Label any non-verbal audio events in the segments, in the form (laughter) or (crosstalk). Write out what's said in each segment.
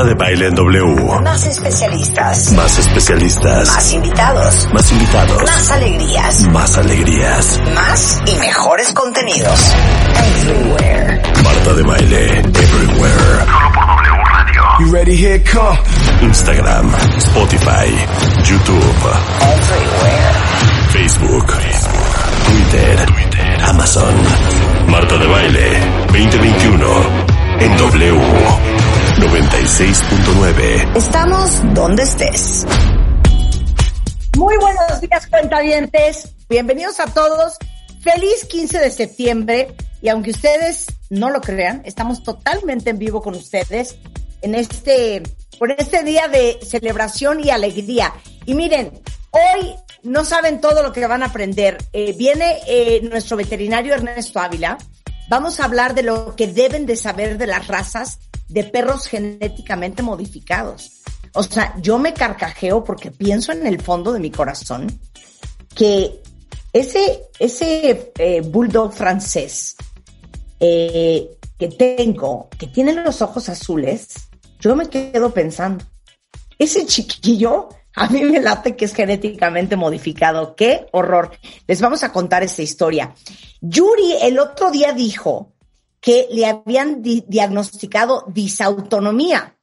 Marta de Baile en W. Más especialistas. Más especialistas. Más invitados. Más invitados. Más alegrías. Más alegrías. Más y mejores contenidos. Everywhere. Marta de Baile Everywhere. Solo por W Radio. You ready? Here come. Instagram, Spotify, YouTube, Everywhere. Facebook, Twitter, Amazon. Marta de Baile 2021 en W 96.9. Estamos donde estés. Muy buenos días, cuentavientes. Bienvenidos a todos. Feliz 15 de septiembre. Y aunque ustedes no lo crean, estamos totalmente en vivo con ustedes en este, por este día de celebración y alegría. Y miren, hoy no saben todo lo que van a aprender. Eh, viene eh, nuestro veterinario Ernesto Ávila. Vamos a hablar de lo que deben de saber de las razas de perros genéticamente modificados. O sea, yo me carcajeo porque pienso en el fondo de mi corazón que ese, ese eh, bulldog francés eh, que tengo, que tiene los ojos azules, yo me quedo pensando, ese chiquillo a mí me late que es genéticamente modificado. ¡Qué horror! Les vamos a contar esta historia. Yuri el otro día dijo que le habían di diagnosticado disautonomía.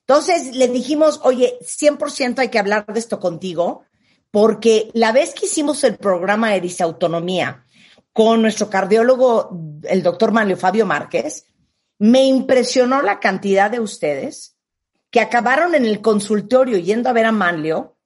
Entonces le dijimos, oye, 100% hay que hablar de esto contigo, porque la vez que hicimos el programa de disautonomía con nuestro cardiólogo, el doctor Manlio Fabio Márquez, me impresionó la cantidad de ustedes que acabaron en el consultorio yendo a ver a Manlio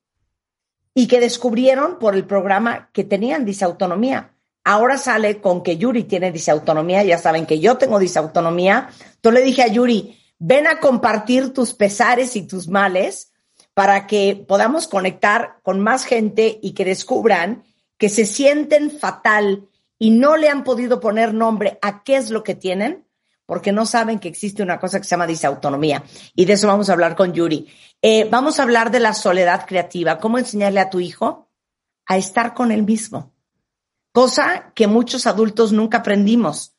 y que descubrieron por el programa que tenían disautonomía. Ahora sale con que Yuri tiene disautonomía, ya saben que yo tengo disautonomía. Entonces le dije a Yuri, ven a compartir tus pesares y tus males para que podamos conectar con más gente y que descubran que se sienten fatal y no le han podido poner nombre a qué es lo que tienen porque no saben que existe una cosa que se llama disautonomía. Y de eso vamos a hablar con Yuri. Eh, vamos a hablar de la soledad creativa, cómo enseñarle a tu hijo a estar con él mismo, cosa que muchos adultos nunca aprendimos.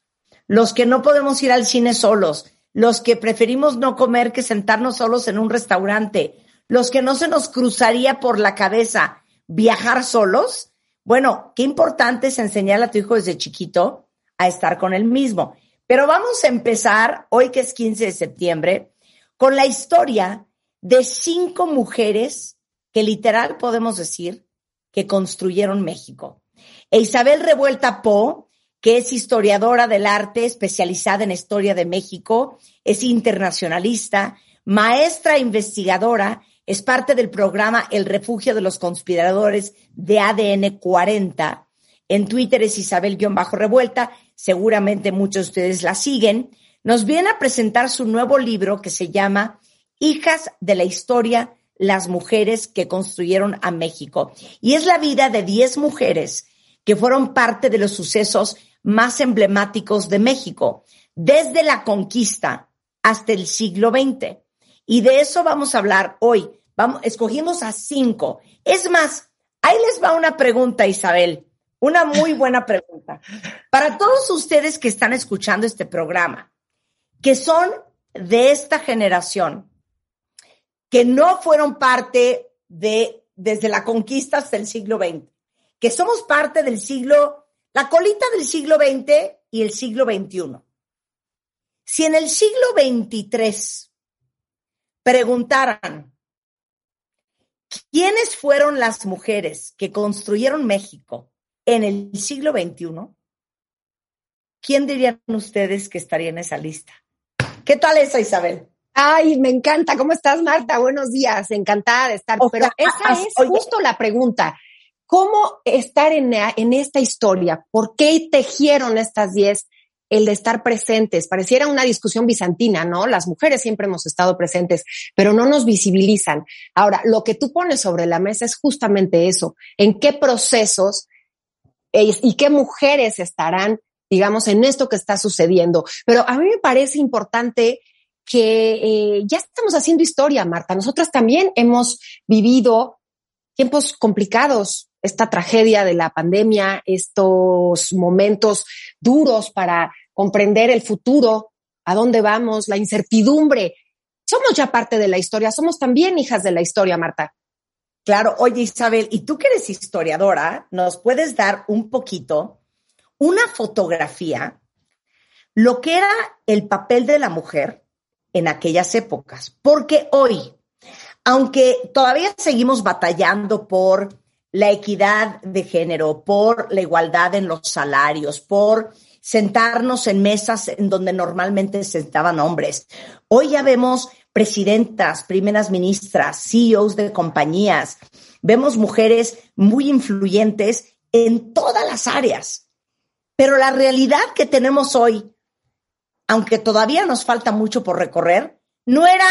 Los que no podemos ir al cine solos, los que preferimos no comer que sentarnos solos en un restaurante, los que no se nos cruzaría por la cabeza viajar solos, bueno, qué importante es enseñarle a tu hijo desde chiquito a estar con él mismo. Pero vamos a empezar, hoy que es 15 de septiembre, con la historia de cinco mujeres que literal podemos decir que construyeron México. E Isabel Revuelta Po, que es historiadora del arte especializada en historia de México, es internacionalista, maestra investigadora, es parte del programa El Refugio de los Conspiradores de ADN 40. En Twitter es Isabel-Revuelta seguramente muchos de ustedes la siguen, nos viene a presentar su nuevo libro que se llama Hijas de la Historia, las mujeres que construyeron a México. Y es la vida de 10 mujeres que fueron parte de los sucesos más emblemáticos de México, desde la conquista hasta el siglo XX. Y de eso vamos a hablar hoy. Vamos, escogimos a cinco. Es más, ahí les va una pregunta, Isabel. Una muy buena pregunta. Para todos ustedes que están escuchando este programa, que son de esta generación, que no fueron parte de, desde la conquista hasta el siglo XX, que somos parte del siglo, la colita del siglo XX y el siglo XXI. Si en el siglo XXIII preguntaran, ¿quiénes fueron las mujeres que construyeron México? En el siglo XXI, ¿quién dirían ustedes que estaría en esa lista? ¿Qué tal esa, Isabel? Ay, me encanta. ¿Cómo estás, Marta? Buenos días. Encantada de estar. Pero esa es justo la pregunta. ¿Cómo estar en, en esta historia? ¿Por qué tejieron estas diez el de estar presentes? Pareciera una discusión bizantina, ¿no? Las mujeres siempre hemos estado presentes, pero no nos visibilizan. Ahora, lo que tú pones sobre la mesa es justamente eso. ¿En qué procesos y qué mujeres estarán, digamos, en esto que está sucediendo. Pero a mí me parece importante que eh, ya estamos haciendo historia, Marta. Nosotras también hemos vivido tiempos complicados, esta tragedia de la pandemia, estos momentos duros para comprender el futuro, a dónde vamos, la incertidumbre. somos ya parte de la historia, somos también hijas de la historia, Marta. Claro, oye Isabel, y tú que eres historiadora, nos puedes dar un poquito una fotografía, lo que era el papel de la mujer en aquellas épocas, porque hoy, aunque todavía seguimos batallando por la equidad de género, por la igualdad en los salarios, por sentarnos en mesas en donde normalmente sentaban hombres. Hoy ya vemos presidentas, primeras ministras, CEOs de compañías, vemos mujeres muy influyentes en todas las áreas. Pero la realidad que tenemos hoy, aunque todavía nos falta mucho por recorrer, no era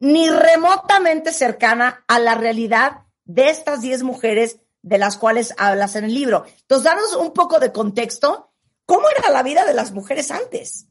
ni remotamente cercana a la realidad de estas 10 mujeres de las cuales hablas en el libro. Entonces, danos un poco de contexto ¿Cómo era la vida de las mujeres antes?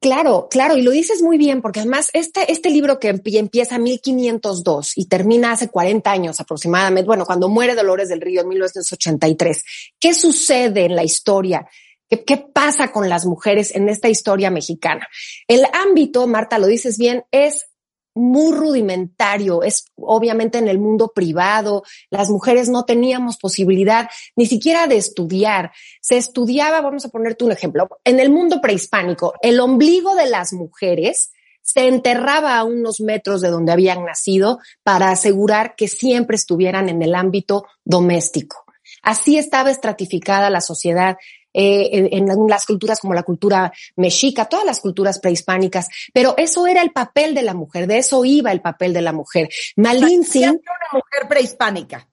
Claro, claro, y lo dices muy bien, porque además este, este libro que empieza en 1502 y termina hace 40 años aproximadamente, bueno, cuando muere Dolores del Río en 1983, ¿qué sucede en la historia? ¿Qué, ¿Qué, pasa con las mujeres en esta historia mexicana? El ámbito, Marta, lo dices bien, es muy rudimentario, es obviamente en el mundo privado, las mujeres no teníamos posibilidad ni siquiera de estudiar. Se estudiaba, vamos a ponerte un ejemplo, en el mundo prehispánico, el ombligo de las mujeres se enterraba a unos metros de donde habían nacido para asegurar que siempre estuvieran en el ámbito doméstico. Así estaba estratificada la sociedad eh, en, las culturas como la cultura mexica, todas las culturas prehispánicas, pero eso era el papel de la mujer, de eso iba el papel de la mujer. Malintzin. Una mujer prehispánica.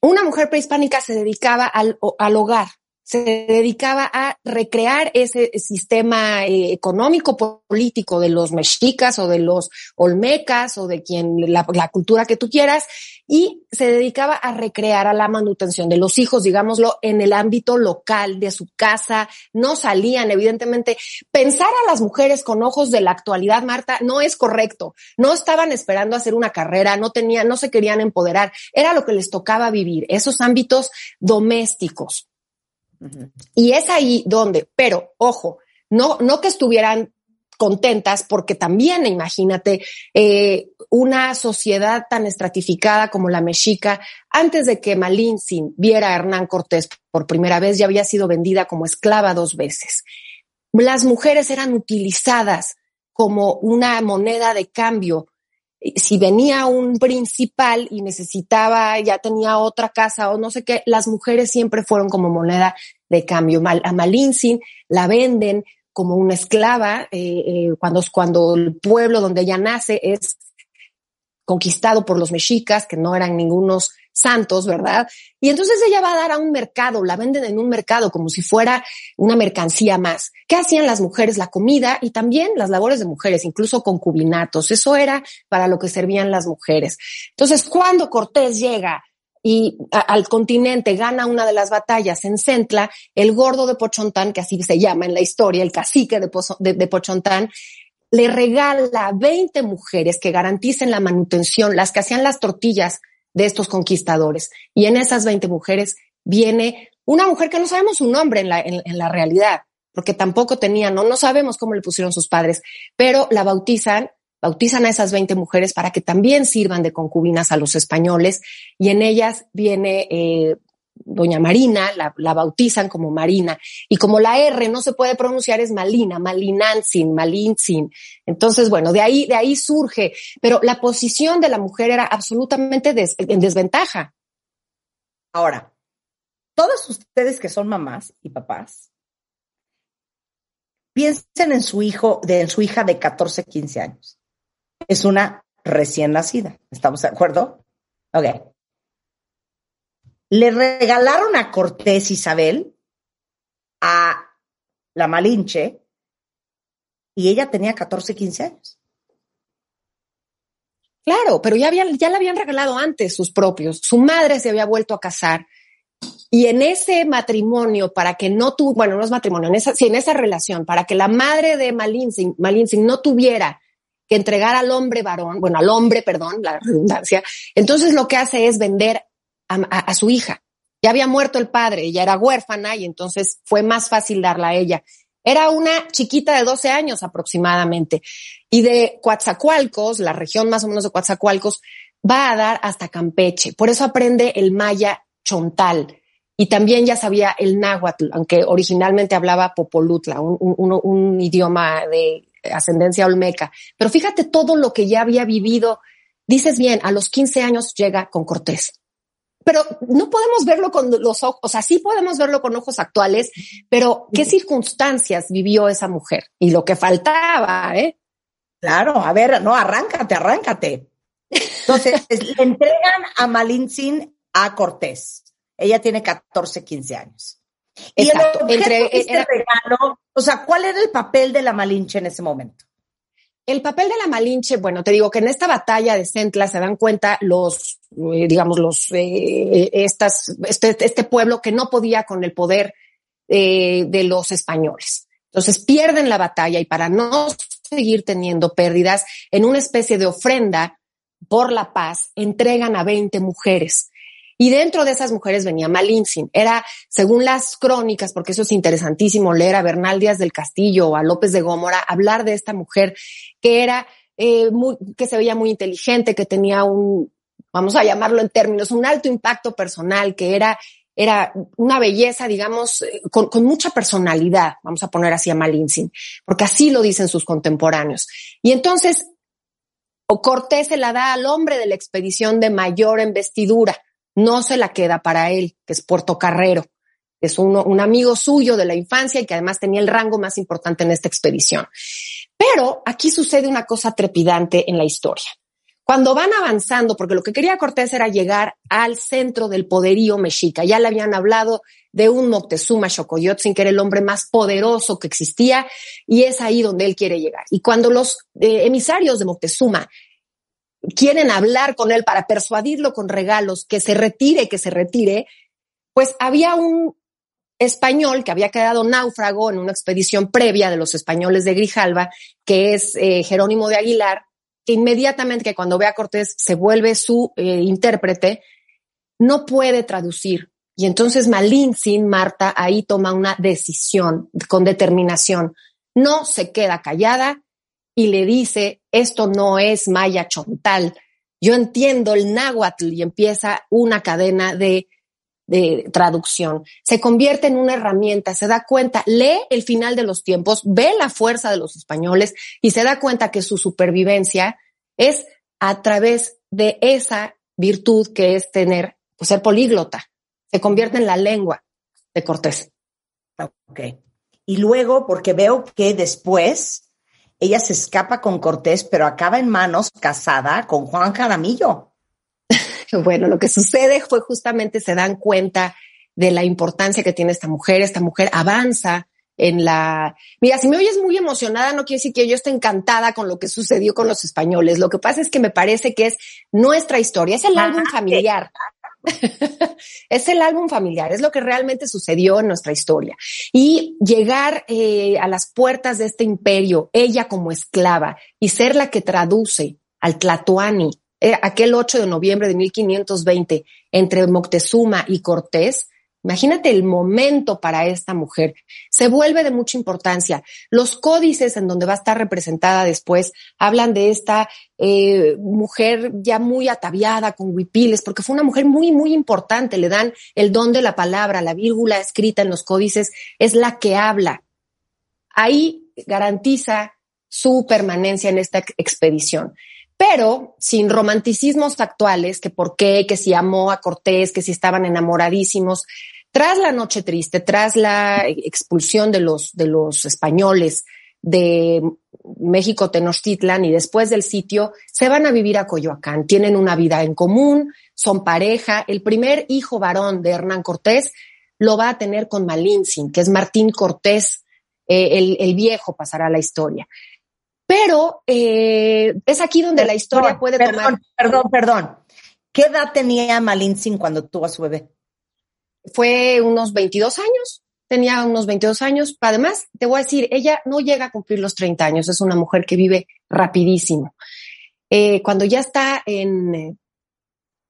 Una mujer prehispánica se dedicaba al, al hogar, se dedicaba a recrear ese sistema eh, económico político de los mexicas o de los olmecas o de quien la, cultura que tú quieras y se dedicaba a recrear a la manutención de los hijos, digámoslo, en el ámbito local de su casa. No salían, evidentemente. Pensar a las mujeres con ojos de la actualidad, Marta, no es correcto. No estaban esperando hacer una carrera, no tenían, no se querían empoderar. Era lo que les tocaba vivir, esos ámbitos domésticos. Y es ahí donde, pero ojo, no, no que estuvieran contentas, porque también imagínate eh, una sociedad tan estratificada como la mexica, antes de que Malintzin viera a Hernán Cortés por primera vez, ya había sido vendida como esclava dos veces. Las mujeres eran utilizadas como una moneda de cambio si venía un principal y necesitaba, ya tenía otra casa o no sé qué, las mujeres siempre fueron como moneda de cambio. A Malintzin la venden como una esclava eh, eh, cuando, cuando el pueblo donde ella nace es conquistado por los mexicas, que no eran ningunos santos, ¿verdad? Y entonces ella va a dar a un mercado, la venden en un mercado como si fuera una mercancía más. ¿Qué hacían las mujeres? La comida y también las labores de mujeres, incluso concubinatos. Eso era para lo que servían las mujeres. Entonces, cuando Cortés llega y al continente gana una de las batallas en Centla, el gordo de Pochontán, que así se llama en la historia, el cacique de, de, de Pochontán, le regala 20 mujeres que garanticen la manutención, las que hacían las tortillas de estos conquistadores. Y en esas 20 mujeres viene una mujer que no sabemos su nombre en la, en, la realidad, porque tampoco tenía, no, no sabemos cómo le pusieron sus padres, pero la bautizan, bautizan a esas 20 mujeres para que también sirvan de concubinas a los españoles y en ellas viene eh, doña Marina, la, bautizan como Marina, y como la R no se puede pronunciar es Malina, Malinanzin, Malinzin. Entonces, bueno, de ahí, de ahí surge, pero la posición de la mujer era absolutamente en desventaja. Ahora, todos ustedes que son mamás y papás, piensen en su hijo, de, en su hija de 14, 15 años. Es una recién nacida. ¿Estamos de acuerdo? Ok le regalaron a Cortés Isabel a la Malinche y ella tenía 14, 15 años. Claro, pero ya, ya la habían regalado antes sus propios. Su madre se había vuelto a casar y en ese matrimonio, para que no tuvo, bueno, no es matrimonio, en esa, sí, en esa relación, para que la madre de Malintzin, Malintzin no tuviera que entregar al hombre varón, bueno, al hombre, perdón, la redundancia, entonces lo que hace es vender a, su hija. Ya había muerto el padre, ella era huérfana y entonces fue más fácil darla a ella. Era una chiquita de 12 años aproximadamente. Y de Coatzacoalcos, la región más o menos de Coatzacoalcos, va a dar hasta Campeche. Por eso aprende el maya chontal. Y también ya sabía el náhuatl, aunque originalmente hablaba popolutla, un, idioma de ascendencia olmeca. Pero fíjate todo lo que ya había vivido. Dices bien, a los 15 años llega con Cortés pero no podemos verlo con los ojos, o sea, sí podemos verlo con ojos actuales, pero ¿qué circunstancias vivió esa mujer? Y lo que faltaba, ¿eh? Claro, a ver, no, arráncate, arráncate. Entonces, le entregan a Malintzin a Cortés. Ella tiene 14, 15 años. Exacto. Y Entre, este regalo, o sea, ¿cuál era el papel de la Malinche en ese momento? El papel de la Malinche, bueno, te digo que en esta batalla de Centla se dan cuenta los, eh, digamos, los, eh, estas, este, este, pueblo que no podía con el poder eh, de los españoles. Entonces pierden la batalla y para no seguir teniendo pérdidas, en una especie de ofrenda por la paz, entregan a 20 mujeres. Y dentro de esas mujeres venía Malintzin. Era, según las crónicas, porque eso es interesantísimo leer a Bernal Díaz del Castillo o a López de Gómora, hablar de esta mujer que era, eh, muy, que se veía muy inteligente, que tenía un, vamos a llamarlo en términos, un alto impacto personal, que era, era una belleza, digamos, eh, con, mucha personalidad, vamos a poner así a Malintzin, porque así lo dicen sus contemporáneos. Y entonces, o Cortés se la da al hombre de la expedición de mayor investidura, no se la queda para él, que es Puerto Carrero. Es un amigo suyo de la infancia y que además tenía el rango más importante en esta expedición. Pero aquí sucede una cosa trepidante en la historia. Cuando van avanzando, porque lo que quería Cortés era llegar al centro del poderío mexica, ya le habían hablado de un Moctezuma Xocoyotzin, que era el hombre más poderoso que existía, y es ahí donde él quiere llegar. Y cuando los eh, emisarios de Moctezuma quieren hablar con él para persuadirlo con regalos, que se retire, que se retire, pues había un español que había quedado náufrago en una expedición previa de los españoles de Grijalva, que es eh, Jerónimo de Aguilar, que inmediatamente que cuando ve a Cortés se vuelve su eh, intérprete, no puede traducir. Y entonces sin Marta, ahí toma una decisión con determinación. No se queda callada, y le dice, esto no es maya chontal, yo entiendo el náhuatl y empieza una cadena de, de traducción. Se convierte en una herramienta, se da cuenta, lee el final de los tiempos, ve la fuerza de los españoles y se da cuenta que su supervivencia es a través de esa virtud que es tener, pues ser políglota. Se convierte en la lengua de Cortés. Ok. Y luego, porque veo que después ella se escapa con Cortés, pero acaba en manos casada con Juan Jaramillo. (laughs) bueno, lo que sucede fue justamente se dan cuenta de la importancia que tiene esta mujer. Esta mujer avanza en la... Mira, si me oyes muy emocionada, no quiere decir que yo esté encantada con lo que sucedió con los españoles. Lo que pasa es que me parece que es nuestra historia, es el álbum familiar. (laughs) es el álbum familiar, es lo que realmente sucedió en nuestra historia. Y llegar eh, a las puertas de este imperio, ella como esclava, y ser la que traduce al Tlatoani, eh, aquel 8 de noviembre de 1520, entre Moctezuma y Cortés, Imagínate el momento para esta mujer. Se vuelve de mucha importancia. Los códices en donde va a estar representada después hablan de esta eh, mujer ya muy ataviada con huipiles, porque fue una mujer muy, muy importante. Le dan el don de la palabra, la vírgula escrita en los códices es la que habla. Ahí garantiza su permanencia en esta expedición pero sin romanticismos actuales, que por qué, que si amó a Cortés, que si estaban enamoradísimos. Tras la noche triste, tras la expulsión de los, de los españoles de México Tenochtitlan y después del sitio, se van a vivir a Coyoacán. Tienen una vida en común, son pareja. El primer hijo varón de Hernán Cortés lo va a tener con Malintzin, que es Martín Cortés, eh, el, el, viejo pasará a la historia. Pero eh, es aquí donde la historia puede tomar. Perdón, perdón. ¿Qué edad tenía Malintzin cuando tuvo a su bebé? Fue unos 22 años. Tenía unos 22 años. Además, te voy a decir, ella no llega a cumplir los 30 años. Es una mujer que vive rapidísimo. Eh, cuando ya está en eh,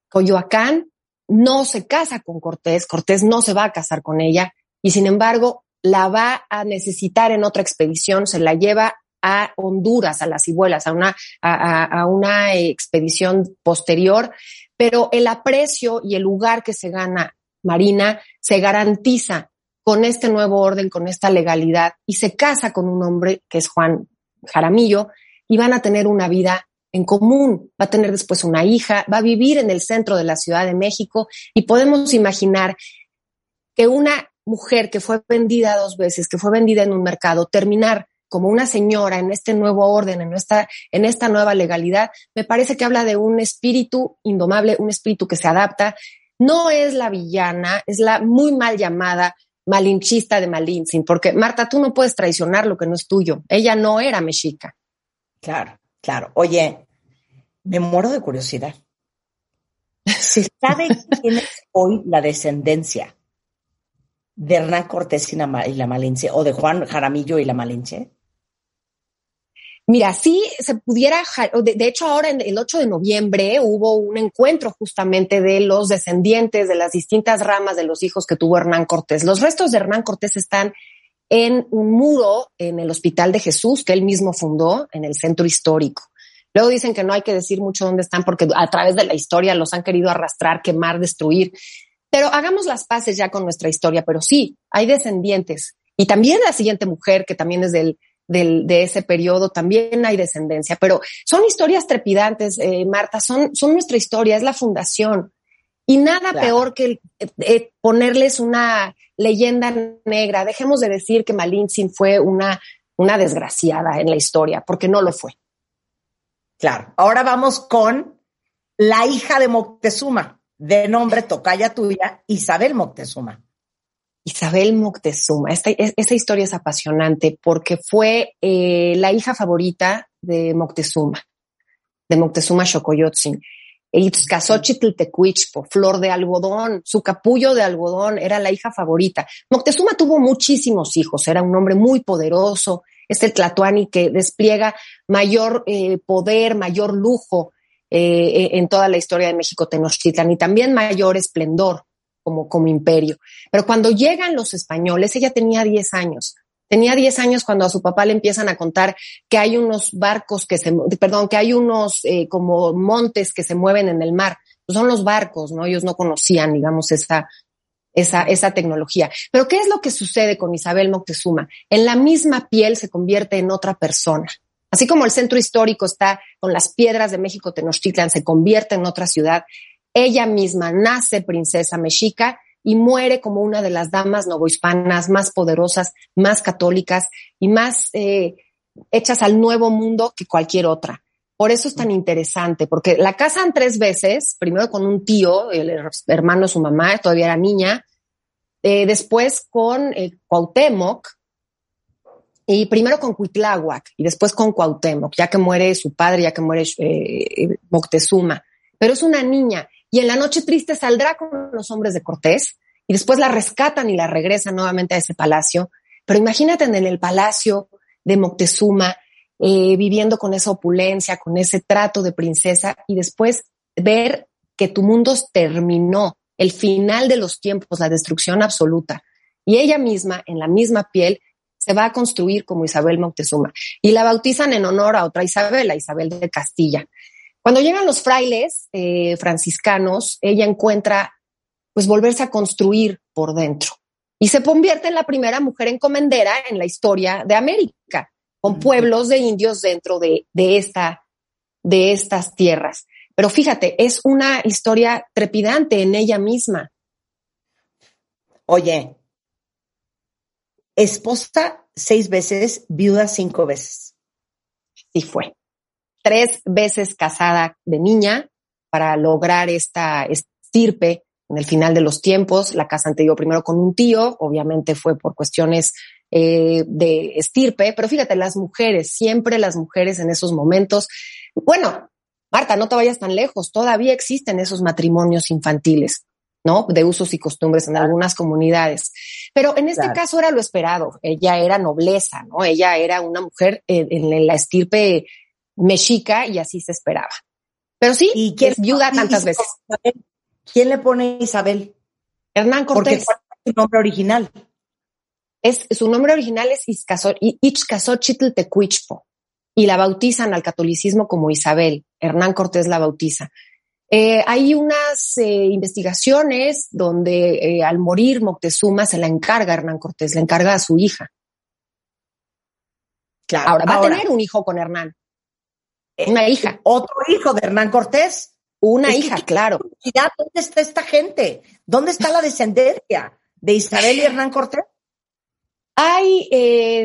Coyoacán, no se casa con Cortés. Cortés no se va a casar con ella. Y sin embargo, la va a necesitar en otra expedición, se la lleva a Honduras, a las Cibuelas, a una, a, una expedición posterior, pero el aprecio y el lugar que se gana Marina se garantiza con este nuevo orden, con esta legalidad, y se casa con un hombre que es Juan Jaramillo, y van a tener una vida en común, va a tener después una hija, va a vivir en el centro de la Ciudad de México, y podemos imaginar que una mujer que fue vendida dos veces, que fue vendida en un mercado, terminar como una señora en este nuevo orden, en esta, en esta nueva legalidad, me parece que habla de un espíritu indomable, un espíritu que se adapta. No es la villana, es la muy mal llamada malinchista de Malintzin, porque Marta, tú no puedes traicionar lo que no es tuyo. Ella no era mexica. Claro, claro. Oye, me muero de curiosidad. ¿Se sabe (laughs) quién es hoy la descendencia de Hernán Cortés y la, Malinche o de Juan Jaramillo y la Malinche? Mira, sí se pudiera, de, hecho ahora en el 8 de noviembre hubo un encuentro justamente de los descendientes de las distintas ramas de los hijos que tuvo Hernán Cortés. Los restos de Hernán Cortés están en un muro en el Hospital de Jesús que él mismo fundó en el centro histórico. Luego dicen que no hay que decir mucho dónde están porque a través de la historia los han querido arrastrar, quemar, destruir. Pero hagamos las paces ya con nuestra historia, pero sí, hay descendientes. Y también la siguiente mujer, que también es del de ese periodo, también hay descendencia, pero son historias trepidantes, eh, Marta, son, son nuestra historia, es la fundación. Y nada peor que eh, eh, ponerles una leyenda negra. Dejemos de decir que Malintzin fue una, una desgraciada en la historia, porque no lo fue. Claro. Ahora vamos con la hija de Moctezuma, de nombre tocaya tuya, Isabel Moctezuma. Isabel Moctezuma. Esta, esa historia es apasionante porque fue eh, la hija favorita de Moctezuma, de Moctezuma Xocoyotzin. Itzcazochitl Tecuichpo, flor de algodón, su capullo de algodón, era la hija favorita. Moctezuma tuvo muchísimos hijos, era un hombre muy poderoso, es el Tlatuani que despliega mayor eh, poder, mayor lujo eh, en toda la historia de México Tenochtitlan y también mayor esplendor como, como imperio. Pero cuando llegan los españoles, ella tenía 10 años. Tenía 10 años cuando a su papá le empiezan a contar que hay unos barcos que se, perdón, que hay unos eh, como montes que se mueven en el mar. Pues son los barcos, ¿no? Ellos no conocían, digamos, esa, esa, esa tecnología. Pero ¿qué es lo que sucede con Isabel Moctezuma? En la misma piel se convierte en otra persona. Así como el centro histórico está con las piedras de México Tenochtitlan, se convierte en otra ciudad, ella misma nace princesa mexica y muere como una de las damas novohispanas más poderosas, más católicas y más eh, hechas al nuevo mundo que cualquier otra. Por eso es tan interesante, porque la casan tres veces, primero con un tío, el hermano de su mamá, todavía era niña, eh, después con eh, Cuauhtémoc, y primero con Cuitláhuac y después con Cuauhtémoc, ya que muere su padre, ya que muere Moctezuma. Pero es una niña y en la noche triste saldrá con los hombres de Cortés y después la rescatan y la regresan nuevamente a ese palacio. Pero imagínate en el palacio de Moctezuma, eh, viviendo con esa opulencia, con ese trato de princesa y después ver que tu mundo terminó, el final de los tiempos, la destrucción absoluta. Y ella misma, en la misma piel, se va a construir como Isabel Moctezuma. Y la bautizan en honor a otra Isabel, a Isabel de Castilla. Cuando llegan los frailes eh, franciscanos, ella encuentra pues volverse a construir por dentro y se convierte en la primera mujer encomendera en la historia de América, con pueblos de indios dentro de, de, esta, de estas tierras. Pero fíjate, es una historia trepidante en ella misma. Oye, esposa seis veces, viuda cinco veces. Sí fue tres veces casada de niña para lograr esta estirpe en el final de los tiempos. La casa anterior primero con un tío, obviamente fue por cuestiones eh, de estirpe, pero fíjate, las mujeres, siempre las mujeres en esos momentos, bueno, Marta, no te vayas tan lejos, todavía existen esos matrimonios infantiles. ¿no? De usos y costumbres en algunas comunidades. Pero en este caso era lo esperado. Ella era nobleza, ¿no? Ella era una mujer en la estirpe mexica y así se esperaba. Pero sí, ¿Y quién es viuda tantas veces. ¿Quién le pone Isabel? Hernán Cortés. Porque su nombre original. Es, su nombre original es Tecuichpo y la bautizan al catolicismo como Isabel. Hernán Cortés la bautiza. Eh, hay unas eh, investigaciones donde eh, al morir Moctezuma se la encarga Hernán Cortés, le encarga a su hija. Claro, ahora va a tener un hijo con Hernán. Una hija. Otro hijo de Hernán Cortés. Una hija, claro. ¿Dónde está esta gente? ¿Dónde está la descendencia de Isabel y Hernán Cortés? Hay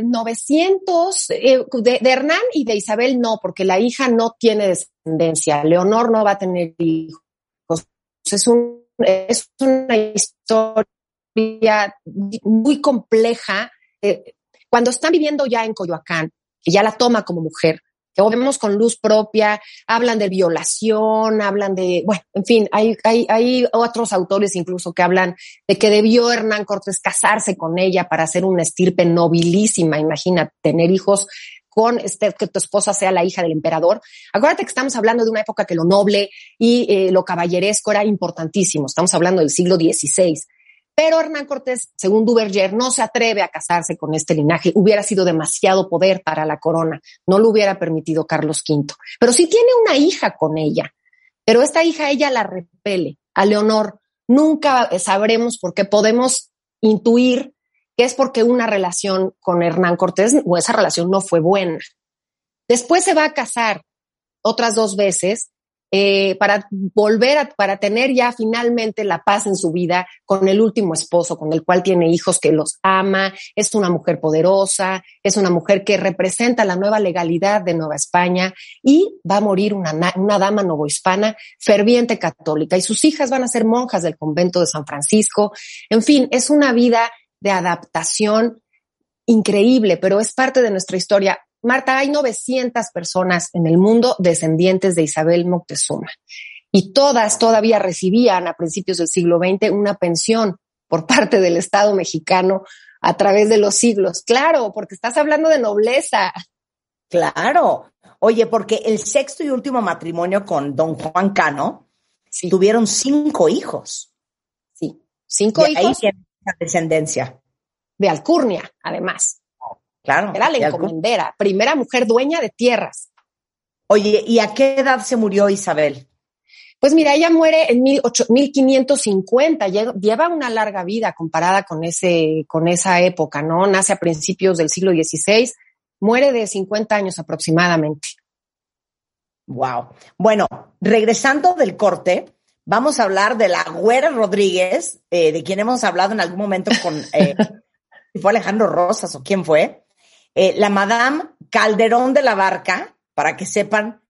900 de, Hernán y de Isabel no, porque la hija no tiene descendencia. Leonor no va a tener hijos. Es, un, es una historia muy compleja. Eh, cuando están viviendo ya en Coyoacán, que ya la toma como mujer, que vemos con luz propia, hablan de violación, hablan de, bueno, en fin, hay, hay, hay otros autores incluso que hablan de que debió Hernán Cortés casarse con ella para hacer una estirpe nobilísima, imagina, tener hijos con este, que tu esposa sea la hija del emperador. Acuérdate que estamos hablando de una época que lo noble y eh, lo caballeresco era importantísimo. Estamos hablando del siglo XVI. Pero Hernán Cortés, según Duverger, no se atreve a casarse con este linaje. Hubiera sido demasiado poder para la corona. No lo hubiera permitido Carlos V. Pero sí tiene una hija con ella. Pero esta hija ella la repele. A Leonor nunca sabremos por qué podemos intuir que es porque una relación con Hernán Cortés o esa relación no fue buena. Después se va a casar otras dos veces eh, para volver a, para tener ya finalmente la paz en su vida con el último esposo, con el cual tiene hijos que los ama, es una mujer poderosa, es una mujer que representa la nueva legalidad de Nueva España y va a morir una, una dama novohispana ferviente católica y sus hijas van a ser monjas del convento de San Francisco. En fin, es una vida de adaptación increíble, pero es parte de nuestra historia. Marta, hay 900 personas en el mundo descendientes de Isabel Moctezuma y todas todavía recibían a principios del siglo XX una pensión por parte del Estado mexicano a través de los siglos. Claro, porque estás hablando de nobleza. Claro. Oye, porque el sexto y último matrimonio con don Juan Cano tuvieron cinco hijos. Sí, cinco hijos. Ahí descendencia. De Alcurnia, además. Claro. Era la encomendera, primera mujer dueña de tierras. Oye, ¿y a qué edad se murió Isabel? Pues mira, ella muere en 1550, lleva una larga vida comparada con, ese, con esa época, ¿no? Nace a principios del siglo XVI, muere de 50 años aproximadamente. Wow. Bueno, regresando del corte, vamos a hablar de la Güera Rodríguez, eh, de quien hemos hablado en algún momento con, eh, (laughs) fue Alejandro Rosas o quién fue, eh, la Madame Calderón de la Barca, para que sepan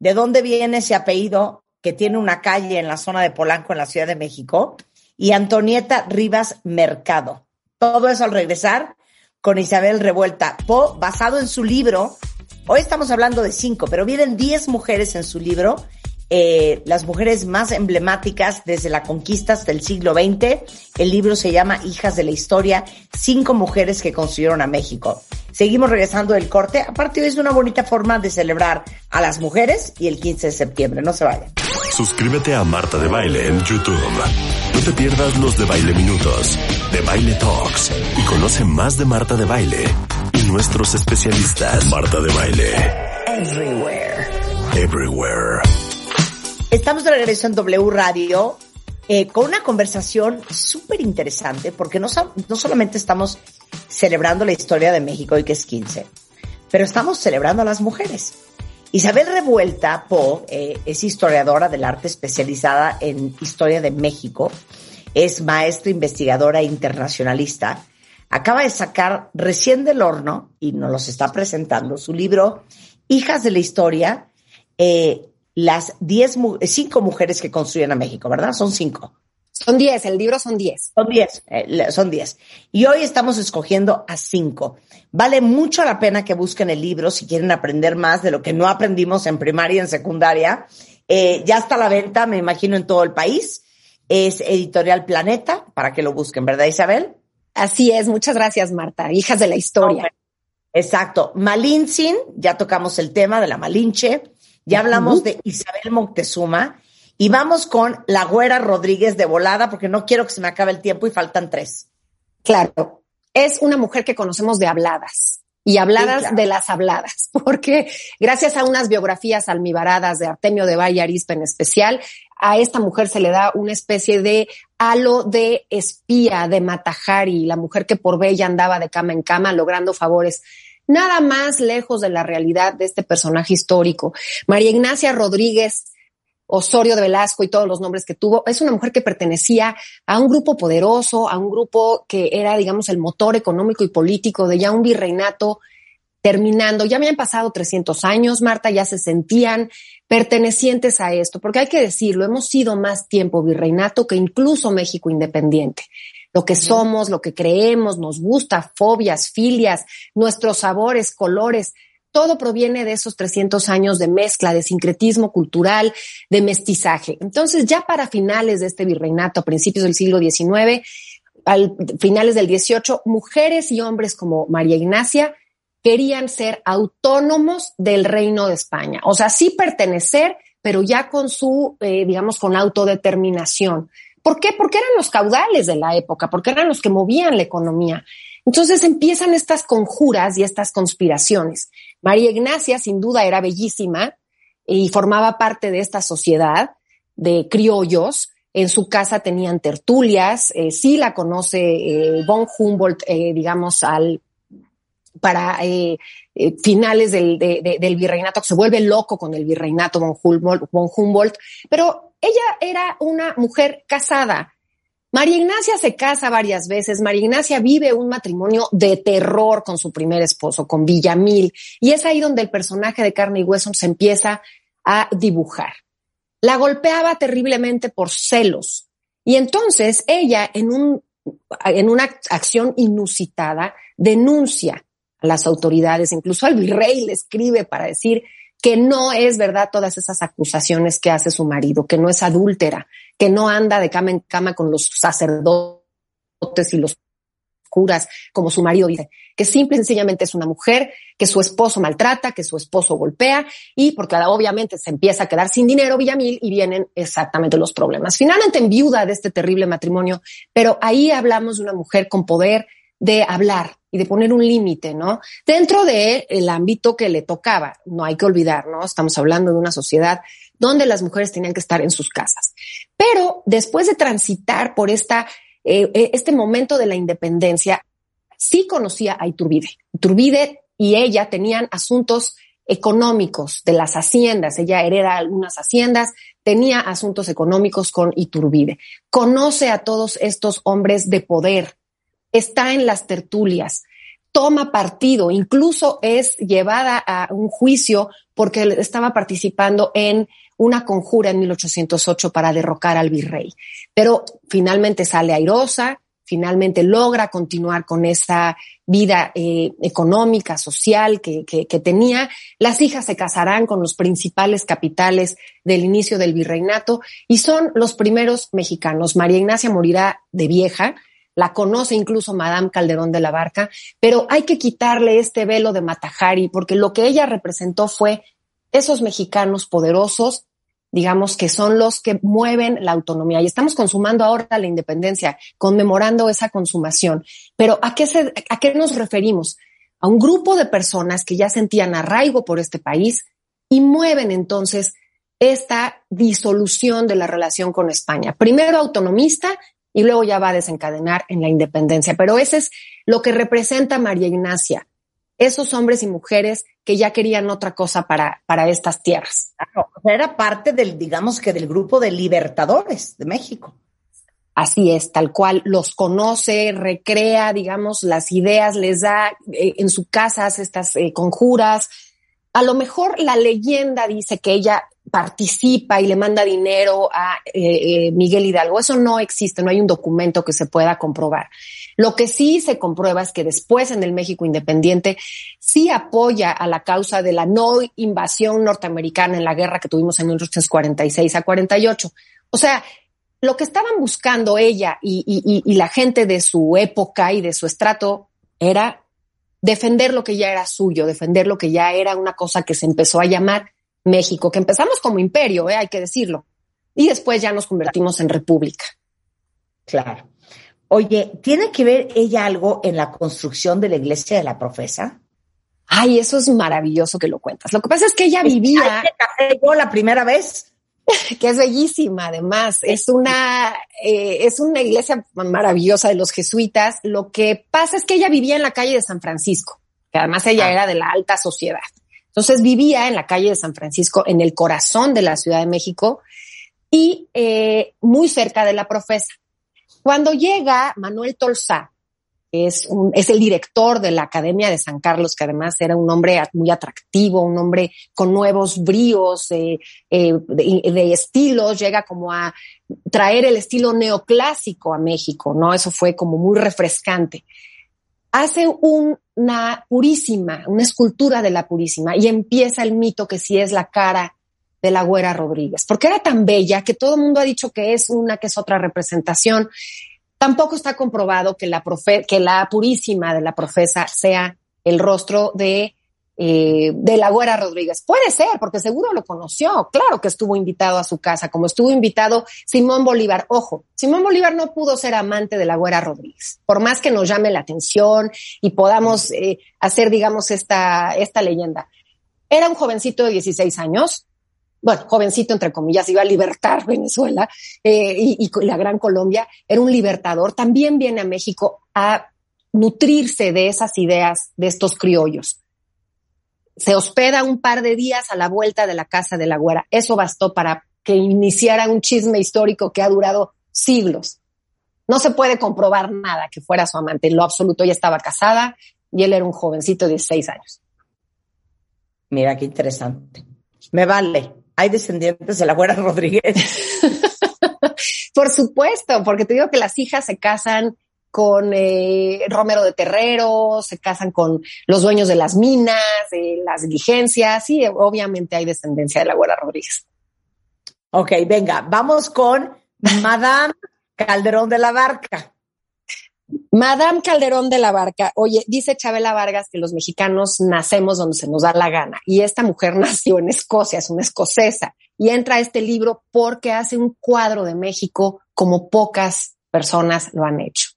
de dónde viene ese apellido que tiene una calle en la zona de Polanco, en la Ciudad de México, y Antonieta Rivas Mercado. Todo eso al regresar con Isabel Revuelta Po, basado en su libro. Hoy estamos hablando de cinco, pero vienen diez mujeres en su libro eh, las mujeres más emblemáticas desde la conquista hasta el siglo XX. El libro se llama Hijas de la Historia, cinco mujeres que construyeron a México. Seguimos regresando del corte. Aparte, es una bonita forma de celebrar a las mujeres y el 15 de septiembre. No se vayan. Suscríbete a Marta de Baile en YouTube. No te pierdas los de Baile Minutos, de Baile Talks y conoce más de Marta de Baile y nuestros especialistas. Marta de Baile. Everywhere. Everywhere. Estamos de regreso en W Radio eh, con una conversación súper interesante porque no, no solamente estamos celebrando la historia de México y que es 15, pero estamos celebrando a las mujeres. Isabel Revuelta Po eh, es historiadora del arte especializada en historia de México, es maestra investigadora internacionalista. Acaba de sacar recién del horno y nos los está presentando su libro Hijas de la Historia, eh, las diez, cinco mujeres que construyen a México, ¿verdad? Son cinco. Son diez, el libro son diez. Son diez, eh, son diez. Y hoy estamos escogiendo a cinco. Vale mucho la pena que busquen el libro si quieren aprender más de lo que no aprendimos en primaria y en secundaria. Eh, ya está a la venta, me imagino, en todo el país. Es Editorial Planeta, para que lo busquen, ¿verdad, Isabel? Así es, muchas gracias, Marta. Hijas de la historia. Exacto. Malintzin, ya tocamos el tema de la Malinche. Ya hablamos de Isabel Moctezuma y vamos con la Güera Rodríguez de volada porque no quiero que se me acabe el tiempo y faltan tres. Claro. es una mujer que conocemos de habladas y habladas de las habladas, (laughs) porque gracias a unas biografías almibaradas de Artemio de Valle Arispe en especial, a esta mujer se le da una especie de halo de espía de Matajari, la mujer que por bella andaba de cama en cama logrando favores nada más lejos de la realidad de este personaje histórico. María Ignacia Rodríguez Osorio de Velasco y todos los nombres que tuvo, es una mujer que pertenecía a un grupo poderoso, a un grupo que era, digamos, el motor económico y político de ya un virreinato terminando. Ya habían pasado 300 años, Marta, ya se sentían pertenecientes a esto, porque hay que decirlo, hemos sido más tiempo virreinato que incluso México independiente lo que somos, lo que creemos, nos gusta, fobias, filias, nuestros sabores, colores, todo proviene de esos 300 años de mezcla, de sincretismo cultural, de mestizaje. Entonces, ya para finales de este virreinato, a principios del siglo XIX, al finales del XVIII, mujeres y hombres como María Ignacia querían ser autónomos del reino de España. O sea, sí pertenecer, pero ya con su, eh, digamos, con autodeterminación. ¿Por qué? Porque eran los caudales de la época, porque eran los que movían la economía. Entonces empiezan estas conjuras y estas conspiraciones. María Ignacia sin duda era bellísima y formaba parte de esta sociedad de criollos. En su casa tenían tertulias, eh, sí la conoce eh, von Humboldt, eh, digamos, al, para finales del, del virreinato, que se vuelve loco con el virreinato von Humboldt, von Humboldt, pero ella era una mujer casada, María Ignacia se casa varias veces. María Ignacia vive un matrimonio de terror con su primer esposo, con Villamil. Y es ahí donde el personaje de carne y hueso se empieza a dibujar. La golpeaba terriblemente por celos. Y entonces ella, en, un, en una acción inusitada, denuncia a las autoridades, incluso al virrey le escribe para decir que no es verdad todas esas acusaciones que hace su marido, que no es adúltera, que no anda de cama en cama con los sacerdotes y los curas, como su marido dice, que simple y sencillamente es una mujer que su esposo maltrata, que su esposo golpea y porque obviamente se empieza a quedar sin dinero Villamil y vienen exactamente los problemas. Finalmente en viuda de este terrible matrimonio, pero ahí hablamos de una mujer con poder de hablar, y de poner un límite, ¿no? Dentro del el ámbito que le tocaba, no hay que olvidar, ¿no? Estamos hablando de una sociedad donde las mujeres tenían que estar en sus casas. Pero después de transitar por esta, eh, eh, este momento de la independencia, sí conocía a Iturbide. Iturbide y ella tenían asuntos económicos de las haciendas. Ella hereda algunas haciendas, tenía asuntos económicos con Iturbide. Conoce a todos estos hombres de poder está en las tertulias, toma partido, incluso es llevada a un juicio porque estaba participando en una conjura en 1808 para derrocar al virrey. Pero finalmente sale airosa, finalmente logra continuar con esa vida eh, económica, social que, que, tenía. Las hijas se casarán con los principales capitales del inicio del virreinato y son los primeros mexicanos. María Ignacia morirá de vieja, la conoce incluso Madame Calderón de la Barca, pero hay que quitarle este velo de Matajari, porque lo que ella representó fue esos mexicanos poderosos, digamos, que son los que mueven la autonomía. Y estamos consumando ahora la independencia, conmemorando esa consumación. Pero ¿a qué, ¿a qué nos referimos? A un grupo de personas que ya sentían arraigo por este país y mueven entonces esta disolución de la relación con España. Primero autonomista y luego ya va a desencadenar en la independencia. Pero ese es lo que representa María Ignacia, esos hombres y mujeres que ya querían otra cosa para, para estas tierras. Claro, era parte del, digamos que del grupo de libertadores de México. Así es, tal cual, los conoce, recrea, digamos, las ideas, les da eh, en su casa estas eh, conjuras. A lo mejor la leyenda dice que ella participa y le manda dinero a eh, eh, Miguel Hidalgo. Eso no existe, no hay un documento que se pueda comprobar. Lo que sí se comprueba es que después en el México independiente sí apoya a la causa de la no invasión norteamericana en la guerra que tuvimos en 1946 a 48. O sea, lo que estaban buscando ella y la gente de su época y de su estrato era defender lo que ya era suyo, defender lo que ya era una cosa que se empezó a llamar México, que empezamos como imperio, ¿eh? hay que decirlo, y después ya nos convertimos en república. Claro. Oye, ¿tiene que ver ella algo en la construcción de la iglesia de la profesa? Ay, eso es maravilloso que lo cuentas. Lo que pasa es que ella vivía. Café yo la primera vez. (laughs) que es bellísima, además. Es una, eh, es una iglesia maravillosa de los jesuitas. Lo que pasa es que ella vivía en la calle de San Francisco, que además ella ah. era de la alta sociedad. Entonces vivía en la calle de San Francisco, en el corazón de la Ciudad de México y eh, muy cerca de la profesa. Cuando llega Manuel Tolsá, es, es el director de la Academia de San Carlos, que además era un hombre muy atractivo, un hombre con nuevos bríos eh, eh, de, estilos, llega como a traer el estilo neoclásico a México, ¿no? Eso fue como muy refrescante. Hace una purísima, una escultura de la purísima y empieza el mito que sí es la cara de la Güera Rodríguez, porque era tan bella que todo el mundo ha dicho que es una, que es otra representación. Tampoco está comprobado que la, que la purísima de la profesa sea el rostro de, eh, de la Güera Rodríguez. Puede ser, porque seguro lo conoció. Claro que estuvo invitado a su casa, como estuvo invitado Simón Bolívar. Ojo, Simón Bolívar no pudo ser amante de la Güera Rodríguez, por más que nos llame la atención y podamos eh, hacer, digamos, esta, esta leyenda. Era un jovencito de 16 años, bueno, jovencito entre comillas, iba a libertar Venezuela eh, y, la Gran Colombia, era un libertador, también viene a México a nutrirse de esas ideas de estos criollos. Se hospeda un par de días a la vuelta de la casa de la güera. Eso bastó para que iniciara un chisme histórico que ha durado siglos. No se puede comprobar nada que fuera su amante. En lo absoluto, ella estaba casada y él era un jovencito de 16 años. Mira qué interesante. Me vale hay descendientes de la Güera Rodríguez. (laughs) Por supuesto, porque te digo que las hijas se casan con eh, Romero de Terrero, se casan con los dueños de las minas, de las diligencias, y obviamente hay descendencia de la Güera Rodríguez. Ok, venga, vamos con Madame Calderón de la Barca. Madame Calderón de la Barca, oye, dice Chabela Vargas que los mexicanos nacemos donde se nos da la gana y esta mujer (laughs) nació en Escocia, es una escocesa y entra a este libro porque hace un cuadro de México como pocas personas lo han hecho.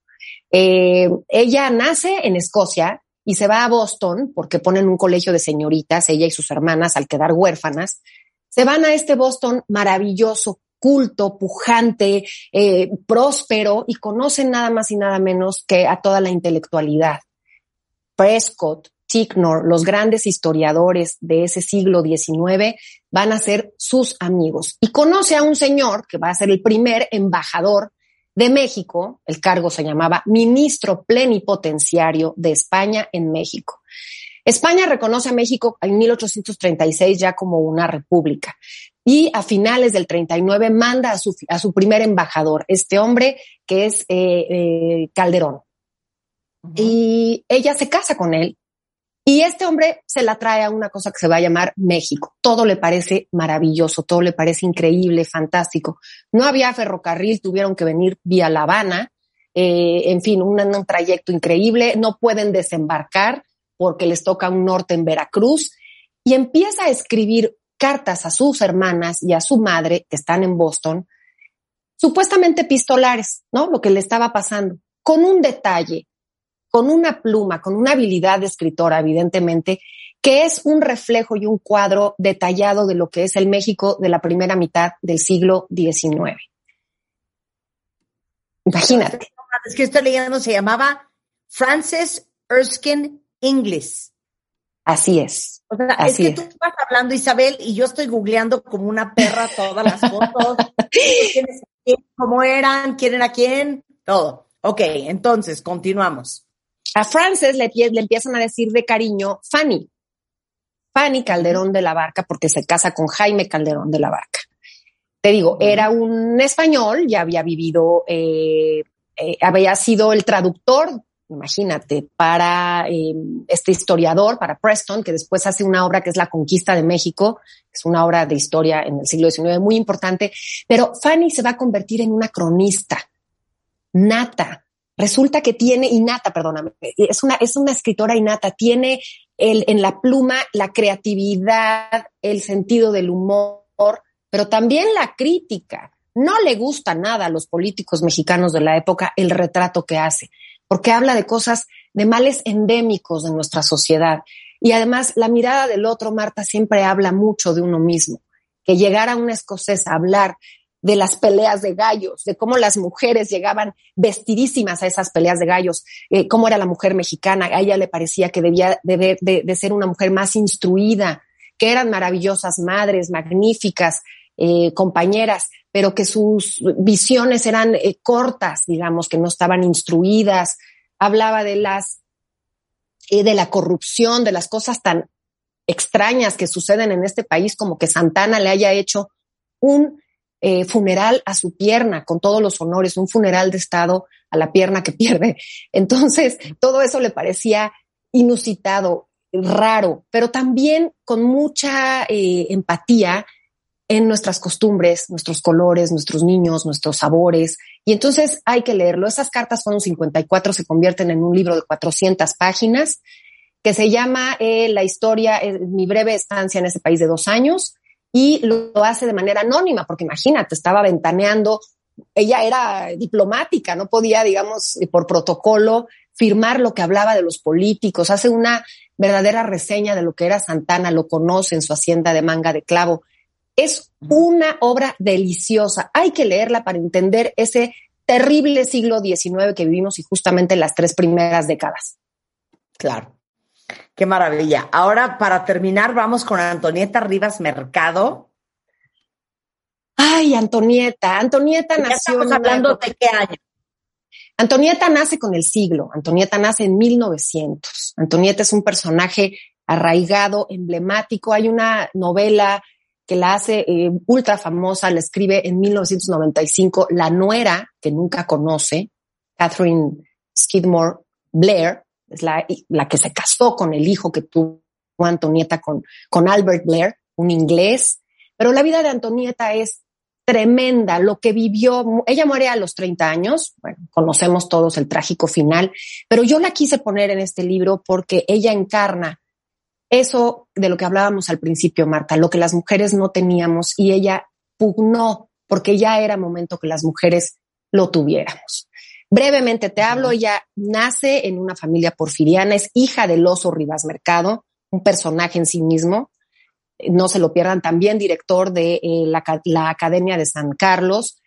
Eh, ella nace en Escocia y se va a Boston porque ponen un colegio de señoritas, ella y sus hermanas, al quedar huérfanas. Se van a este Boston maravilloso, culto, pujante, eh, próspero y conocen nada más y nada menos que a toda la intelectualidad. Prescott, Ticknor, los grandes historiadores de ese siglo XIX, van a ser sus amigos. Y conoce a un señor que va a ser el primer embajador de México, el cargo se llamaba ministro plenipotenciario de España en México. España reconoce a México en 1836 ya como una república y a finales del 39 manda a su, a su primer embajador, este hombre que es eh, eh, Calderón. Y ella se casa con él y este hombre se la trae a una cosa que se va a llamar México. Todo le parece maravilloso, todo le parece increíble, fantástico. No había ferrocarril, tuvieron que venir vía La Habana. Eh, en fin, un, un trayecto increíble. No pueden desembarcar porque les toca un norte en Veracruz. Y empieza a escribir cartas a sus hermanas y a su madre, que están en Boston, supuestamente epistolares, ¿no? Lo que le estaba pasando, con un detalle, con una pluma, con una habilidad de escritora, evidentemente, que es un reflejo y un cuadro detallado de lo que es el México de la primera mitad del siglo XIX. Imagínate. Es que estoy leyendo, se llamaba Frances Erskine Inglis. Así es. O sea, es que tú vas hablando, Isabel, y yo estoy googleando como una perra todas las fotos. (laughs) ¿Cómo eran? ¿Quién era quién? Todo. Ok, entonces, continuamos. A Frances le, le empiezan a decir de cariño Fanny. Fanny Calderón de la Barca, porque se casa con Jaime Calderón de la Barca. Te digo, era un español, ya había vivido, eh, eh, había sido el traductor imagínate, para eh, este historiador, para Preston, que después hace una obra que es La Conquista de México, es una obra de historia en el siglo XIX muy importante, pero Fanny se va a convertir en una cronista nata. Resulta que tiene, innata, perdóname, es una, es una escritora innata, tiene el, en la pluma la creatividad, el sentido del humor, pero también la crítica no le gusta nada a los políticos mexicanos de la época el retrato que hace, porque habla de cosas, de males endémicos de nuestra sociedad. Y además, la mirada del otro, Marta, siempre habla mucho de uno mismo. Que llegar a una escocesa a hablar de las peleas de gallos, de cómo las mujeres llegaban vestidísimas a esas peleas de gallos, eh, cómo era la mujer mexicana. A ella le parecía que debía de, ser una mujer más instruida, que eran maravillosas madres, magníficas, eh, compañeras, pero que sus visiones eran eh, cortas, digamos, que no estaban instruidas. Hablaba de las, de la corrupción, de las cosas tan extrañas que suceden en este país, como que Santana le haya hecho un eh, funeral a su pierna, con todos los honores, un funeral de Estado a la pierna que (laughs) pierde. Entonces, todo eso le parecía inusitado, raro, pero también con mucha eh, empatía en nuestras costumbres, nuestros colores, nuestros niños, nuestros sabores. Y entonces hay que leerlo. Esas cartas fueron 54, se convierten en un libro de 400 páginas que se llama eh, La historia, mi breve estancia en ese país de dos años y lo hace de manera anónima, porque imagínate, estaba ventaneando, ella era diplomática, no podía, digamos, por protocolo firmar lo que hablaba de los políticos, hace una verdadera reseña de lo que era Santana, lo conoce en su hacienda de manga de clavo. Es una obra deliciosa, hay que leerla para entender ese terrible siglo XIX que vivimos y justamente las tres primeras décadas. Claro. Qué maravilla. Ahora, para terminar, vamos con Antonieta Rivas Mercado. Ay, Antonieta. Antonieta nació. Estamos hablando de qué año. Antonieta nace con el siglo. Antonieta nace en 1900. Antonieta es un personaje arraigado, emblemático. Hay una novela que la hace eh, ultra famosa, la escribe en 1995 la nuera que nunca conoce, Catherine Skidmore Blair, es la, la que se casó con el hijo que tuvo Antonieta con, con Albert Blair, un inglés. Pero la vida de Antonieta es tremenda, lo que vivió, ella muere a los 30 años, bueno, conocemos todos el trágico final, pero yo la quise poner en este libro porque ella encarna eso de lo que hablábamos al principio, Marta, lo que las mujeres no teníamos y ella pugnó porque ya era momento que las mujeres lo tuviéramos. Brevemente te hablo, ella nace en una familia porfiriana, es hija del oso Rivas Mercado, un personaje en sí mismo. No se lo pierdan, también director de eh, la, la, Academia de San Carlos,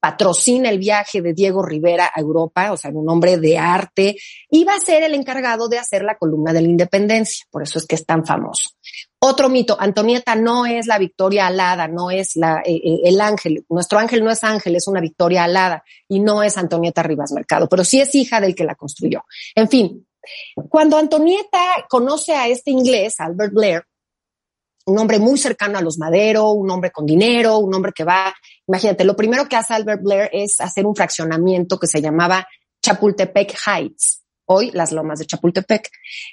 patrocina el viaje de Diego Rivera a Europa, o sea, un hombre de arte, y va a ser el encargado de hacer la columna de la independencia, por eso es que es tan famoso. Otro mito, Antonieta no es la victoria alada, no es eh, eh, el ángel. Nuestro ángel no es ángel, es una victoria alada y no es Antonieta Rivas Mercado, pero sí es hija del que la construyó. En fin, cuando Antonieta conoce a este inglés, Albert Blair, un hombre muy cercano a los Madero, un hombre con dinero, un hombre que va, imagínate, lo primero que hace Albert Blair es hacer un fraccionamiento que se llamaba Chapultepec Heights, hoy las lomas de Chapultepec,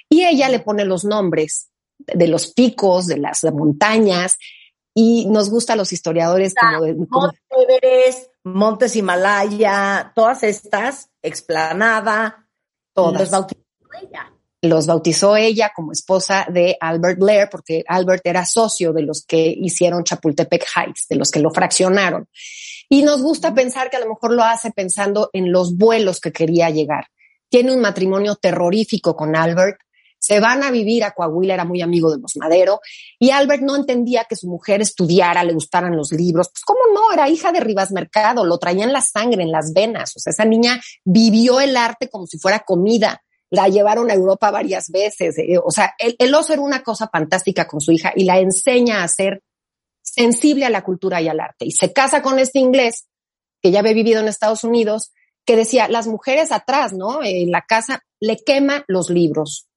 y ella le pone los nombres de los picos, de las montañas, y nos gustan los historiadores como, de, Montes Montes Himalaya, todas estas, explanada, todas. Los bautizó ella. Los bautizó ella como esposa de Albert Blair, porque Albert era socio de los que hicieron Chapultepec Heights, de los que lo fraccionaron. Y nos gusta pensar que a lo mejor lo hace pensando en los vuelos que quería llegar. Tiene un matrimonio terrorífico con Albert, se van a vivir a Coahuila, era muy amigo de los Madero, y Albert no entendía que su mujer estudiara, le gustaran los libros. Pues, ¿cómo no? Era hija de Rivas Mercado, lo traía en la sangre, en las venas. O sea, esa niña vivió el arte como si fuera comida. La llevaron a Europa varias veces. Eh, o sea, el, el oso era una cosa fantástica con su hija y la enseña a ser sensible a la cultura y al arte. Y se casa con este inglés que ya había vivido en Estados Unidos, que decía, las mujeres atrás, ¿no? En la casa le quema los libros,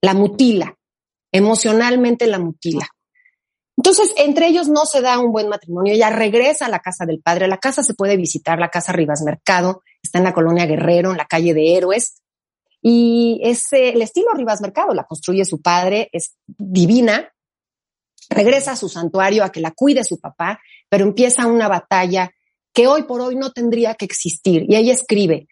la mutila, emocionalmente la mutila. Entonces, entre ellos no se da un buen matrimonio. Ella regresa a la casa del padre. La casa se puede visitar, la casa Rivas Mercado, está en la colonia Guerrero, en la calle de Héroes. Y es el estilo Rivas Mercado, la construye su padre, es divina. Regresa a su santuario a que la cuide su papá, pero empieza una batalla que hoy por hoy no tendría que existir. Y ella escribe,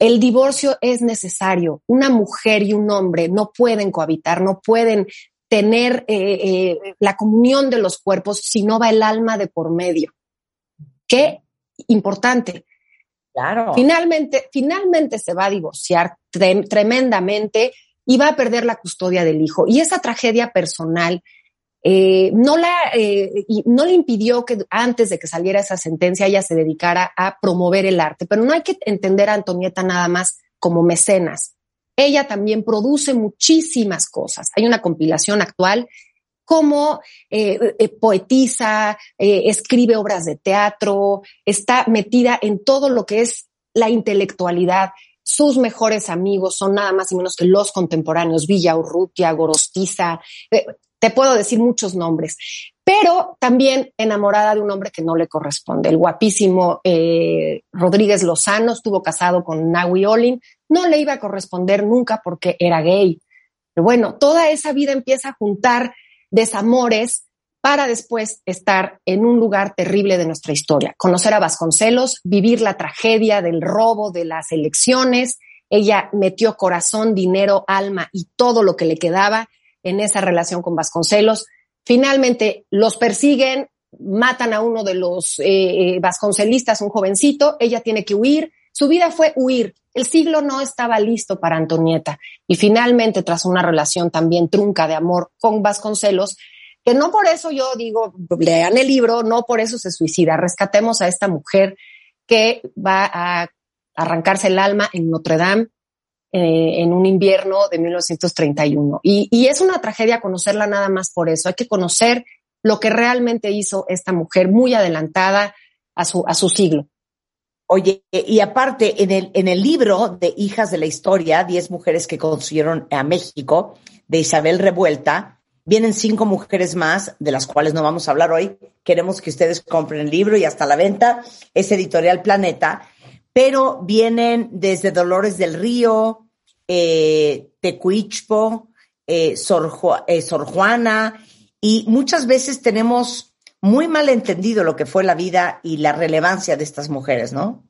el divorcio es necesario. Una mujer y un hombre no pueden cohabitar, no pueden tener eh, eh, la comunión de los cuerpos si no va el alma de por medio. Qué importante. Claro. Finalmente, finalmente se va a divorciar tremendamente y va a perder la custodia del hijo. Y esa tragedia personal eh, no, la, eh, no le impidió que antes de que saliera esa sentencia ella se dedicara a promover el arte. Pero no hay que entender a Antonieta nada más como mecenas. Ella también produce muchísimas cosas. Hay una compilación actual como eh, poetiza, escribe obras de teatro, está metida en todo lo que es la intelectualidad. Sus mejores amigos son nada más y menos que los contemporáneos, Villa Urrutia, Gorostiza, eh, te puedo decir muchos nombres, pero también enamorada de un hombre que no le corresponde. El guapísimo eh, Rodríguez Lozano estuvo casado con Naui Olin, no le iba a corresponder nunca porque era gay. Pero bueno, toda esa vida empieza a juntar desamores para después estar en un lugar terrible de nuestra historia, conocer a Vasconcelos, vivir la tragedia del robo de las elecciones. Ella metió corazón, dinero, alma y todo lo que le quedaba en esa relación con Vasconcelos. Finalmente los persiguen, matan a uno de los eh, eh, vasconcelistas, un jovencito, ella tiene que huir. Su vida fue huir. El siglo no estaba listo para Antonieta. Y finalmente, tras una relación también trunca de amor con Vasconcelos, que no por eso yo digo, lean el libro, no por eso se suicida. Rescatemos a esta mujer que va a arrancarse el alma en Notre Dame eh, en un invierno de 1931. Y, es una tragedia conocerla nada más por eso. Hay que conocer lo que realmente hizo esta mujer muy adelantada a su siglo. Oye, y aparte, en el, en el libro de Hijas de la Historia, 10 mujeres que construyeron a México, de Isabel Revuelta, Vienen cinco mujeres más, de las cuales no vamos a hablar hoy. Queremos que ustedes compren el libro y hasta la venta. Es Editorial Planeta. Pero vienen desde Dolores del Río, eh, Tecuichpo, eh, eh, Sor Juana, y muchas veces tenemos muy mal entendido lo que fue la vida y la relevancia de estas mujeres, ¿no?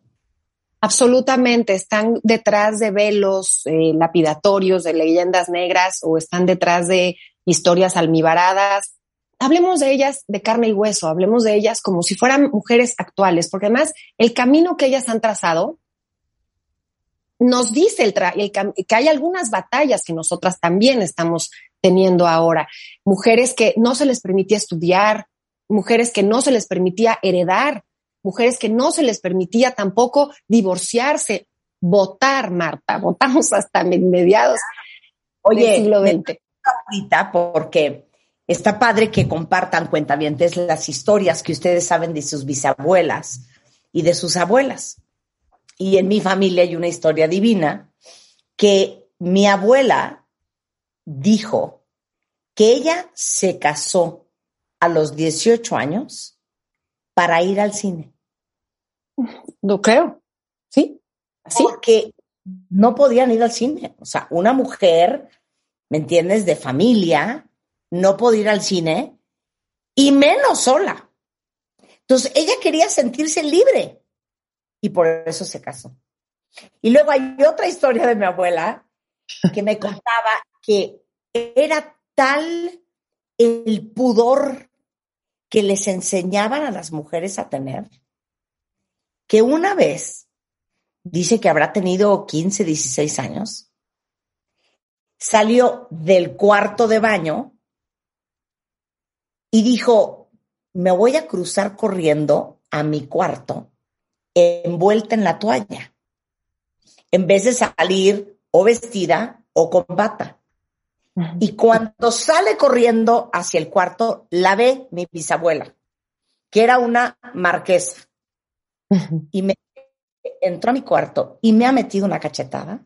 Absolutamente, están detrás de velos eh, lapidatorios, de leyendas negras o están detrás de historias almibaradas. Hablemos de ellas de carne y hueso, hablemos de ellas como si fueran mujeres actuales, porque además el camino que ellas han trazado nos dice el, que hay algunas batallas que nosotras también estamos teniendo ahora. Mujeres que no se les permitía estudiar, mujeres que no se les permitía heredar, mujeres que no se les permitía tampoco divorciarse, votar, Marta, (laughs) votamos hasta mediados Oye, del siglo XX ahorita porque está padre que compartan cuentavientes las historias que ustedes saben de sus bisabuelas y de sus abuelas. Y en mi familia hay una historia divina que mi abuela dijo que ella se casó a los 18 años para ir al cine. No creo. Sí. Así. que no podían ir al cine. O sea, una mujer ¿me entiendes? De familia, no podía ir al cine y menos sola. Entonces, ella quería sentirse libre y por eso se casó. Y luego hay otra historia de mi abuela que me contaba que era tal el pudor que les enseñaban a las mujeres a tener, que una vez, dice que habrá tenido 15, 16 años, salió del cuarto de baño y dijo, me voy a cruzar corriendo a mi cuarto envuelta en la toalla, en vez de salir o vestida o con bata. Y cuando sale corriendo hacia el cuarto, la ve mi bisabuela, que era una marquesa. Y me entró a mi cuarto y me ha metido una cachetada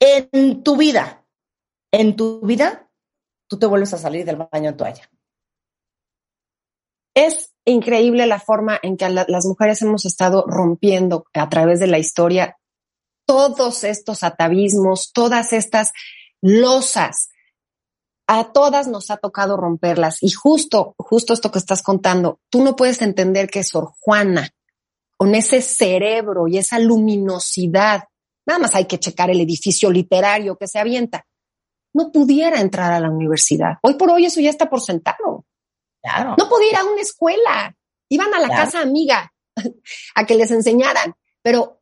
en tu vida, en tu vida, tú te vuelves a salir del baño en toalla. Es increíble la forma en que las mujeres hemos estado rompiendo a través de la historia todos estos atavismos, todas estas losas. A todas nos ha tocado romperlas. Y justo, justo esto que estás contando, tú no puedes entender que Sor Juana, con ese cerebro y esa luminosidad Nada más hay que checar el edificio literario que se avienta. No pudiera entrar a la universidad. Hoy por hoy eso ya está por sentado. Claro. No podía ir a una escuela. iban a la casa amiga (laughs) a que les enseñaran, pero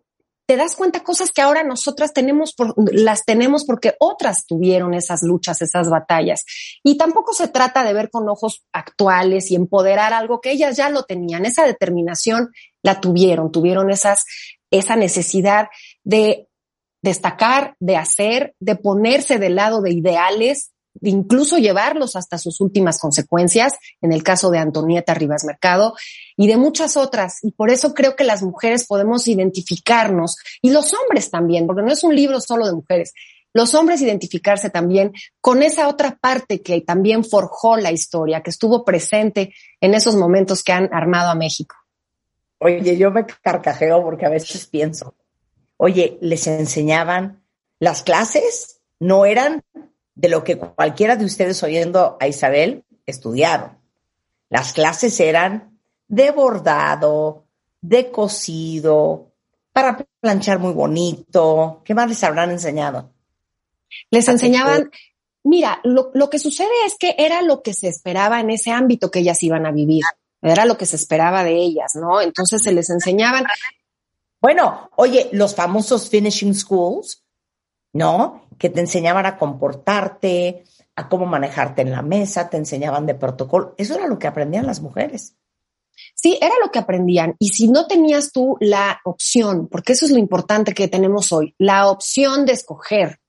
te das cuenta cosas que ahora nosotras tenemos, por, las tenemos porque otras tuvieron esas luchas, esas batallas. Y tampoco se trata de ver con ojos actuales y empoderar algo que ellas ya lo tenían. Esa determinación la tuvieron, tuvieron esas, esa necesidad de destacar, de hacer, de ponerse del lado de ideales, de incluso llevarlos hasta sus últimas consecuencias, en el caso de Antonieta Rivas Mercado y de muchas otras. Y por eso creo que las mujeres podemos identificarnos, y los hombres también, porque no es un libro solo de mujeres, los hombres identificarse también con esa otra parte que también forjó la historia, que estuvo presente en esos momentos que han armado a México. Oye, yo me carcajeo porque a veces pienso, Oye, les enseñaban las clases, no eran de lo que cualquiera de ustedes oyendo a Isabel estudiaron. Las clases eran de bordado, de cosido, para planchar muy bonito. ¿Qué más les habrán enseñado? Les enseñaban, mira, lo, lo, que sucede es que era lo que se esperaba en ese ámbito que ellas iban a vivir. Era lo que se esperaba de ellas, ¿no? Entonces se les enseñaban bueno, oye, los famosos finishing schools, ¿no? Que te enseñaban a comportarte, a cómo manejarte en la mesa, te enseñaban de protocolo. Eso era lo que aprendían las mujeres. Sí, era lo que aprendían. Y si no tenías tú la opción, porque eso es lo importante que tenemos hoy, la opción de escoger.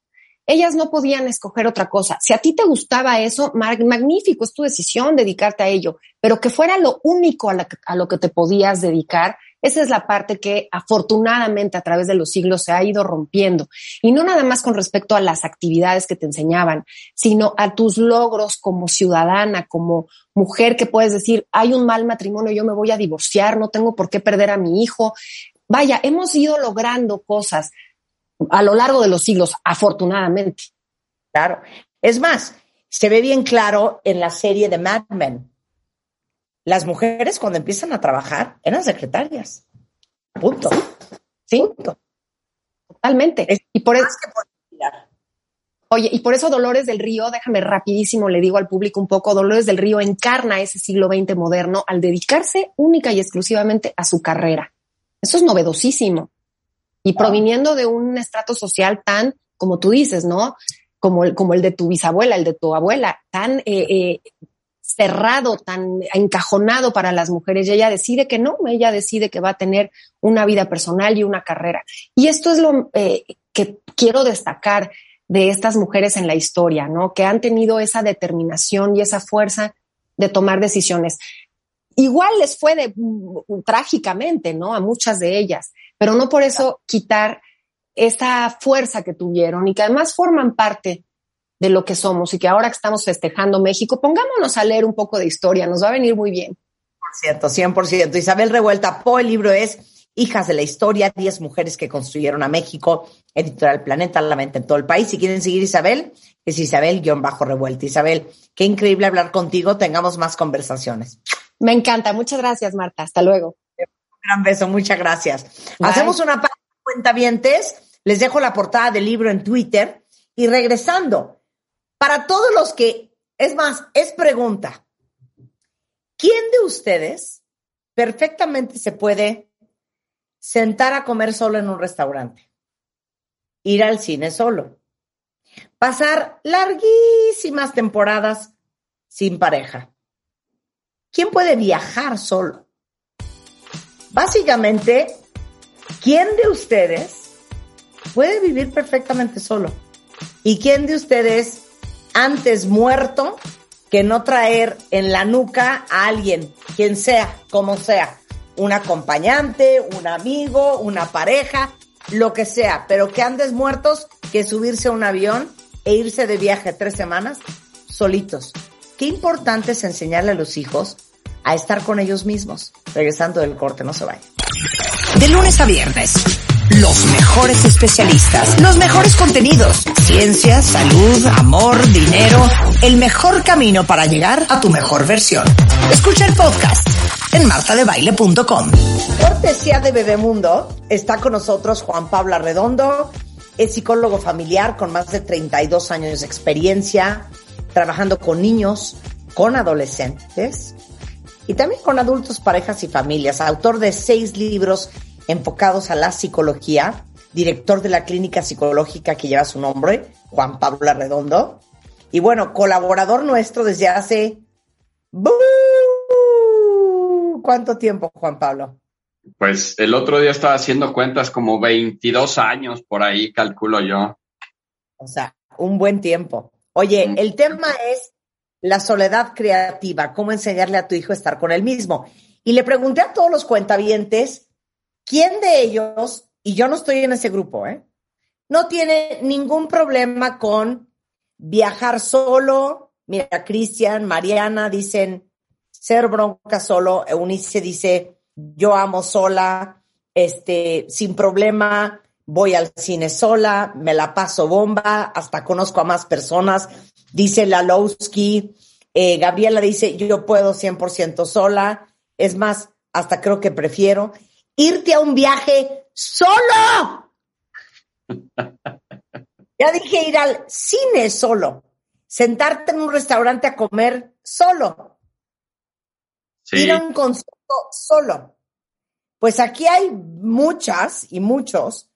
Ellas no podían escoger otra cosa. Si a ti te gustaba eso, magnífico, es tu decisión dedicarte a ello, pero que fuera lo único a, a lo que te podías dedicar, esa es la parte que afortunadamente a través de los siglos se ha ido rompiendo. Y no nada más con respecto a las actividades que te enseñaban, sino a tus logros como ciudadana, como mujer que puedes decir, hay un mal matrimonio, yo me voy a divorciar, no tengo por qué perder a mi hijo. Vaya, hemos ido logrando cosas a lo largo de los siglos, afortunadamente. Claro. Es más, se ve bien claro en la serie de Mad Men las mujeres cuando empiezan a trabajar eran secretarias. Punto. Sí. Totalmente. y por eso. Oye, y por eso Dolores del Río, déjame rapidísimo, le digo al público un poco, Dolores del Río encarna ese siglo XX moderno al dedicarse única y exclusivamente a su carrera. Eso es novedosísimo. Y proviniendo de un estrato social tan, como tú dices, ¿no? Como el, como el de tu bisabuela, el de tu abuela, tan eh, eh, cerrado, tan encajonado para las mujeres y ella decide que no, ella decide que va a tener una vida personal y una carrera. Y esto es lo eh, que quiero destacar de estas mujeres en la historia, ¿no? Que han tenido esa determinación y esa fuerza de tomar decisiones. Igual les fue de, mm, trágicamente, ¿no? A muchas de ellas, pero no por eso quitar esa fuerza que tuvieron y que además forman parte de lo que somos y que ahora que estamos festejando México, pongámonos a leer un poco de historia, nos va a venir muy bien. Por cierto, 100%. Isabel Revuelta Po, el libro es Hijas de la Historia, 10 mujeres que construyeron a México, editorial Planeta, la mente en todo el país. Si quieren seguir Isabel, es Isabel-Revuelta. Isabel, qué increíble hablar contigo, tengamos más conversaciones. Me encanta, muchas gracias Marta, hasta luego. Un gran beso, muchas gracias. Hacemos una cuenta vientes, les dejo la portada del libro en Twitter y regresando, para todos los que, es más, es pregunta. ¿Quién de ustedes perfectamente se puede sentar a comer solo en un restaurante? Ir al cine solo. Pasar larguísimas temporadas sin pareja. ¿Quién puede viajar solo? Básicamente, ¿quién de ustedes puede vivir perfectamente solo? ¿Y quién de ustedes antes muerto que no traer en la nuca a alguien, quien sea, como sea, un acompañante, un amigo, una pareja, lo que sea, pero que andes muertos que subirse a un avión e irse de viaje tres semanas solitos. Qué importante es enseñarle a los hijos a estar con ellos mismos. Regresando del corte, no se vayan. De lunes a viernes los mejores especialistas, los mejores contenidos, ciencia, salud, amor, dinero, el mejor camino para llegar a tu mejor versión. Escucha el podcast en martadebaile.com. Cortesía de Bebemundo, está con nosotros Juan Pablo Redondo, es psicólogo familiar con más de 32 años de experiencia, trabajando con niños, con adolescentes y también con adultos, parejas y familias. Autor de seis libros enfocados a la psicología, director de la clínica psicológica que lleva su nombre, Juan Pablo Arredondo. Y bueno, colaborador nuestro desde hace... ¿Cuánto tiempo, Juan Pablo? Pues el otro día estaba haciendo cuentas como 22 años por ahí, calculo yo. O sea, un buen tiempo. Oye, mm. el tema es la soledad creativa, cómo enseñarle a tu hijo a estar con él mismo. Y le pregunté a todos los cuentavientes, ¿quién de ellos, y yo no estoy en ese grupo, ¿eh? no tiene ningún problema con viajar solo? Mira, Cristian, Mariana dicen ser bronca solo, Eunice dice yo amo sola, este, sin problema, voy al cine sola, me la paso bomba, hasta conozco a más personas, dice Lalowski, eh, Gabriela dice, yo puedo 100% sola, es más, hasta creo que prefiero irte a un viaje solo. (laughs) ya dije ir al cine solo, sentarte en un restaurante a comer solo, ir a un concierto solo. Pues aquí hay muchas y muchos,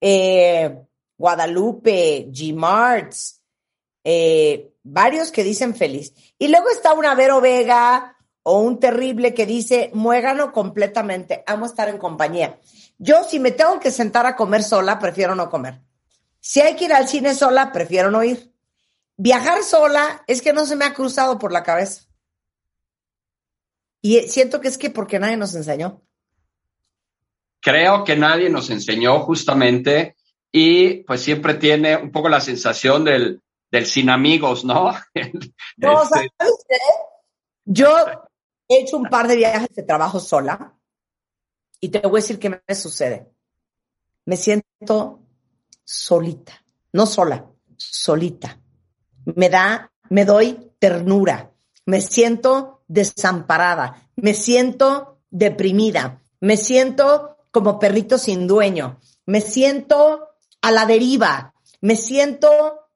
eh, Guadalupe, G-Marts, eh, varios que dicen feliz. Y luego está una Vero Vega o un terrible que dice, muégano completamente, amo estar en compañía. Yo si me tengo que sentar a comer sola, prefiero no comer. Si hay que ir al cine sola, prefiero no ir. Viajar sola es que no se me ha cruzado por la cabeza. Y siento que es que porque nadie nos enseñó. Creo que nadie nos enseñó justamente y pues siempre tiene un poco la sensación del, del sin amigos, ¿no? (laughs) no, este Yo he hecho un par de viajes de trabajo sola y te voy a decir qué me sucede. Me siento solita, no sola, solita. Me da, me doy ternura, me siento desamparada, me siento deprimida, me siento como perrito sin dueño, me siento a la deriva, me siento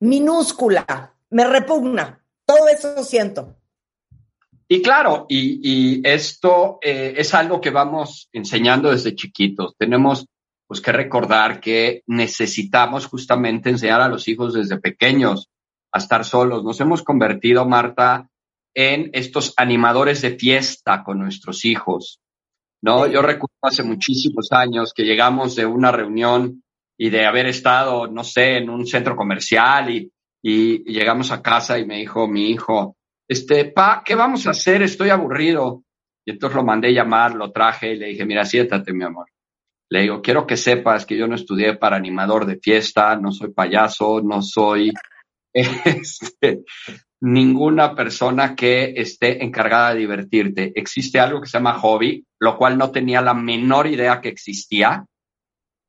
minúscula, me repugna, todo eso siento. Y claro, y, esto eh, es algo que vamos enseñando desde chiquitos. Tenemos pues que recordar que necesitamos justamente enseñar a los hijos desde pequeños a estar solos. Nos hemos convertido, Marta, en estos animadores de fiesta con nuestros hijos. ¿no? Yo recuerdo hace muchísimos años que llegamos de una reunión y de haber estado, no sé, en un centro comercial y, y, llegamos a casa y me dijo mi hijo, este, pa, ¿qué vamos a hacer? Estoy aburrido. Y entonces lo mandé llamar, lo traje y le dije, mira, siéntate, mi amor. Le digo, quiero que sepas que yo no estudié para animador de fiesta, no soy payaso, no soy (laughs) este, ninguna persona que esté encargada de divertirte. Existe algo que se llama hobby, lo cual no tenía la menor idea que existía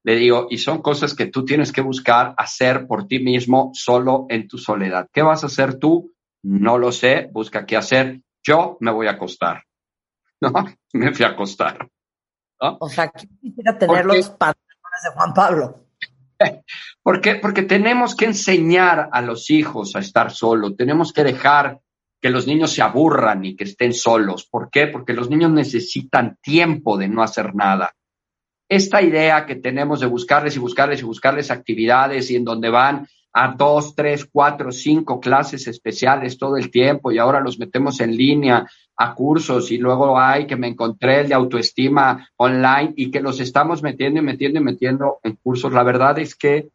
le digo, y son cosas que tú tienes que buscar hacer por ti mismo solo en tu soledad. ¿Qué vas a hacer tú? No lo sé, busca qué hacer. Yo me voy a acostar. (laughs) ¿No? Me fui a acostar. O sea, quisiera tener los pantalones de Juan Pablo. (laughs) ¿Por qué? Porque tenemos que enseñar a los hijos a estar solos. Tenemos que dejar que los niños se aburran y que estén solos. ¿Por qué? Porque los niños necesitan tiempo de no hacer nada esta idea que tenemos de buscarles y buscarles y buscarles actividades y en donde van a dos, tres, cuatro, cinco clases especiales todo el tiempo y ahora los metemos en línea a cursos y luego hay que me encontré el de autoestima online y que los estamos metiendo y metiendo y metiendo en cursos. La verdad es que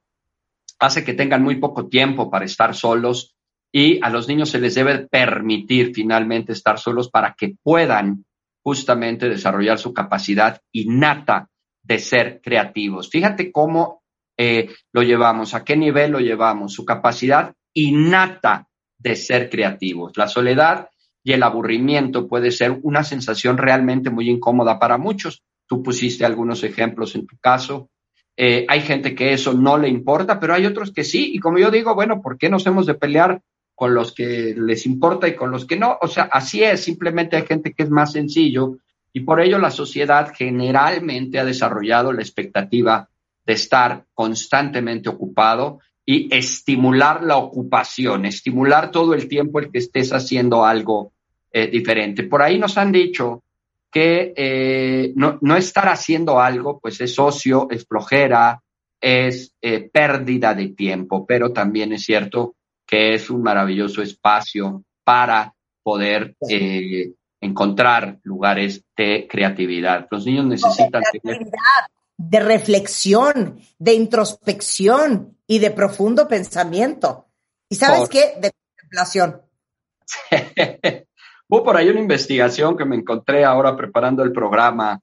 hace que tengan muy poco tiempo para estar solos y a los niños se les debe permitir finalmente estar solos para que puedan justamente desarrollar su capacidad innata de ser creativos. Fíjate cómo eh, lo llevamos, a qué nivel lo llevamos, su capacidad innata de ser creativos. La soledad y el aburrimiento puede ser una sensación realmente muy incómoda para muchos. Tú pusiste algunos ejemplos en tu caso. Eh, hay gente que eso no le importa, pero hay otros que sí. Y como yo digo, bueno, ¿por qué nos hemos de pelear con los que les importa y con los que no? O sea, así es. Simplemente hay gente que es más sencillo y por ello la sociedad generalmente ha desarrollado la expectativa de estar constantemente ocupado y estimular la ocupación, estimular todo el tiempo el que estés haciendo algo eh, diferente. Por ahí nos han dicho que eh, no, no, estar haciendo algo, pues es ocio, es flojera, es eh, pérdida de tiempo, pero también es cierto que es un maravilloso espacio para poder encontrar lugares de creatividad. Los niños necesitan... Creatividad, de reflexión, de introspección y de profundo pensamiento. ¿Y sabes qué? De contemplación. (laughs) Hubo por ahí una investigación que me encontré ahora preparando el programa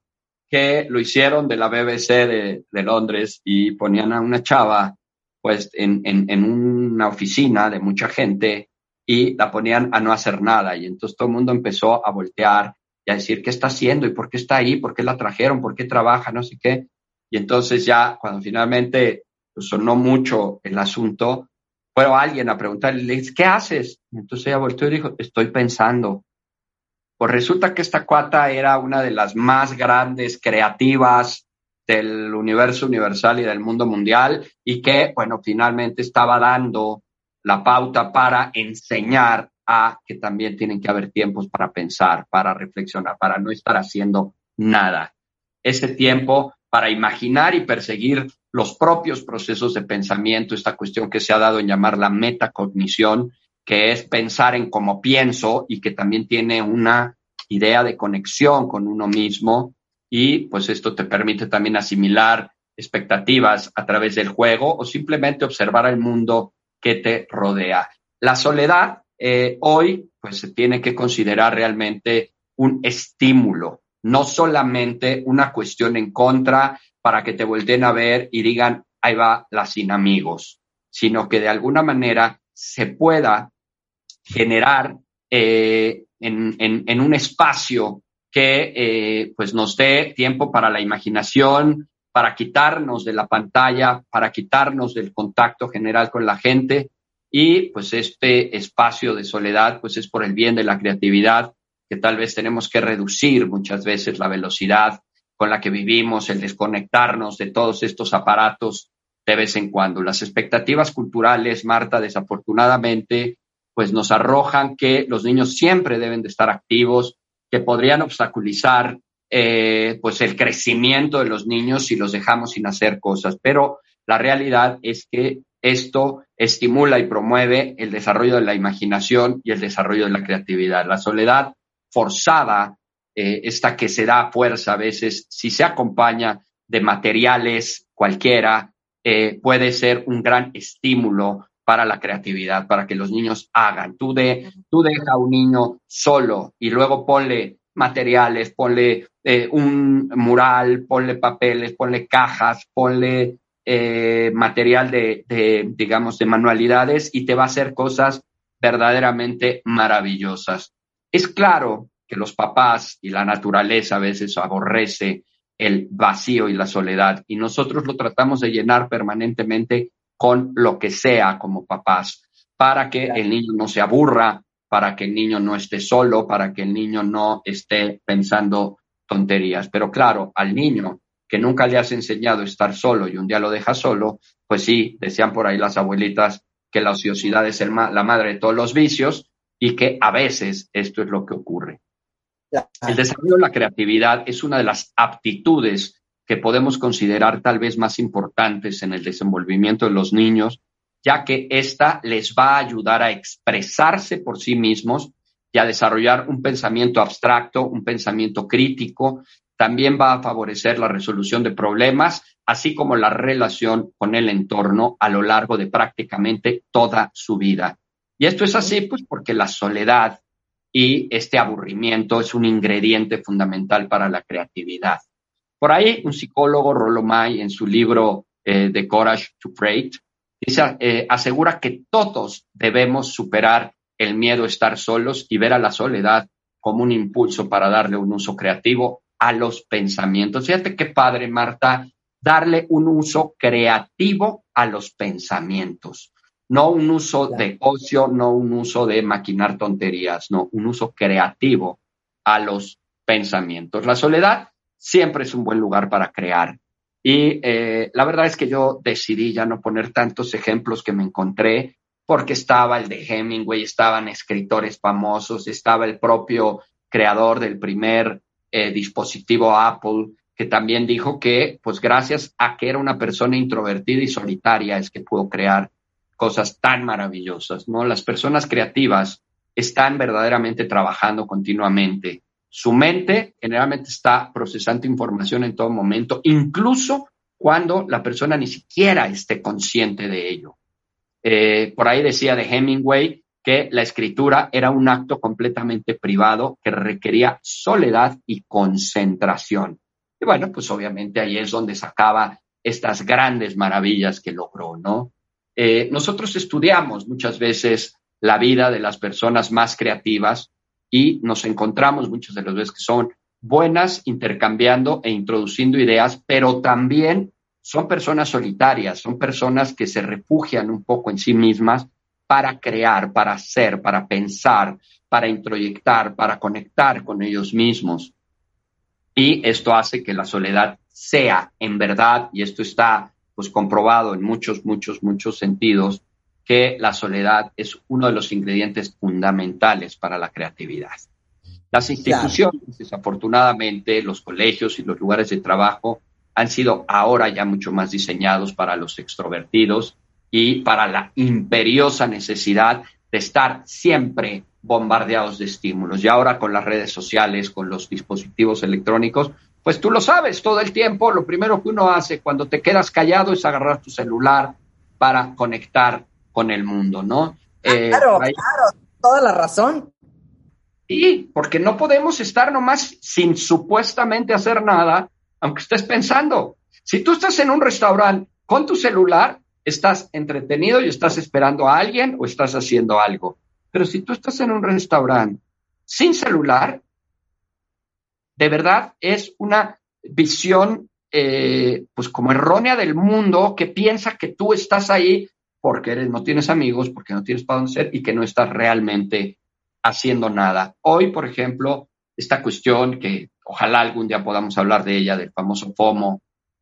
que lo hicieron de la BBC de, de Londres y ponían a una chava pues en, en, en, una oficina de mucha gente y la ponían a no hacer nada y entonces todo el mundo empezó a voltear y a decir qué está haciendo y por qué está ahí, por qué la trajeron, por qué trabaja, no sé qué. Y entonces ya cuando finalmente pues, sonó mucho el asunto, fue alguien a preguntarle, ¿qué haces? Y entonces ella volteó y dijo, estoy pensando. Pues resulta que esta cuata era una de las más grandes creativas del universo universal y del mundo mundial y que, bueno, finalmente estaba dando la pauta para enseñar a que también tienen que haber tiempos para pensar, para reflexionar, para no estar haciendo nada. Ese tiempo para imaginar y perseguir los propios procesos de pensamiento, esta cuestión que se ha dado en llamar la metacognición, que es pensar en cómo pienso y que también tiene una idea de conexión con uno mismo y pues esto te permite también asimilar expectativas a través del juego o simplemente observar el mundo que te rodea. La soledad eh, hoy pues se tiene que considerar realmente un estímulo, no solamente una cuestión en contra para que te volteen a ver y digan, ahí va la sin amigos, sino que de alguna manera se pueda generar eh, en, un espacio que eh, pues nos dé tiempo para la imaginación, para quitarnos de la pantalla, para quitarnos del contacto general con la gente. Y pues este espacio de soledad pues es por el bien de la creatividad que tal vez tenemos que reducir muchas veces la velocidad con la que vivimos, el desconectarnos de todos estos aparatos de vez en cuando. Las expectativas culturales, Marta, desafortunadamente, pues nos arrojan que los niños siempre deben de estar activos, que podrían obstaculizar eh, pues el crecimiento de los niños si los dejamos sin hacer cosas. Pero la realidad es que esto estimula y promueve el desarrollo de la imaginación y el desarrollo de la creatividad. La soledad forzada, eh, esta que se da fuerza a veces, si se acompaña de materiales cualquiera, eh, puede ser un gran estímulo para la creatividad, para que los niños hagan. Tú, de, tú deja a un niño solo y luego ponle materiales, ponle eh, un mural, ponle papeles, ponle cajas, ponle material de, de, digamos, de manualidades y te va a hacer cosas verdaderamente maravillosas. Es claro que los papás y la naturaleza a veces aborrece el vacío y la soledad y nosotros lo tratamos de llenar permanentemente con lo que sea como papás, para que el niño no se aburra, para que el niño no esté solo, para que el niño no esté pensando tonterías. Pero claro, al niño que nunca le has enseñado a estar solo y un día lo deja solo, pues sí, decían por ahí las abuelitas que la ociosidad es la madre de todos los vicios y que a veces esto es lo que ocurre. El desarrollo de la creatividad es una de las aptitudes que podemos considerar tal vez más importantes en el desenvolvimiento de los niños, ya que esta les va a ayudar a expresarse por sí mismos y a desarrollar un pensamiento abstracto, un pensamiento crítico. También va a favorecer la resolución de problemas, así como la relación con el entorno a lo largo de prácticamente toda su vida. Y esto es así, pues, porque la soledad y este aburrimiento es un ingrediente fundamental para la creatividad. Por ahí, un psicólogo, Rollo May, en su libro eh, The Courage to Freight, dice, eh, asegura que todos debemos superar el miedo a estar solos y ver a la soledad como un impulso para darle un uso creativo a los pensamientos. Fíjate qué padre, Marta, darle un uso creativo a los pensamientos. No un uso de ocio, no un uso de maquinar tonterías, no, un uso creativo a los pensamientos. La soledad siempre es un buen lugar para crear. Y eh, la verdad es que yo decidí ya no poner tantos ejemplos que me encontré porque estaba el de Hemingway, estaban escritores famosos, estaba el propio creador del primer eh, dispositivo Apple, que también dijo que, pues gracias a que era una persona introvertida y solitaria, es que pudo crear cosas tan maravillosas, ¿no? Las personas creativas están verdaderamente trabajando continuamente. Su mente generalmente está procesando información en todo momento, incluso cuando la persona ni siquiera esté consciente de ello. Eh, por ahí decía de Hemingway que la escritura era un acto completamente privado que requería soledad y concentración. Y bueno, pues obviamente ahí es donde sacaba estas grandes maravillas que logró, ¿no? Eh, nosotros estudiamos muchas veces la vida de las personas más creativas y nos encontramos muchas de las veces que son buenas intercambiando e introduciendo ideas, pero también son personas solitarias, son personas que se refugian un poco en sí mismas para crear, para hacer, para pensar, para introyectar, para conectar con ellos mismos. Y esto hace que la soledad sea en verdad, y esto está pues comprobado en muchos, muchos, muchos sentidos, que la soledad es uno de los ingredientes fundamentales para la creatividad. Las instituciones, desafortunadamente, los colegios y los lugares de trabajo han sido ahora ya mucho más diseñados para los extrovertidos y para la imperiosa necesidad de estar siempre bombardeados de estímulos. Y ahora con las redes sociales, con los dispositivos electrónicos, pues tú lo sabes, todo el tiempo lo primero que uno hace cuando te quedas callado es agarrar tu celular para conectar con el mundo, ¿no? Eh, claro, claro, toda la razón. Sí, porque no podemos estar nomás sin supuestamente hacer nada, aunque estés pensando. Si tú estás en un restaurante con tu celular, estás entretenido y estás esperando a alguien o estás haciendo algo. Pero si tú estás en un restaurante sin celular, de verdad es una visión eh, pues como errónea del mundo que piensa que tú estás ahí porque eres, no tienes amigos, porque no tienes para dónde ser y que no estás realmente haciendo nada. Hoy, por ejemplo, esta cuestión que ojalá algún día podamos hablar de ella, del famoso FOMO,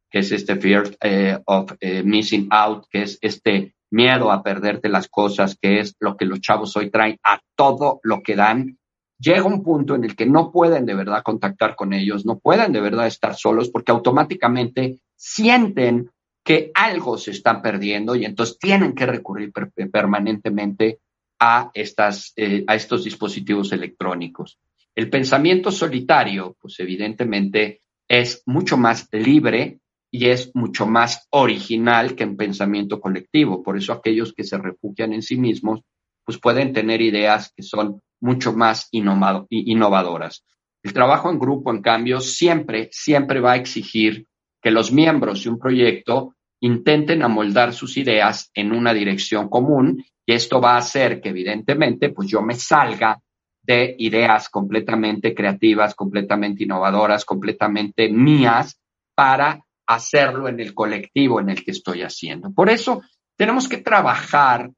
que es este fear eh, of eh, missing out, que es este miedo a perderte las cosas, que es lo que los chavos hoy traen a todo lo que dan llega un punto en el que no pueden de verdad contactar con ellos, no pueden de verdad estar solos porque automáticamente sienten que algo se están perdiendo y entonces tienen que recurrir permanentemente a, estas, eh, a estos dispositivos electrónicos. El pensamiento solitario, pues evidentemente es mucho más libre y es mucho más original que un pensamiento colectivo. Por eso aquellos que se refugian en sí mismos, pues pueden tener ideas que son mucho más innovadoras. El trabajo en grupo, en cambio, siempre, siempre va a exigir que los miembros de un proyecto intenten amoldar sus ideas en una dirección común y esto va a hacer que evidentemente pues yo me salga de ideas completamente creativas, completamente innovadoras, completamente mías para hacerlo en el colectivo en el que estoy haciendo. Por eso tenemos que trabajar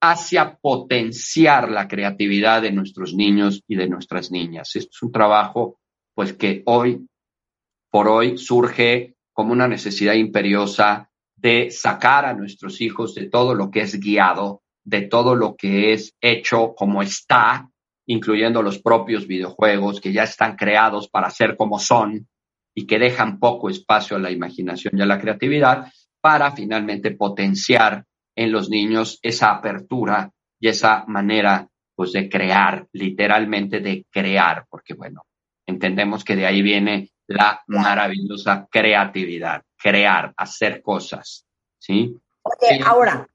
hacia potenciar la creatividad de nuestros niños y de nuestras niñas. Esto es un trabajo, pues, que hoy por hoy surge como una necesidad imperiosa de sacar a nuestros hijos de todo lo que es guiado, de todo lo que es hecho como está, incluyendo los propios videojuegos que ya están creados para ser como son y que dejan poco espacio a la imaginación y a la creatividad para finalmente potenciar en los niños esa apertura y esa manera pues de crear, literalmente de crear, porque bueno, entendemos que de ahí viene la maravillosa creatividad, crear, hacer cosas, ¿sí? Oye, ahora,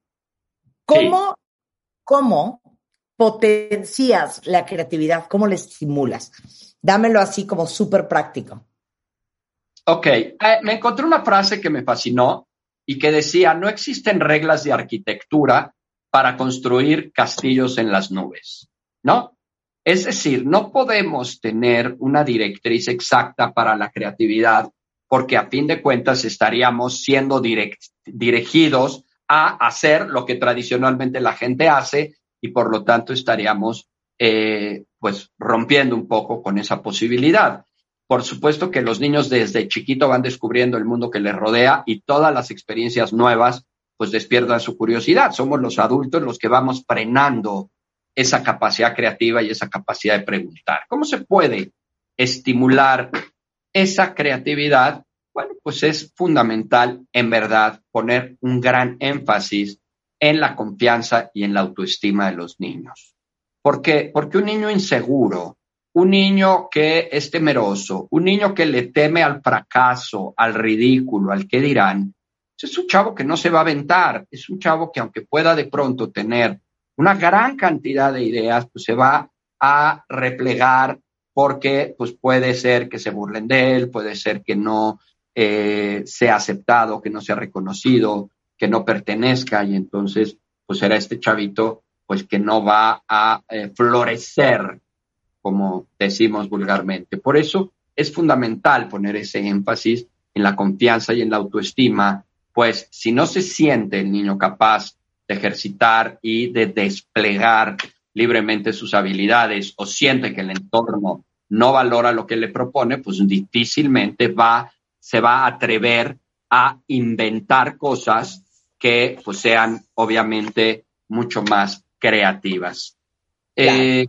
¿cómo, ¿cómo potencias la creatividad? ¿Cómo la estimulas? Dámelo así como súper práctico. Ok, eh, me encontré una frase que me fascinó y que decía, no existen reglas de arquitectura para construir castillos en las nubes, ¿no? Es decir, no podemos tener una directriz exacta para la creatividad porque a fin de cuentas estaríamos siendo dirigidos a hacer lo que tradicionalmente la gente hace y por lo tanto estaríamos eh, pues rompiendo un poco con esa posibilidad. Por supuesto que los niños desde chiquito van descubriendo el mundo que les rodea y todas las experiencias nuevas pues despierta su curiosidad. Somos los adultos los que vamos frenando esa capacidad creativa y esa capacidad de preguntar. ¿Cómo se puede estimular esa creatividad? Bueno, pues es fundamental, en verdad, poner un gran énfasis en la confianza y en la autoestima de los niños. ¿Por qué? Porque un niño inseguro, un niño que es temeroso, un niño que le teme al fracaso, al ridículo, al que dirán, es un chavo que no se va a aventar, es un chavo que aunque pueda de pronto tener una gran cantidad de ideas, pues se va a replegar porque pues puede ser que se burlen de él, puede ser que no eh, sea aceptado, que no sea reconocido, que no pertenezca y entonces pues será este chavito pues que no va a eh, florecer, como decimos vulgarmente. Por eso es fundamental poner ese énfasis en la confianza y en la autoestima pues si no se siente el niño capaz de ejercitar y de desplegar libremente sus habilidades o siente que el entorno no valora lo que le propone, pues difícilmente va, se va a atrever a inventar cosas que pues sean obviamente mucho más creativas. Eh,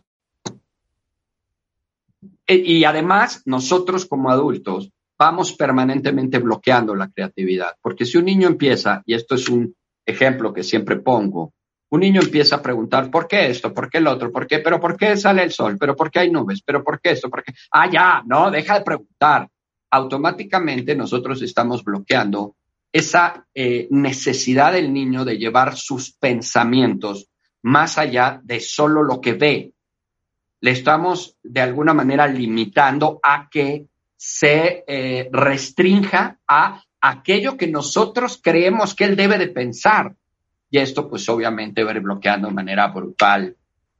y además, nosotros como adultos vamos permanentemente bloqueando la creatividad. Porque si un niño empieza, y esto es un ejemplo que siempre pongo, un niño empieza a preguntar, ¿por qué esto? ¿Por qué el otro? ¿Por qué? ¿Pero por qué sale el sol? ¿Pero por qué hay nubes? ¿Pero por qué esto? ¿Por qué? Ah, ya, no, deja de preguntar. Automáticamente nosotros estamos bloqueando esa eh, necesidad del niño de llevar sus pensamientos más allá de solo lo que ve. Le estamos de alguna manera limitando a que se eh, restrinja a aquello que nosotros creemos que él debe de pensar. Y esto pues obviamente va bloqueando de manera brutal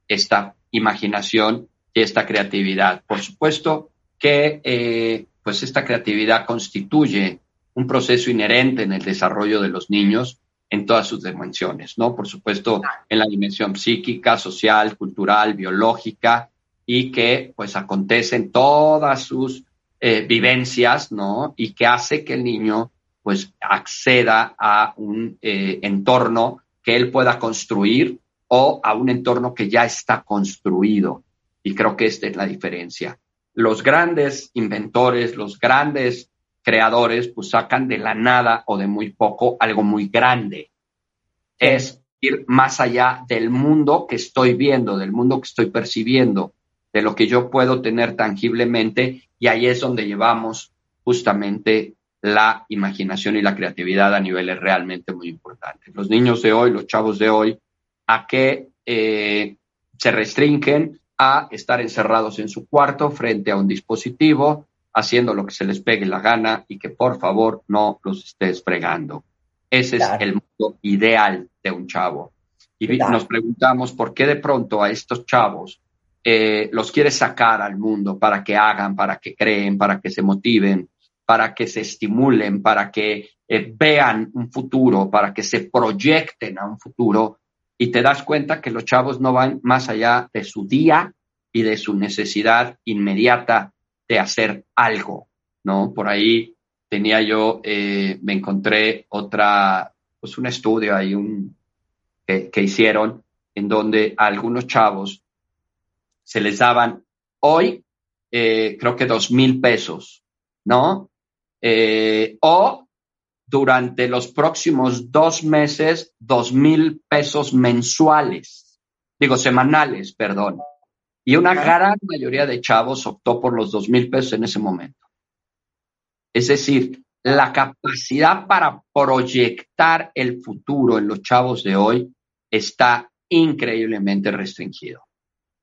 esta imaginación y esta creatividad. Por supuesto que eh, pues esta creatividad constituye un proceso inherente en el desarrollo de los niños en todas sus dimensiones, ¿no? Por supuesto, en la dimensión psíquica, social, cultural, biológica, y que pues acontece en todas sus eh, vivencias, ¿no? Y que hace que el niño pues acceda a un eh, entorno que él pueda construir o a un entorno que ya está construido. Y creo que esta es la diferencia. Los grandes inventores, los grandes creadores, pues sacan de la nada o de muy poco algo muy grande. Es ir más allá del mundo que estoy viendo, del mundo que estoy percibiendo, de lo que yo puedo tener tangiblemente y ahí es donde llevamos justamente la imaginación y la creatividad a niveles realmente muy importantes. Los niños de hoy, los chavos de hoy, a que eh, se restringen a estar encerrados en su cuarto frente a un dispositivo, haciendo lo que se les pegue la gana y que por favor no los estés fregando. Ese es el mundo ideal de un chavo. Y nos preguntamos por qué de pronto a estos chavos eh, los quiere sacar al mundo para que hagan, para que creen, para que se motiven, para que se estimulen, para que eh, vean un futuro, para que se proyecten a un futuro. Y te das cuenta que los chavos no van más allá de su día y de su necesidad inmediata de hacer algo, ¿no? Por ahí tenía yo, eh, me encontré otra, pues un estudio ahí un, que, que hicieron en donde algunos chavos se les daban hoy, eh, creo que dos mil pesos, ¿no? Eh, o durante los próximos dos meses, dos mil pesos mensuales, digo semanales, perdón. Y una gran mayoría de chavos optó por los dos mil pesos en ese momento. Es decir, la capacidad para proyectar el futuro en los chavos de hoy está increíblemente restringido.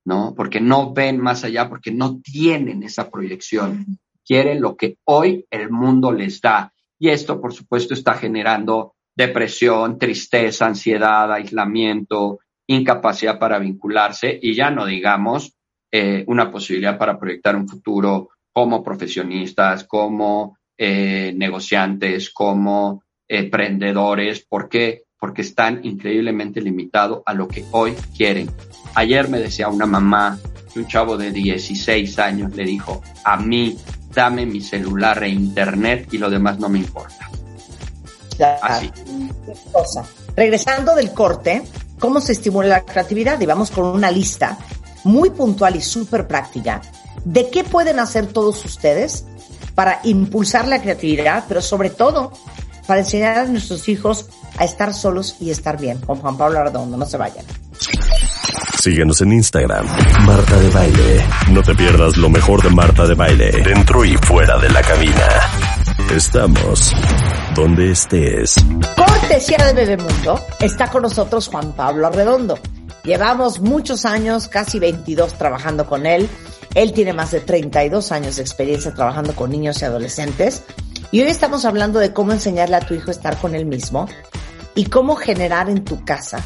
¿No? Porque no ven más allá, porque no tienen esa proyección. Quieren lo que hoy el mundo les da. Y esto, por supuesto, está generando depresión, tristeza, ansiedad, aislamiento, incapacidad para vincularse y ya no digamos eh, una posibilidad para proyectar un futuro como profesionistas, como eh, negociantes, como emprendedores. ¿Por qué? Porque están increíblemente limitados a lo que hoy quieren. Ayer me decía una mamá que un chavo de 16 años le dijo, a mí dame mi celular e internet y lo demás no me importa. Así. Regresando del corte, ¿cómo se estimula la creatividad? Y vamos con una lista muy puntual y súper práctica de qué pueden hacer todos ustedes para impulsar la creatividad, pero sobre todo para enseñar a nuestros hijos a estar solos y estar bien. Con Juan Pablo Ardondo, no se vayan. Síguenos en Instagram, Marta de Baile. No te pierdas lo mejor de Marta de Baile, dentro y fuera de la cabina. Estamos donde estés. Cortesía de Bebemundo, está con nosotros Juan Pablo Arredondo. Llevamos muchos años, casi 22 trabajando con él. Él tiene más de 32 años de experiencia trabajando con niños y adolescentes. Y hoy estamos hablando de cómo enseñarle a tu hijo a estar con él mismo y cómo generar en tu casa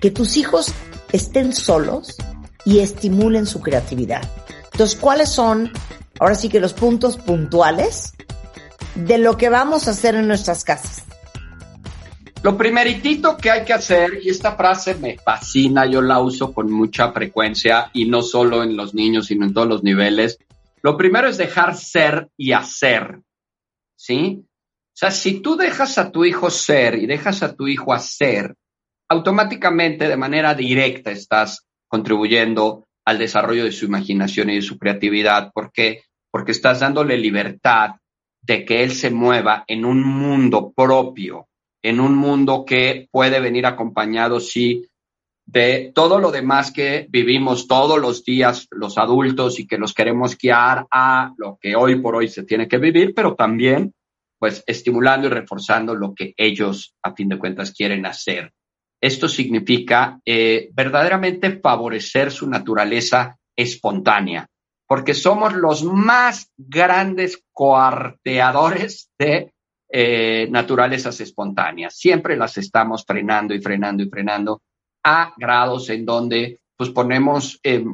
que tus hijos estén solos y estimulen su creatividad. Entonces, ¿cuáles son, ahora sí que los puntos puntuales de lo que vamos a hacer en nuestras casas? Lo primeritito que hay que hacer, y esta frase me fascina, yo la uso con mucha frecuencia y no solo en los niños, sino en todos los niveles. Lo primero es dejar ser y hacer, ¿sí? O sea, si tú dejas a tu hijo ser y dejas a tu hijo hacer, automáticamente de manera directa estás contribuyendo al desarrollo de su imaginación y de su creatividad. ¿Por qué? Porque estás dándole libertad de que él se mueva en un mundo propio, en un mundo que puede venir acompañado, sí, de todo lo demás que vivimos todos los días los adultos y que los queremos guiar a lo que hoy por hoy se tiene que vivir, pero también pues estimulando y reforzando lo que ellos a fin de cuentas quieren hacer. Esto significa eh, verdaderamente favorecer su naturaleza espontánea, porque somos los más grandes coarteadores de eh, naturalezas espontáneas. Siempre las estamos frenando y frenando y frenando a grados en donde pues ponemos eh,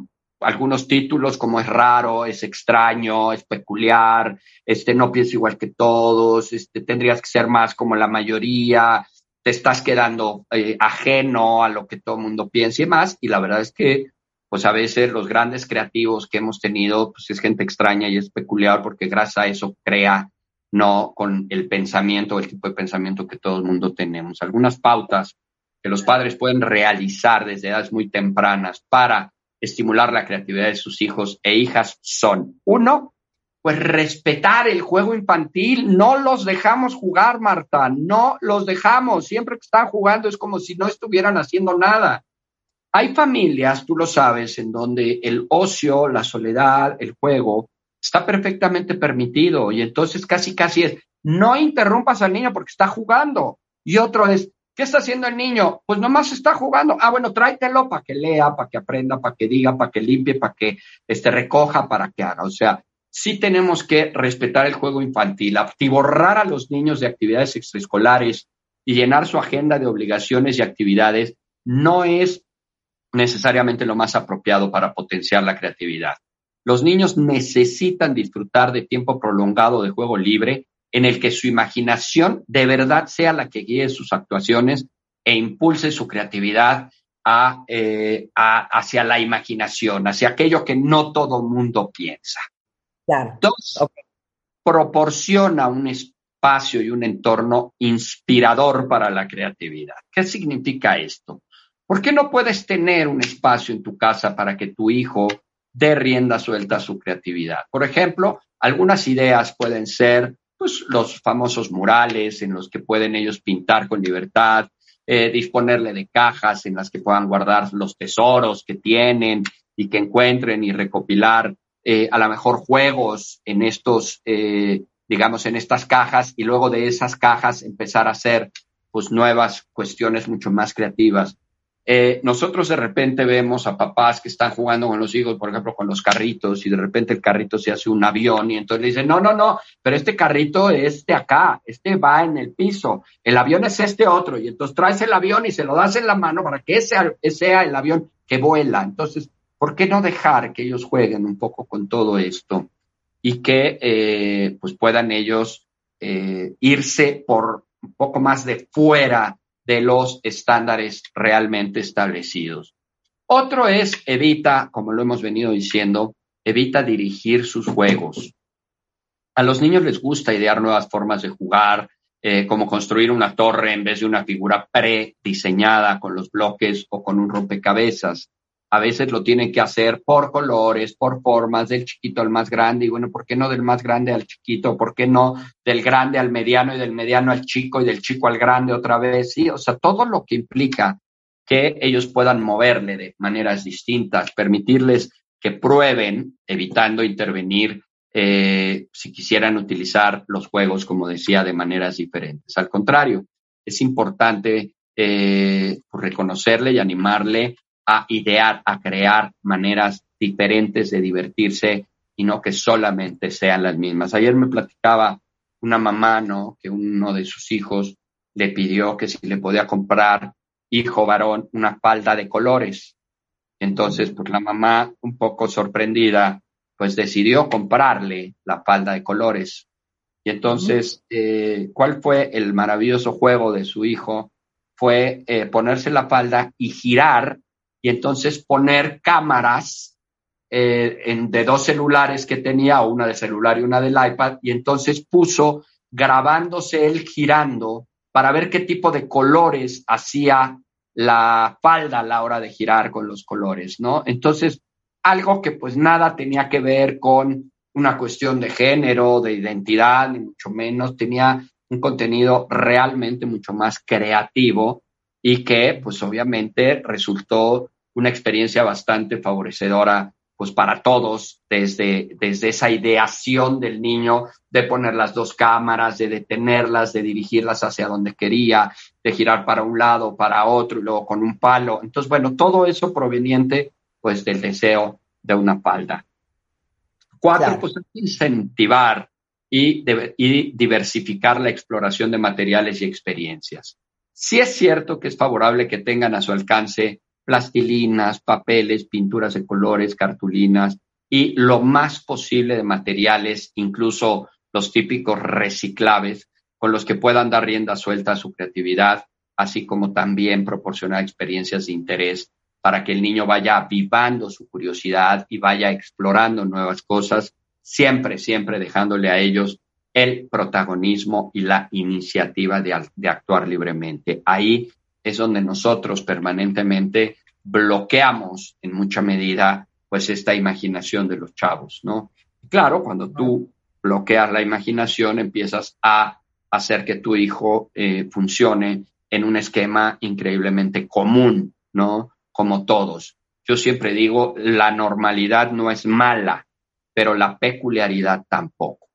algunos títulos como es raro, es extraño, es peculiar, este no pienso igual que todos, este tendrías que ser más como la mayoría, te estás quedando eh, ajeno a lo que todo el mundo piensa y más. Y la verdad es que, pues a veces los grandes creativos que hemos tenido, pues es gente extraña y es peculiar porque gracias a eso crea, no con el pensamiento, el tipo de pensamiento que todo el mundo tenemos. Algunas pautas que los padres pueden realizar desde edades muy tempranas para estimular la creatividad de sus hijos e hijas son, uno, pues respetar el juego infantil. No los dejamos jugar, Marta, no los dejamos. Siempre que están jugando es como si no estuvieran haciendo nada. Hay familias, tú lo sabes, en donde el ocio, la soledad, el juego está perfectamente permitido y entonces casi casi es, no interrumpas al niño porque está jugando. Y otro es, ¿qué está haciendo el niño? Pues nomás está jugando. Ah, bueno, tráetelo para que lea, para que aprenda, para que diga, para que limpie, para que este, recoja, para que haga. O sea, sí tenemos que respetar el juego infantil, activorrar a los niños de actividades extraescolares y llenar su agenda de obligaciones y actividades no es necesariamente lo más apropiado para potenciar la creatividad. Los niños necesitan disfrutar de tiempo prolongado de juego libre en el que su imaginación de verdad sea la que guíe sus actuaciones e impulse su creatividad eh, hacia la imaginación, hacia aquello que no todo mundo piensa. Dos, proporciona un espacio y un entorno inspirador para la creatividad. ¿Qué significa esto? ¿Por qué no puedes tener un espacio en tu casa para que tu hijo dé rienda suelta a su creatividad? Por ejemplo, algunas ideas pueden ser pues, los famosos murales en los que pueden ellos pintar con libertad, eh, disponerle de cajas en las que puedan guardar los tesoros que tienen y que encuentren y recopilar eh, a lo mejor juegos en estos, eh, digamos, en estas cajas y luego de esas cajas empezar a hacer pues nuevas cuestiones mucho más creativas. Eh, nosotros de repente vemos a papás que están jugando con los hijos, por ejemplo, con los carritos, y de repente el carrito se hace un avión, y entonces le dicen, no, no, no, pero este carrito es de acá, este va en el piso, el avión es este otro, y entonces traes el avión y se lo das en la mano para que ese sea el avión que vuela. Entonces, ¿por qué no dejar que ellos jueguen un poco con todo esto y que eh, pues puedan ellos eh, irse por un poco más de fuera de los estándares realmente establecidos? Otro es evita, como lo hemos venido diciendo, evita dirigir sus juegos. A los niños les gusta idear nuevas formas de jugar, eh, como construir una torre en vez de una figura prediseñada con los bloques o con un rompecabezas. A veces lo tienen que hacer por colores, por formas, del chiquito al más grande, y bueno, ¿por qué no del más grande al chiquito? ¿Por qué no del grande al mediano y del mediano al chico y del chico al grande otra vez? Sí, o sea, todo lo que implica que ellos puedan moverle de maneras distintas, permitirles que prueben, evitando intervenir eh, si quisieran utilizar los juegos, como decía, de maneras diferentes. Al contrario, es importante eh, reconocerle y animarle a idear, a crear maneras diferentes de divertirse y no que solamente sean las mismas. Ayer me platicaba una mamá, ¿no? Que uno de sus hijos le pidió que si le podía comprar hijo varón una falda de colores. Entonces, pues la mamá, un poco sorprendida, pues decidió comprarle la falda de colores. Y entonces, eh, ¿cuál fue el maravilloso juego de su hijo? Fue eh, ponerse la falda y girar y entonces poner cámaras eh, en, de dos celulares que tenía, una de celular y una del iPad, y entonces puso grabándose él girando para ver qué tipo de colores hacía la falda a la hora de girar con los colores, ¿no? Entonces, algo que pues nada tenía que ver con una cuestión de género, de identidad, ni mucho menos, tenía un contenido realmente mucho más creativo y que pues obviamente resultó una experiencia bastante favorecedora pues para todos, desde, desde esa ideación del niño de poner las dos cámaras, de detenerlas, de dirigirlas hacia donde quería, de girar para un lado, para otro y luego con un palo. Entonces, bueno, todo eso proveniente pues del deseo de una falda. Cuatro, pues incentivar y, y diversificar la exploración de materiales y experiencias. Sí es cierto que es favorable que tengan a su alcance plastilinas, papeles, pinturas de colores, cartulinas y lo más posible de materiales, incluso los típicos reciclables, con los que puedan dar rienda suelta a su creatividad, así como también proporcionar experiencias de interés para que el niño vaya avivando su curiosidad y vaya explorando nuevas cosas, siempre, siempre dejándole a ellos el protagonismo y la iniciativa de, de actuar libremente. Ahí es donde nosotros permanentemente bloqueamos en mucha medida pues esta imaginación de los chavos, ¿no? Claro, cuando tú bloqueas la imaginación empiezas a hacer que tu hijo eh, funcione en un esquema increíblemente común, ¿no? Como todos. Yo siempre digo, la normalidad no es mala, pero la peculiaridad tampoco,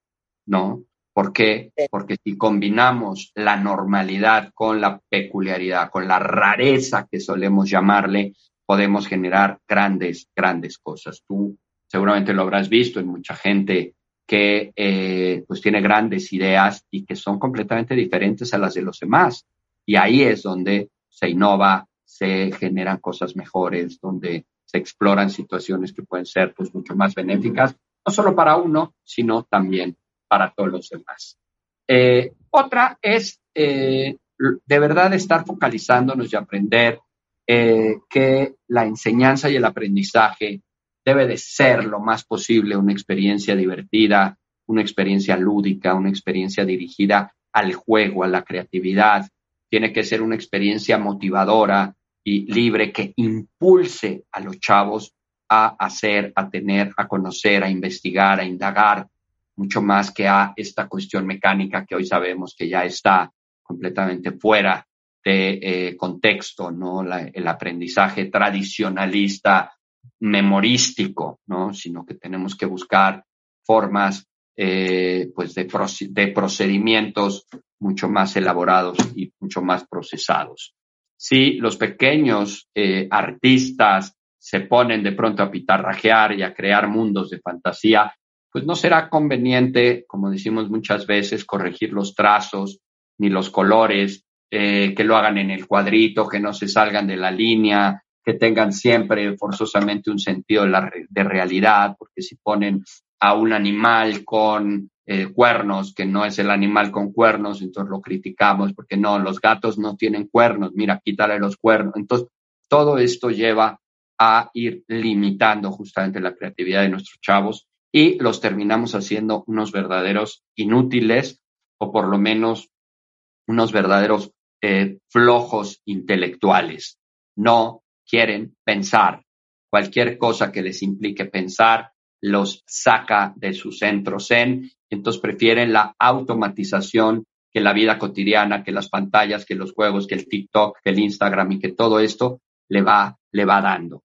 ¿no? ¿Por qué? Porque si combinamos la normalidad con la peculiaridad, con la rareza que solemos llamarle, podemos generar grandes, grandes cosas. Tú seguramente lo habrás visto en mucha gente que eh, pues tiene grandes ideas y que son completamente diferentes a las de los demás. Y ahí es donde se innova, se generan cosas mejores, donde se exploran situaciones que pueden ser pues mucho más benéficas, no solo para uno, sino también para todos los demás. Eh, otra es eh, de verdad estar focalizándonos y aprender eh, que la enseñanza y el aprendizaje debe de ser lo más posible una experiencia divertida, una experiencia lúdica, una experiencia dirigida al juego, a la creatividad. Tiene que ser una experiencia motivadora y libre que impulse a los chavos a hacer, a tener, a conocer, a investigar, a indagar, mucho más que a esta cuestión mecánica que hoy sabemos que ya está completamente fuera de eh, contexto, ¿no? el aprendizaje tradicionalista memorístico, ¿no? Sino que tenemos que buscar formas eh, pues de, procedimientos mucho más elaborados y mucho más procesados. Si los pequeños eh, artistas se ponen de pronto a pitarrajear y a crear mundos de fantasía, pues no será conveniente, como decimos muchas veces, corregir los trazos ni los colores, eh, que lo hagan en el cuadrito, que no se salgan de la línea, que tengan siempre forzosamente un sentido de, realidad, porque si ponen a un animal con eh, cuernos, que no es el animal con cuernos, entonces lo criticamos, porque no, los gatos no tienen cuernos, mira, quítale los cuernos. Entonces, todo esto lleva a ir limitando justamente la creatividad de nuestros chavos y los terminamos haciendo unos verdaderos inútiles o por lo menos unos verdaderos eh, flojos intelectuales. No quieren pensar. Cualquier cosa que les implique pensar los saca de su centro zen, entonces prefieren la automatización que la vida cotidiana, que las pantallas, que los juegos, que el TikTok, que el Instagram y que todo esto le va, le va dando.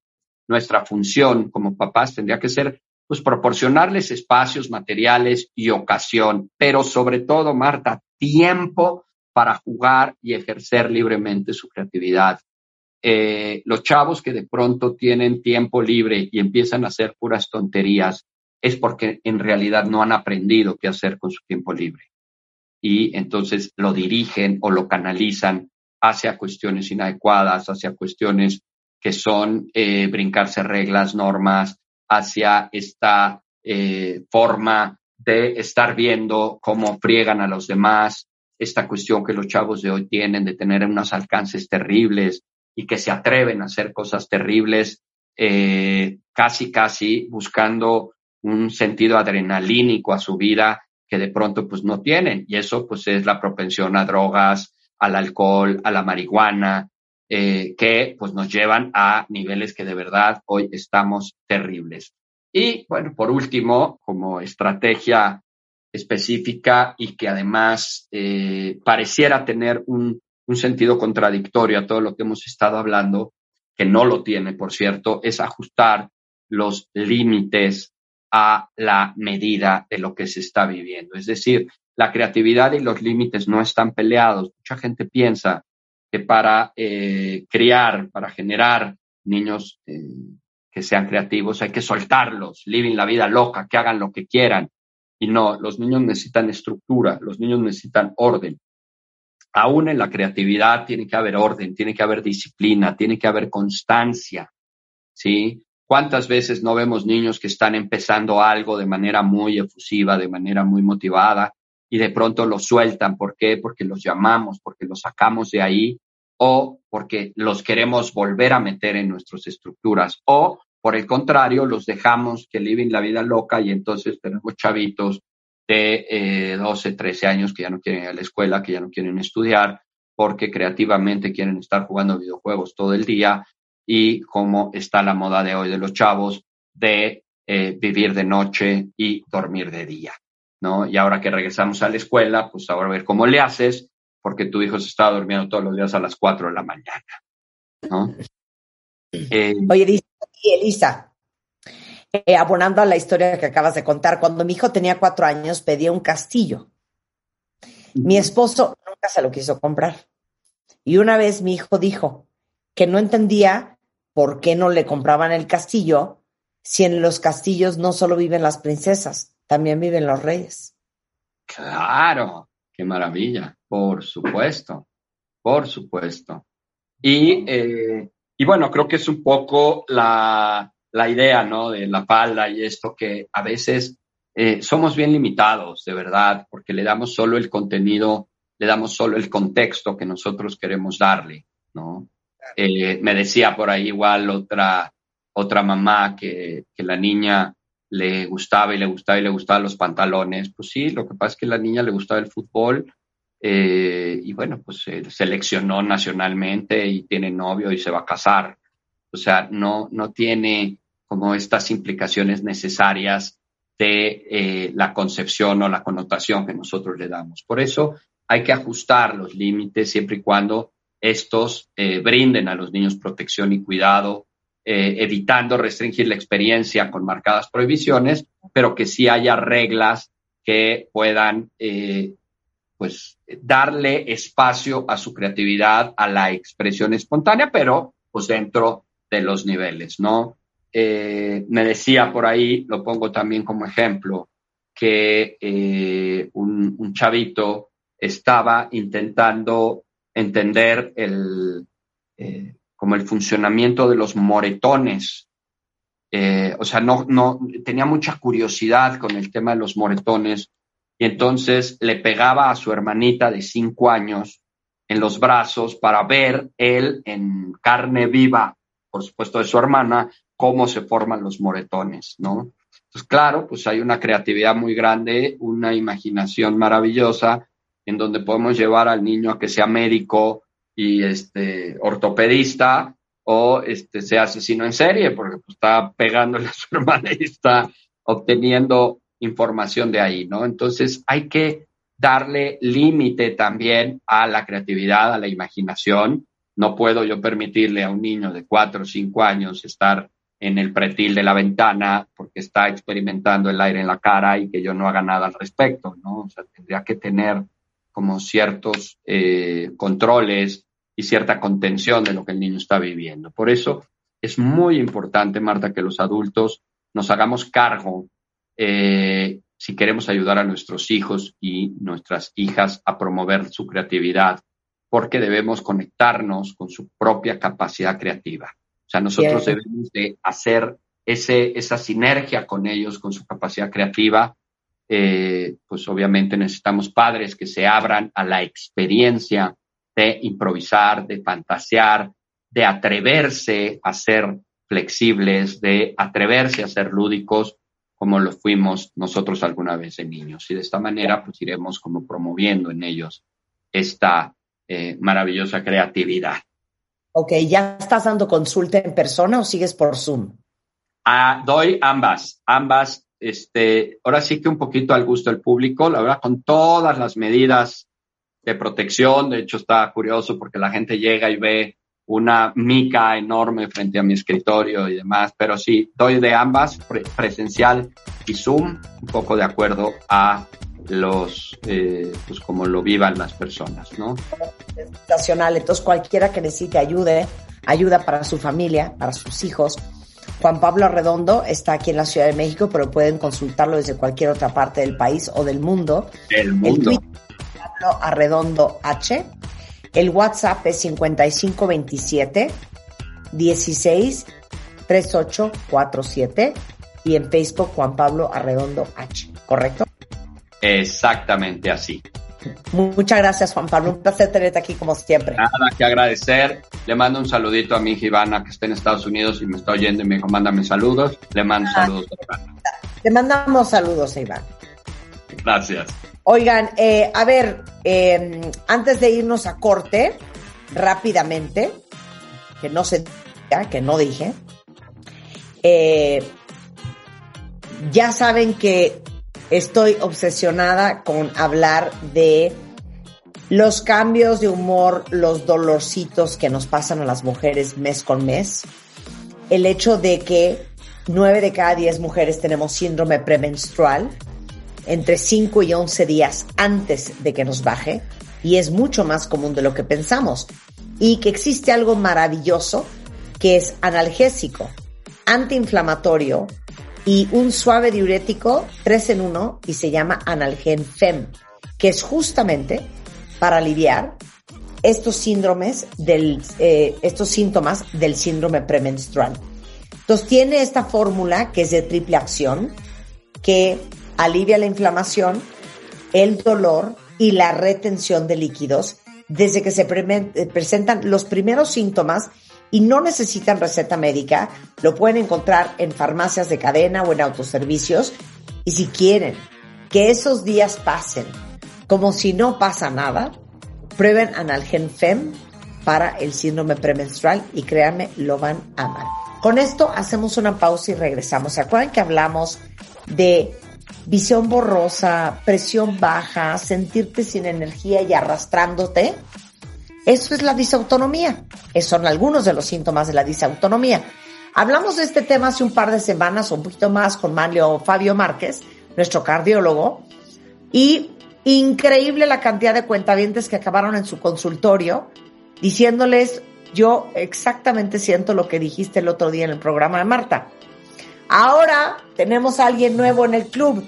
Nuestra función como papás tendría que ser pues proporcionarles espacios materiales y ocasión, pero sobre todo, Marta, tiempo para jugar y ejercer libremente su creatividad. Eh, los chavos que de pronto tienen tiempo libre y empiezan a hacer puras tonterías es porque en realidad no han aprendido qué hacer con su tiempo libre. Y entonces lo dirigen o lo canalizan hacia cuestiones inadecuadas, hacia cuestiones que son eh, brincarse reglas, normas, hacia esta eh, forma de estar viendo cómo friegan a los demás, esta cuestión que los chavos de hoy tienen de tener unos alcances terribles y que se atreven a hacer cosas terribles, eh, casi, casi buscando un sentido adrenalínico a su vida que de pronto pues no tienen. Y eso pues es la propensión a drogas, al alcohol, a la marihuana, eh, que pues nos llevan a niveles que de verdad hoy estamos terribles. Y bueno, por último, como estrategia específica y que además eh, pareciera tener un, un sentido contradictorio a todo lo que hemos estado hablando, que no lo tiene, por cierto, es ajustar los límites a la medida de lo que se está viviendo. Es decir, la creatividad y los límites no están peleados. Mucha gente piensa que para eh, criar, para generar niños eh, que sean creativos, hay que soltarlos, living la vida loca, que hagan lo que quieran. Y no, los niños necesitan estructura, los niños necesitan orden. Aún en la creatividad tiene que haber orden, tiene que haber disciplina, tiene que haber constancia, ¿sí? ¿Cuántas veces no vemos niños que están empezando algo de manera muy efusiva, de manera muy motivada, y de pronto los sueltan? ¿Por qué? Porque los llamamos, porque los sacamos de ahí o porque los queremos volver a meter en nuestras estructuras o por el contrario, los dejamos que viven la vida loca y entonces tenemos chavitos de eh, 12, 13 años que ya no quieren ir a la escuela, que ya no quieren estudiar, porque creativamente quieren estar jugando videojuegos todo el día y como está la moda de hoy de los chavos de eh, vivir de noche y dormir de día, ¿no? Y ahora que regresamos a la escuela, pues ahora a ver cómo le haces porque tu hijo se está durmiendo todos los días a las 4 de la mañana. ¿no? Eh, Oye, dice Elisa, eh, abonando a la historia que acabas de contar, cuando mi hijo tenía cuatro años pedía un castillo. Mi esposo nunca se lo quiso comprar. Y una vez mi hijo dijo que no entendía por qué no le compraban el castillo si en los castillos no solo viven las princesas, también viven los reyes. Claro, qué maravilla. Por supuesto, por supuesto. Y, eh, y bueno, creo que es un poco la, la, idea, ¿no? De la falda y esto que a veces eh, somos bien limitados, de verdad, porque le damos solo el contenido, le damos solo el contexto que nosotros queremos darle, ¿no? Eh, me decía por ahí igual otra, otra mamá que, que la niña le gustaba y le gustaba y le gustaban los pantalones. Pues sí, lo que pasa es que la niña le gustaba el fútbol eh, y bueno, pues se seleccionó nacionalmente y tiene novio y se va a casar. O sea, no, no tiene como estas implicaciones necesarias de eh, la concepción o la connotación que nosotros le damos. Por eso hay que ajustar los límites siempre y cuando estos eh, brinden a los niños protección y cuidado, evitando restringir la experiencia con marcadas prohibiciones, pero que sí haya reglas que puedan pues darle espacio a su creatividad, a la expresión espontánea, pero pues dentro de los niveles, ¿no? Eh, me decía por ahí, lo pongo también como ejemplo, que eh, un, chavito estaba intentando entender el, eh, como el funcionamiento de los moretones. o sea, no, no, tenía mucha curiosidad con el tema de los moretones y entonces le pegaba a su hermanita de cinco años en los brazos para ver él en carne viva, por supuesto de su hermana, cómo se forman los moretones, ¿no? Entonces, claro, pues hay una creatividad muy grande, una imaginación maravillosa en donde podemos llevar al niño a que sea médico y este ortopedista o este sea asesino en serie, porque pues, está pegándole a su (laughs) hermana y está obteniendo información de ahí, ¿no? Entonces hay que darle límite también a la creatividad, a la imaginación. No puedo yo permitirle a un niño de cuatro o cinco años estar en el pretil de la ventana porque está experimentando el aire en la cara y que yo no haga nada al respecto, ¿no? O sea, tendría que tener como ciertos eh, controles y cierta contención de lo que el niño está viviendo. Por eso es muy importante, Marta, que los adultos nos hagamos cargo eh, si queremos ayudar a nuestros hijos y nuestras hijas a promover su creatividad, porque debemos conectarnos con su propia capacidad creativa. O sea, nosotros debemos de hacer ese, esa sinergia con ellos, con su capacidad creativa. Eh, pues obviamente necesitamos padres que se abran a la experiencia de improvisar, de fantasear, de atreverse a ser flexibles, de atreverse a ser lúdicos, como lo fuimos nosotros alguna vez de niños. Y de esta manera, pues iremos como promoviendo en ellos esta eh, maravillosa creatividad. Ok, ¿ya estás dando consulta en persona o sigues por Zoom? Ah, doy ambas, ambas, este, ahora sí que un poquito al gusto del público, la verdad, con todas las medidas de protección. De hecho, está curioso porque la gente llega y ve una mica enorme frente a mi escritorio y demás, pero sí, doy de ambas, presencial y Zoom, un poco de acuerdo a los, eh, pues como lo vivan las personas, ¿no? Nacional, entonces cualquiera que necesite ayuda, ayuda para su familia, para sus hijos. Juan Pablo Arredondo está aquí en la Ciudad de México, pero pueden consultarlo desde cualquier otra parte del país o del mundo. El mundo. Arredondo H. El WhatsApp es 5527 16 3847 y en Facebook Juan Pablo Arredondo H, ¿correcto? Exactamente así. Muchas gracias, Juan Pablo. Un placer tenerte aquí como siempre. Nada que agradecer. Le mando un saludito a mi hija Ivana, que está en Estados Unidos y me está oyendo y me dijo, mándame saludos. Le mando ah, saludos a Ivana. Le mandamos saludos a Iván. Gracias. Oigan, eh, a ver, em, antes de irnos a corte, rápidamente, que no se diga, que no dije, eh, ya saben que estoy obsesionada con hablar de los cambios de humor, los dolorcitos que nos pasan a las mujeres mes con mes, el hecho de que nueve de cada diez mujeres tenemos síndrome premenstrual, entre 5 y 11 días antes de que nos baje y es mucho más común de lo que pensamos. Y que existe algo maravilloso que es analgésico, antiinflamatorio y un suave diurético 3 en 1 y se llama Analgen Fem, que es justamente para aliviar estos síndromes del, eh, estos síntomas del síndrome premenstrual. Entonces tiene esta fórmula que es de triple acción, que alivia la inflamación, el dolor y la retención de líquidos desde que se eh, presentan los primeros síntomas y no necesitan receta médica. Lo pueden encontrar en farmacias de cadena o en autoservicios. Y si quieren que esos días pasen como si no pasa nada, prueben Analgen Fem para el síndrome premenstrual y créanme, lo van a amar. Con esto hacemos una pausa y regresamos. ¿Se acuerdan que hablamos de visión borrosa, presión baja, sentirte sin energía y arrastrándote, eso es la disautonomía. Esos son algunos de los síntomas de la disautonomía. Hablamos de este tema hace un par de semanas o un poquito más con Manlio Fabio Márquez, nuestro cardiólogo, y increíble la cantidad de cuentavientes que acabaron en su consultorio diciéndoles, yo exactamente siento lo que dijiste el otro día en el programa de Marta. Ahora tenemos a alguien nuevo en el club,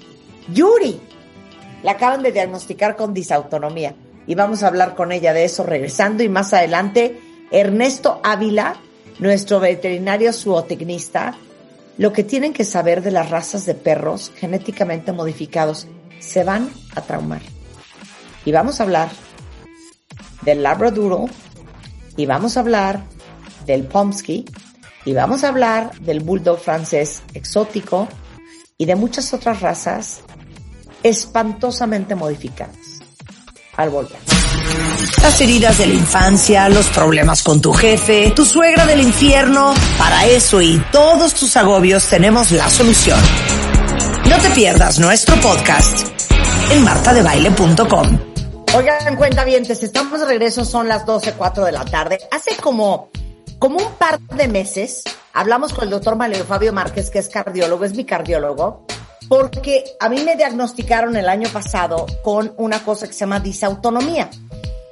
Yuri. La acaban de diagnosticar con disautonomía. Y vamos a hablar con ella de eso regresando y más adelante. Ernesto Ávila, nuestro veterinario zootecnista, lo que tienen que saber de las razas de perros genéticamente modificados. Se van a traumar. Y vamos a hablar del Labradoodle y vamos a hablar del Pomsky y vamos a hablar del bulldog francés exótico y de muchas otras razas espantosamente modificadas. al volver. Las heridas de la infancia, los problemas con tu jefe, tu suegra del infierno, para eso y todos tus agobios tenemos la solución. No te pierdas nuestro podcast en martadebaile.com. Oigan, cuenta bien, estamos de regreso, son las 12.04 de la tarde. Hace como, como un par de meses hablamos con el doctor Mario Fabio Márquez, que es cardiólogo, es mi cardiólogo, porque a mí me diagnosticaron el año pasado con una cosa que se llama disautonomía.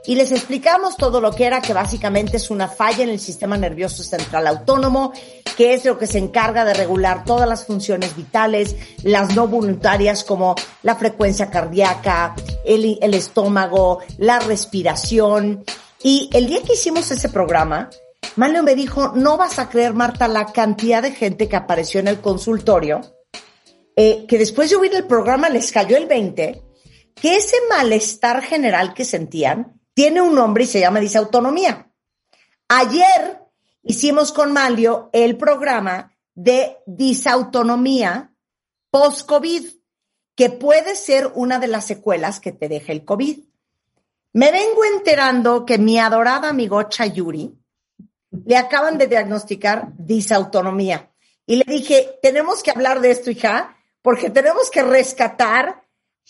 Y les explicamos todo lo que era, que básicamente es una falla en el sistema nervioso central autónomo, que es lo que se encarga de regular todas las funciones vitales, las no voluntarias como la frecuencia cardíaca, el, el estómago, la respiración. Y el día que hicimos ese programa, Manlio me dijo, no vas a creer, Marta, la cantidad de gente que apareció en el consultorio eh, que después de oír el programa les cayó el 20, que ese malestar general que sentían tiene un nombre y se llama disautonomía. Ayer hicimos con Malio el programa de disautonomía post-COVID, que puede ser una de las secuelas que te deja el COVID. Me vengo enterando que mi adorada amigocha Yuri le acaban de diagnosticar disautonomía. Y le dije, tenemos que hablar de esto, hija, porque tenemos que rescatar,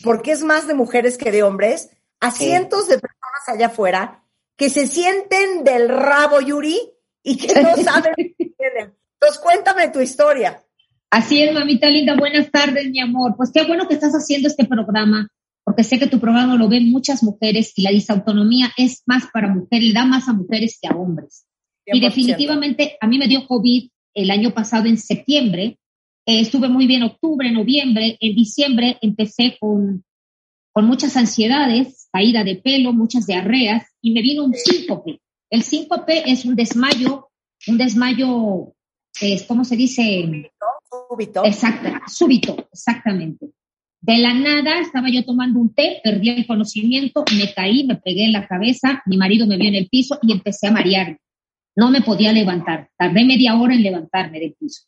porque es más de mujeres que de hombres, a cientos de personas allá afuera que se sienten del rabo, Yuri, y que no (laughs) saben qué tienen. Entonces, cuéntame tu historia. Así es, mamita linda. Buenas tardes, mi amor. Pues qué bueno que estás haciendo este programa, porque sé que tu programa lo ven muchas mujeres y la disautonomía es más para mujeres, da más a mujeres que a hombres. Y definitivamente a mí me dio COVID el año pasado en septiembre eh, estuve muy bien octubre, noviembre, en diciembre empecé con, con muchas ansiedades, caída de pelo, muchas diarreas y me vino un síncope. El síncope es un desmayo, un desmayo, es, ¿cómo se dice? Súbito. Exacto, súbito, exactamente. De la nada estaba yo tomando un té, perdí el conocimiento, me caí, me pegué en la cabeza, mi marido me vio en el piso y empecé a marearme. No me podía levantar, tardé media hora en levantarme del piso.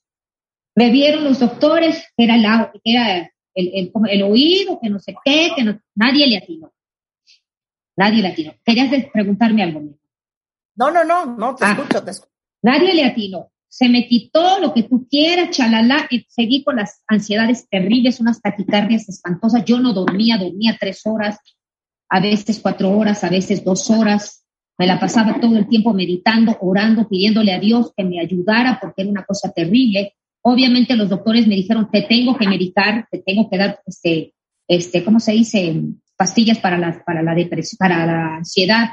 Me vieron los doctores, que era, la, era el, el, oído, que no sé qué, que no, nadie le atinó. Nadie le atinó. Querías preguntarme algo. No, no, no, no, te ah. escucho, te escucho. Nadie le atinó. Se me quitó lo que tú quieras, chalala, y seguí con las ansiedades terribles, unas taquicardias espantosas. Yo no dormía, dormía tres horas, a veces cuatro horas, a veces dos horas. Me la pasaba todo el tiempo meditando, orando, pidiéndole a Dios que me ayudara porque era una cosa terrible. Obviamente los doctores me dijeron, te tengo que medicar, te tengo que dar, este, este, ¿cómo se dice? Pastillas para la, para la depresión, para la ansiedad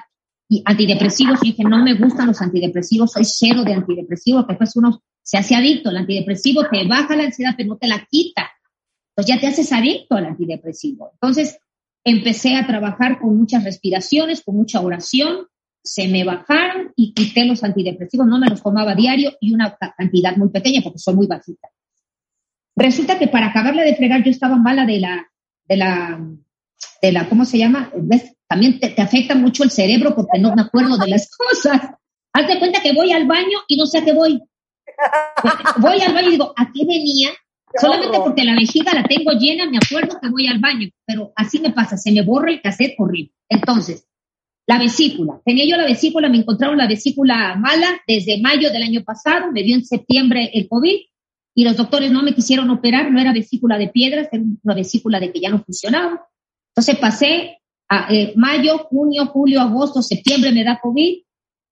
y antidepresivos. Y dije, no me gustan los antidepresivos, soy cero de antidepresivos, después uno se hace adicto. El antidepresivo te baja la ansiedad, pero no te la quita. Entonces ya te haces adicto al antidepresivo. Entonces empecé a trabajar con muchas respiraciones, con mucha oración, se me bajaron y quité los antidepresivos, no me los tomaba diario y una cantidad muy pequeña porque soy muy bajita. Resulta que para acabarle de fregar yo estaba mala de la, de la, de la, ¿cómo se llama? También te, afecta mucho el cerebro porque no me acuerdo de las (laughs) cosas. Hazte cuenta que voy al baño y no sé a qué voy. Voy al baño y digo, ¿a qué venía? Solamente porque la vejiga la tengo llena, me acuerdo que voy al baño, pero así me pasa, se me borra el cassette horrible. Entonces, la vesícula. Tenía yo la vesícula, me encontraron la vesícula mala desde mayo del año pasado, me dio en septiembre el COVID y los doctores no me quisieron operar, no era vesícula de piedras, era una vesícula de que ya no funcionaba. Entonces pasé a eh, mayo, junio, julio, agosto, septiembre me da COVID,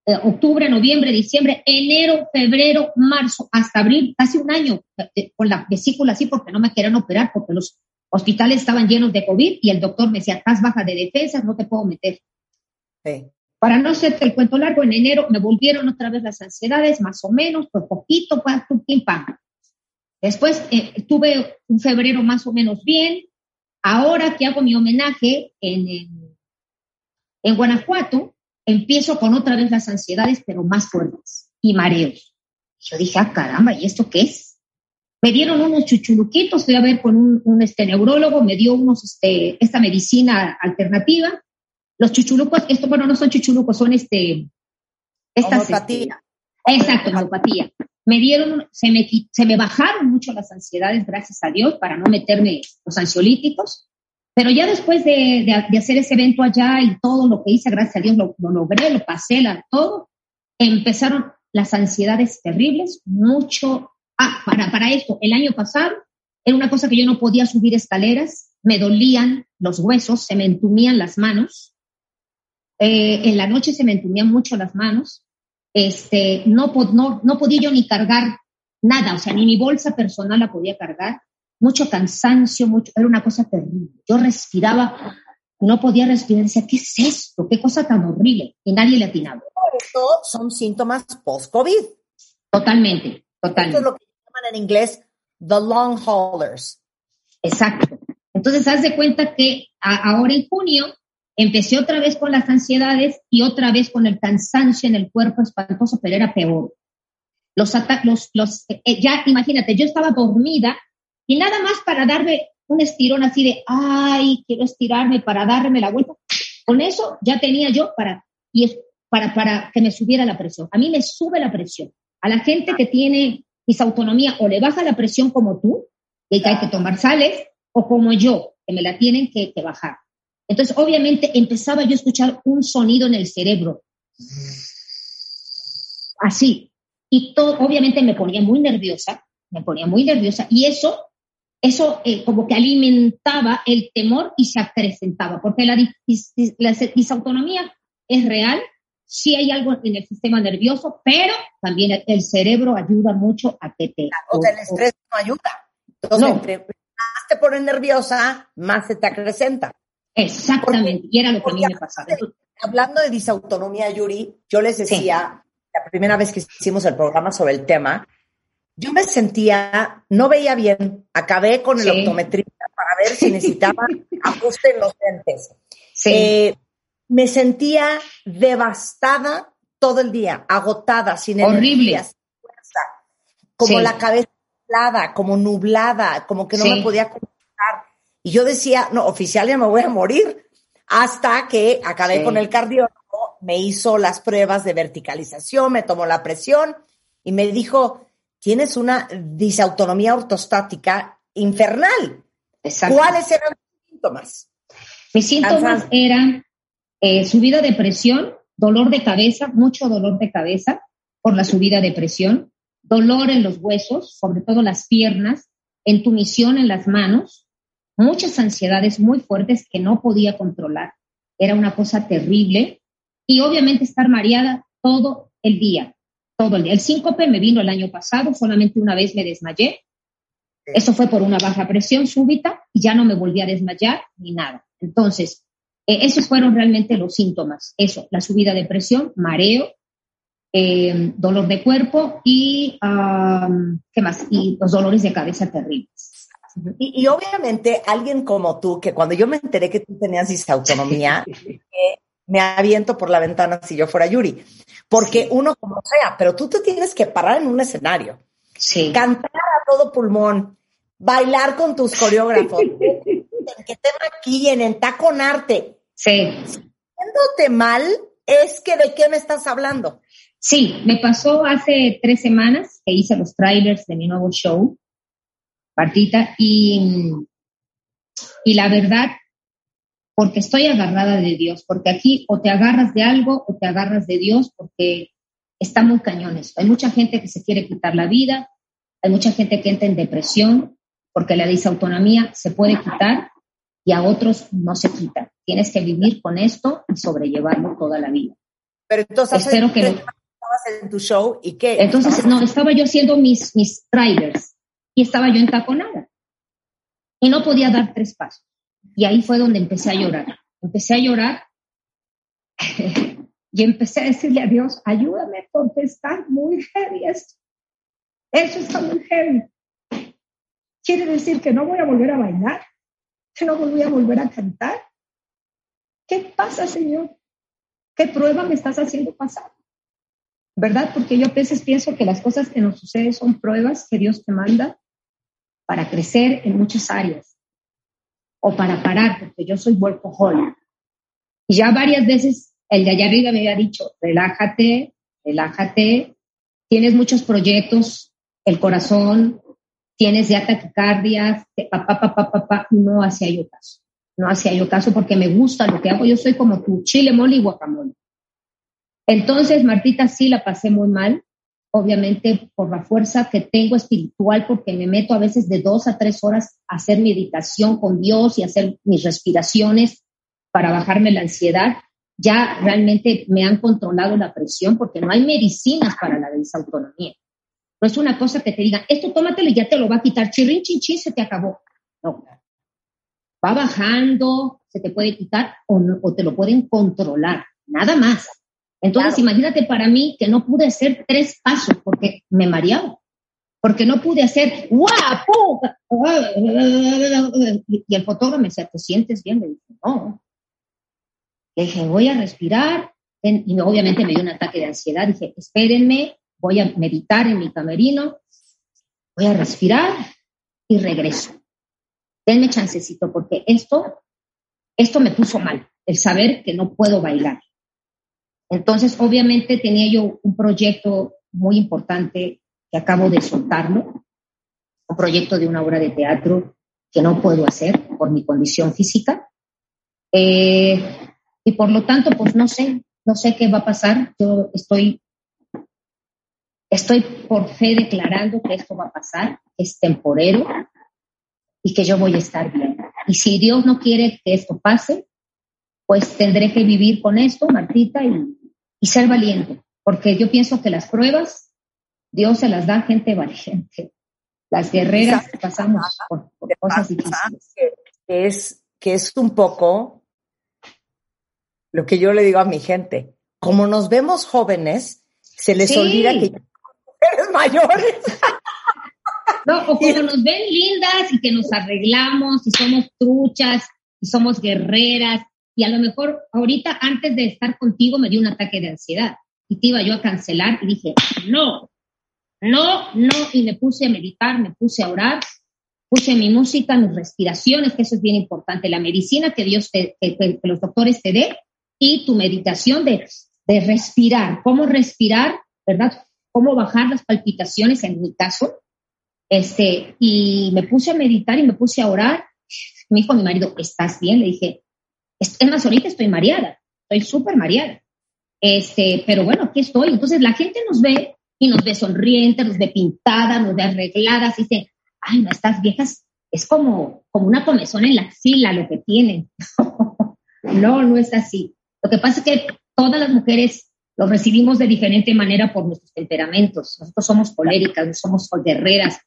eh, octubre, noviembre, diciembre, enero, febrero, marzo, hasta abril, casi un año eh, con la vesícula así porque no me querían operar porque los hospitales estaban llenos de COVID y el doctor me decía, estás baja de defensas, no te puedo meter. Para no hacerte el cuento largo, en enero me volvieron otra vez las ansiedades, más o menos, por poquito, pues, pim, pam. Después eh, tuve un febrero más o menos bien. Ahora que hago mi homenaje en, en, Guanajuato, empiezo con otra vez las ansiedades, pero más fuertes y mareos. Yo dije, ah, caramba, ¿y esto qué es? Me dieron unos chuchuluquitos, fui a ver con un, un este, neurólogo, me dio unos, este, esta medicina alternativa los chuchulucos, esto, bueno, no son chuchulucos, son este, estas. Este, exacto, homeopatía. Me dieron, se me, se me bajaron mucho las ansiedades, gracias a Dios, para no meterme los ansiolíticos. Pero ya después de, de, hacer ese evento allá y todo lo que hice, gracias a Dios lo, lo logré, lo pasé, la, todo, empezaron las ansiedades terribles, mucho. Ah, para, para esto, el año pasado era una cosa que yo no podía subir escaleras, me dolían los huesos, se me entumían las manos. Eh, en la noche se me entumían mucho las manos. Este, no, no, no podía yo ni cargar nada, o sea, ni mi bolsa personal la podía cargar mucho cansancio, mucho, era una cosa terrible. Yo respiraba, no podía respirar, decía, ¿qué es esto? ¿Qué cosa tan horrible? Y nadie le atinaba. Esto son síntomas post-COVID. Totalmente, totalmente. Esto es lo que llaman en inglés the long haulers. Exacto. Entonces, haz de cuenta que ahora en junio empecé otra vez con las ansiedades y otra vez con el cansancio en el cuerpo espantoso, pero era peor. Los, los, los eh, ya imagínate, yo estaba dormida y nada más para darme un estirón así de, ay, quiero estirarme para darme la vuelta. Con eso ya tenía yo para, y es para, para que me subiera la presión. A mí me sube la presión. A la gente que tiene disautonomía o le baja la presión como tú, que hay que tomar sales, o como yo, que me la tienen que bajar. Entonces, obviamente, empezaba yo a escuchar un sonido en el cerebro. Así. Y todo, obviamente me ponía muy nerviosa, me ponía muy nerviosa. Y eso eso eh, como que alimentaba el temor y se acrecentaba, porque la, disautonomía es real, sí hay algo en el sistema nervioso, pero también el cerebro ayuda mucho a que te... O, sea, el estrés no ayuda. Entonces, entre más te pones nerviosa, más se te acrecenta. Exactamente, y era lo que a mí me pasaba. hablando de disautonomía, Yuri, yo les decía, la primera vez que hicimos el programa sobre el tema, yo me sentía, no veía bien, acabé con el optometrista para ver si necesitaba (laughs) ajuste en los lentes. Eh, me sentía devastada todo el día, agotada, sin Horrible. fuerza, como la cabeza nublada, como nublada, como que no me podía concentrar. Y yo decía, no, oficial ya me voy a morir. Hasta que acabé con el cardiólogo, me hizo las pruebas de verticalización, me tomó la presión y me dijo, tienes una disautonomía ortostática infernal. ¿Cuáles eran tus síntomas? Mis síntomas eran eh, subida de presión, dolor de cabeza, mucho dolor de cabeza por la subida de presión, dolor en los huesos, sobre todo las piernas, entumición en las manos, muchas ansiedades muy fuertes que no podía controlar. Era una cosa terrible y obviamente estar mareada todo el día todo el día. El síncope me vino el año pasado, solamente una vez me desmayé. Eso fue por una baja presión súbita y ya no me volví a desmayar ni nada. Entonces, eh, esos fueron realmente los síntomas. Eso, la subida de presión, mareo, eh, dolor de cuerpo y, ¿qué más? Y los dolores de cabeza terribles. Y, obviamente alguien como tú, que cuando yo me enteré que tú tenías disautonomía, (laughs) me aviento por la ventana si yo fuera Yuri. Porque uno como sea, pero tú te tienes que parar en un escenario. Sí. Cantar a todo pulmón, bailar con tus coreógrafos, (laughs) que te maquillen, entaconarte. Sí. Siéndote mal, es que de qué me estás hablando. Sí, me pasó hace tres semanas que hice los trailers de mi nuevo show, Partita, y, y la verdad porque estoy agarrada de Dios, porque aquí o te agarras de algo o te agarras de Dios, porque está muy cañón esto. Hay mucha gente que se quiere quitar la vida, hay mucha gente que entra en depresión, porque la disautonomía se puede quitar y a otros no se quita. Tienes que vivir con esto y sobrellevarlo toda la vida. Pero entonces, espero que estabas en tu show y qué? Entonces, no, estaba yo haciendo mis, mis trailers y estaba yo entaconada y no podía dar tres pasos. Y ahí fue donde empecé a llorar. Empecé a llorar (laughs) y empecé a decirle a Dios, ayúdame porque está muy heavy esto. Eso está muy heavy. Quiere decir que no voy a volver a bailar, que no voy a volver a cantar. ¿Qué pasa, Señor? ¿Qué prueba me estás haciendo pasar? ¿Verdad? Porque yo a veces pienso que las cosas que nos suceden son pruebas que Dios te manda para crecer en muchas áreas o para parar, porque yo soy workaholic. Y ya varias veces el de allá arriba me había dicho, relájate, relájate, tienes muchos proyectos, el corazón, tienes ya taquicardias, papá, papá, papá, no hacía yo caso. no hacía yo caso porque me gusta lo que hago. Yo soy como tu chile, mole y guacamole. Entonces, Martita, sí la pasé muy mal, obviamente por la fuerza que tengo espiritual, porque me meto a veces de dos a tres horas a hacer meditación con Dios y hacer mis respiraciones para bajarme la ansiedad. Ya realmente me han controlado la presión porque no hay medicinas para la disautonomía. No es una cosa que te diga, esto tómatelo y ya te lo va a quitar, chirrin, chin, chin, se te acabó. No. Va bajando, se te puede quitar o te lo pueden controlar, nada más. Entonces, imagínate para mí que no pude hacer tres pasos porque me mareaba, porque no pude hacer ¡guapo! Y el fotógrafo me decía, ¿te sientes bien? Le dije, no. Le dije, voy a respirar. Y obviamente me dio un ataque de ansiedad. Dije, espérenme, voy a meditar en mi camerino, voy a respirar y regreso. Denme chancecito porque esto, esto me puso mal, el saber que no puedo bailar. Entonces, obviamente tenía yo un proyecto muy importante que acabo de soltarlo, un proyecto de una obra de teatro que no puedo hacer por mi condición física. Eh, y por lo tanto, pues no sé, no sé qué va a pasar. Yo estoy, estoy por fe declarando que esto va a pasar, es temporero y que yo voy a estar bien. Y si Dios no quiere que esto pase, pues tendré que vivir con esto, Martita, y, y ser valiente, porque yo pienso que las pruebas Dios se las da a gente valiente. Las guerreras pasamos por, cosas difíciles. Que es, que es un poco lo que yo le digo a mi gente. Como nos vemos jóvenes, se les olvida que eres mayores. (laughs) No, o como nos ven lindas y que nos arreglamos y somos truchas y somos guerreras y a lo mejor ahorita antes de estar contigo me dio un ataque de ansiedad y te iba yo a cancelar y dije, no, no, no, y me puse a meditar, me puse a orar, puse mi música, mis respiraciones, que eso es bien importante, la medicina que Dios te, que, los doctores te dé y tu meditación de, de respirar, cómo respirar, ¿verdad? Cómo bajar las palpitaciones en mi caso. Este, y me puse a meditar y me puse a orar. Me dijo mi marido, ¿estás bien? Le dije, es, más, ahorita estoy mareada, estoy súper mareada. Este, pero bueno, aquí estoy. Entonces la gente nos ve y nos ve sonrientes, nos ve pintadas, nos ve arregladas y dice, ay, no, estas viejas es como, como una comezón en la axila lo que tienen. (laughs) no, no es así. Lo que pasa es que todas las mujeres lo recibimos de diferente manera por nuestros temperamentos. Nosotros somos coléricas, somos guerreras,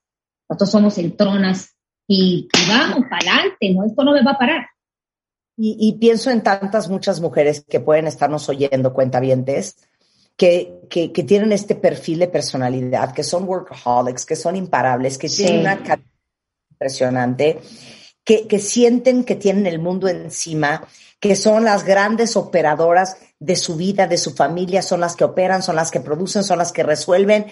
nosotros somos entronas y, y vamos para adelante, ¿no? Esto no me va a parar. Y, pienso en tantas, muchas mujeres que pueden estarnos oyendo, cuentavientes, que, que, que tienen este perfil de personalidad, que son workaholics, que son imparables, que tienen una impresionante, que, que sienten que tienen el mundo encima, que son las grandes operadoras de su vida, de su familia, son las que operan, son las que producen, son las que resuelven,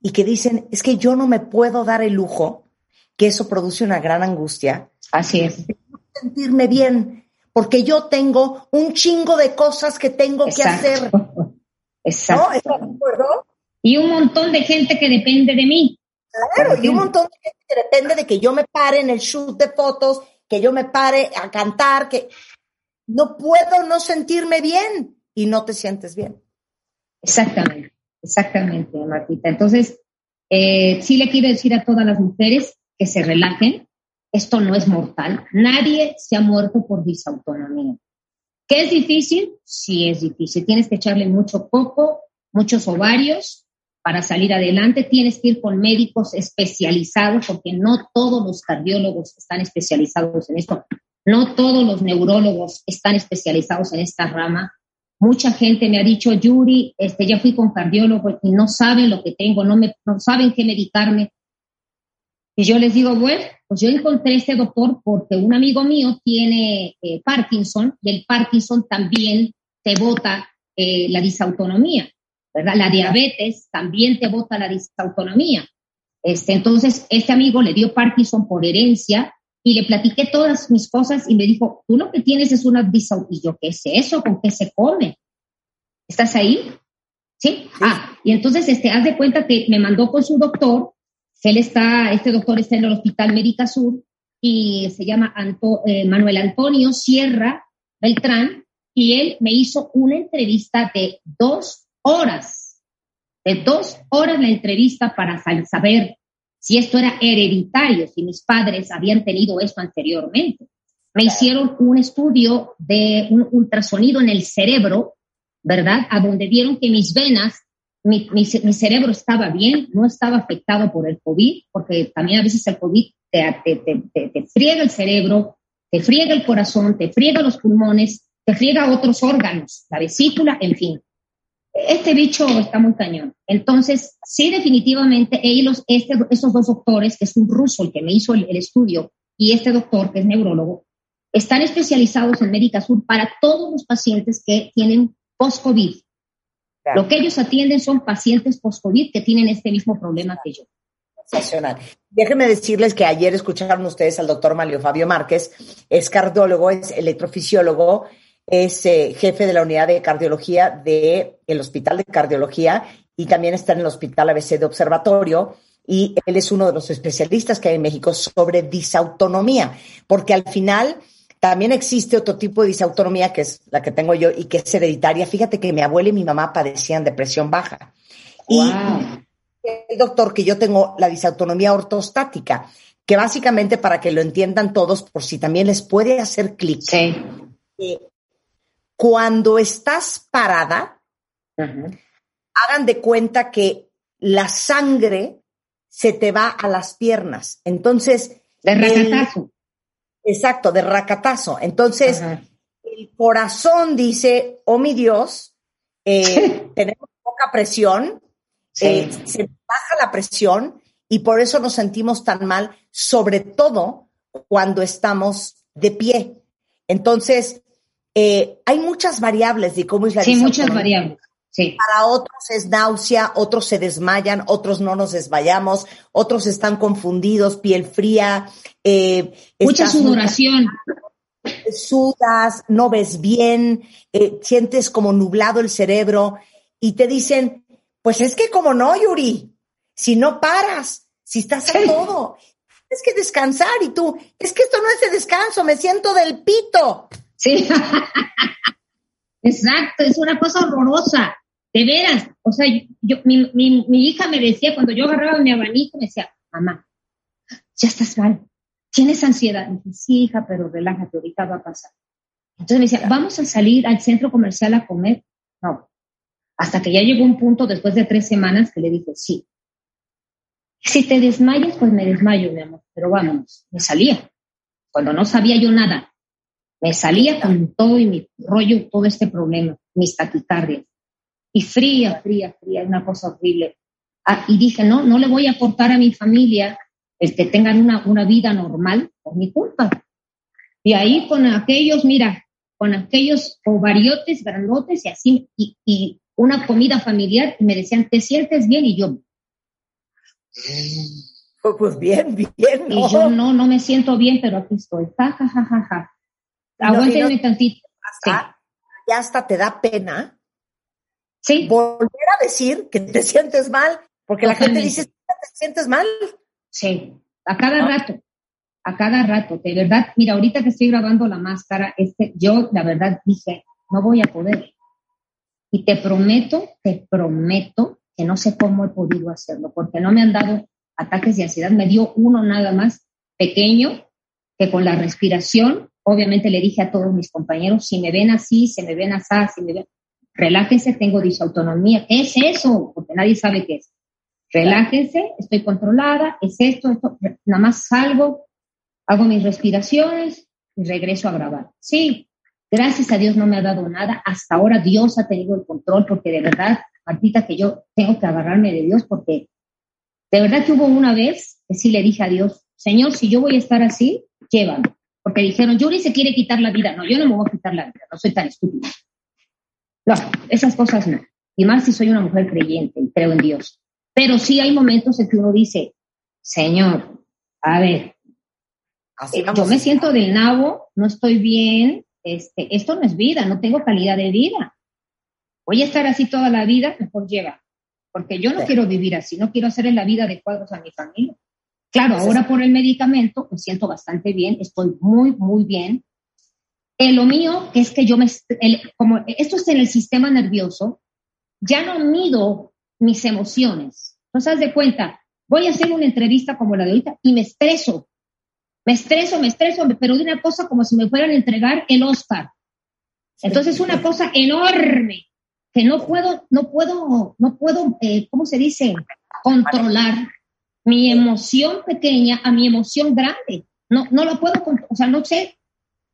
y que dicen, es que yo no me puedo dar el lujo, que eso produce una gran angustia. Así es. Sentirme bien, porque yo tengo un chingo de cosas que tengo que hacer. (laughs) Exacto. Y un montón de gente que depende de mí. Claro, y un montón de gente que depende de que yo me pare en el shoot de fotos, que yo me pare a cantar, que no puedo no sentirme bien y no te sientes bien. Exactamente, exactamente, Martita. Entonces, eh, sí le quiero decir a todas las mujeres que se relajen, esto no es mortal. Nadie se ha muerto por disautonomía. ¿Qué es difícil? Sí es difícil. Tienes que echarle mucho coco, muchos ovarios para salir adelante. Tienes que ir con médicos especializados porque no todos los cardiólogos están especializados en esto. No todos los neurólogos están especializados en esta rama. Mucha gente me ha dicho, Yuri, este, ya fui con cardiólogo y no saben lo que tengo, no, me, no saben qué medicarme. Y yo les digo, bueno, pues yo encontré este doctor porque un amigo mío tiene eh, Parkinson y el Parkinson también te bota eh, la disautonomía, ¿verdad? La diabetes también te bota la disautonomía. Este, entonces, este amigo le dio Parkinson por herencia y le platiqué todas mis cosas y me dijo, tú lo que tienes es una disautonomía. Y yo, ¿qué es eso? ¿Con qué se come? ¿Estás ahí? ¿Sí? Ah, y entonces, este, haz de cuenta que me mandó con su doctor él está, este doctor está en el Hospital Médica Sur y se llama eh, Manuel Antonio Sierra Beltrán y él me hizo una entrevista de dos horas, de dos horas la entrevista para saber si esto era hereditario, si mis padres habían tenido esto anteriormente. Me hicieron un estudio de un ultrasonido en el cerebro, ¿verdad? A donde vieron que mis venas, mi, mi, cerebro estaba bien, no estaba afectado por el COVID, porque también a veces el COVID te, te, te, te friega el cerebro, te friega el corazón, te friega los pulmones, te friega otros órganos, la vesícula, en fin este bicho está muy cañón. Entonces, sí, definitivamente, ellos, este, esos dos doctores, que es un ruso el que me hizo el, estudio, y este doctor, que es neurólogo, están especializados en Médica Sur para todos los pacientes que tienen post-COVID. Lo que ellos atienden son pacientes post-COVID que tienen este mismo problema que yo. Sensacional. Déjenme decirles que ayer escucharon ustedes al doctor Mario Fabio Márquez, es cardiólogo, es electrofisiólogo, es eh, jefe de la unidad de cardiología del el Hospital de Cardiología y también está en el Hospital ABC de Observatorio y él es uno de los especialistas que hay en México sobre disautonomía, porque al final también existe otro tipo de disautonomía que es la que tengo yo y que es hereditaria. Fíjate que mi abuela y mi mamá padecían depresión baja. Y el doctor que yo tengo la disautonomía ortostática, que básicamente para que lo entiendan todos, por si también les puede hacer clic. Sí. Eh, cuando estás parada, hagan de cuenta que la sangre se te va a las piernas. Entonces. De racatazo. Exacto, de racatazo. Entonces, el corazón dice, oh mi Dios, eh, tenemos poca presión, eh, se baja la presión y por eso nos sentimos tan mal, sobre todo cuando estamos de pie. Entonces, eh, hay muchas variables de cómo es la Sí, muchas variables. Sí. Para otros es náusea, otros se desmayan, otros no nos desmayamos, otros están confundidos, piel fría. Eh, Mucha sudoración. Sudas, no ves bien, eh, sientes como nublado el cerebro y te dicen, pues es que como no, Yuri, si no paras, si estás a todo, es que descansar y tú, es que esto no es de descanso, me siento del pito. Sí. (laughs) Exacto, es una cosa horrorosa. De veras. O sea, yo, mi, mi, mi, hija me decía, cuando yo agarraba mi abanico, me decía, mamá, ya estás mal. ¿Tienes ansiedad? Dije, sí, hija, pero relájate, ahorita va a pasar. Entonces me decía, vamos a salir al centro comercial a comer. No. Hasta que ya llegó un punto después de tres semanas que le dije, sí. Si te desmayas, pues me desmayo, mi amor, pero vámonos. Me salía. Cuando no sabía yo nada, me salía con todo y mi rollo, todo este problema, mis taquicardias. Y fría, fría, fría, una cosa horrible. Ah, y dije, no, no le voy a aportar a mi familia el que tengan una, una vida normal por mi culpa. Y ahí con aquellos, mira, con aquellos ovariotes grandotes y así, y, y una comida familiar, y me decían, ¿te sientes bien? Y yo, pues bien, bien. ¿no? Y yo no, no me siento bien, pero aquí estoy. Ja, ja, ja, ja, ja. Aguántenme tantito. Ya hasta te da pena. Sí. Volver a decir que te sientes mal, porque la gente dice, ¿te sientes mal? Sí, a cada rato, a cada rato, de verdad. Mira, ahorita que estoy grabando la máscara, este, yo la verdad dije, no voy a poder. Y te prometo, te prometo que no sé cómo he podido hacerlo, porque no me han dado ataques de ansiedad, me dio uno nada más pequeño, que con la respiración Obviamente le dije a todos mis compañeros, si me ven así, si me ven así, si me ven, relájense, tengo disautonomía. ¿Qué es eso? Porque nadie sabe qué es. Relájense, estoy controlada, es esto, esto, nada más salgo, hago mis respiraciones y regreso a grabar. Sí, gracias a Dios no me ha dado nada. Hasta ahora Dios ha tenido el control porque de verdad, Martita, que yo tengo que agarrarme de Dios porque de verdad que hubo una vez que sí le dije a Dios, Señor, si yo voy a estar así, llévame porque dijeron, Yuri se quiere quitar la vida. No, yo no me voy a quitar la vida, no soy tan estúpida. No, esas cosas no. Y más si soy una mujer creyente y creo en Dios. Pero sí hay momentos en que uno dice, Señor, a ver, eh, yo me siento del nabo, no estoy bien, este, esto no es vida, no tengo calidad de vida. Voy a estar así toda la vida, mejor lleva. Porque yo no quiero vivir así, no quiero hacer en la vida de cuadros a mi familia. Claro, ahora por el medicamento me siento bastante bien, estoy muy, muy bien. Eh, lo mío es que yo me, como esto está en el sistema nervioso, ya no mido mis emociones. No sabes de cuenta, voy a hacer una entrevista como la de ahorita y me estreso. Me estreso, me estreso, pero de una cosa como si me fueran a entregar el Oscar. Entonces, una cosa enorme que no puedo, no puedo, no puedo, eh, ¿cómo se dice? Controlar mi emoción pequeña a mi emoción grande. No, no lo puedo, o sea, no sé.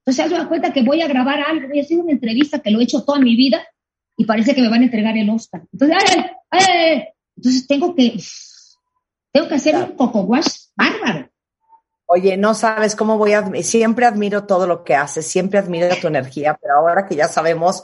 Entonces, se da cuenta que voy a grabar algo, voy a hacer una entrevista que lo he hecho toda mi vida y parece que me van a entregar el Oscar. Entonces, ¡ay, ay! Entonces tengo que, tengo que hacer un coco wash bárbaro. Oye, no sabes cómo voy a, siempre admiro todo lo que haces, siempre admiro tu energía, pero ahora que ya sabemos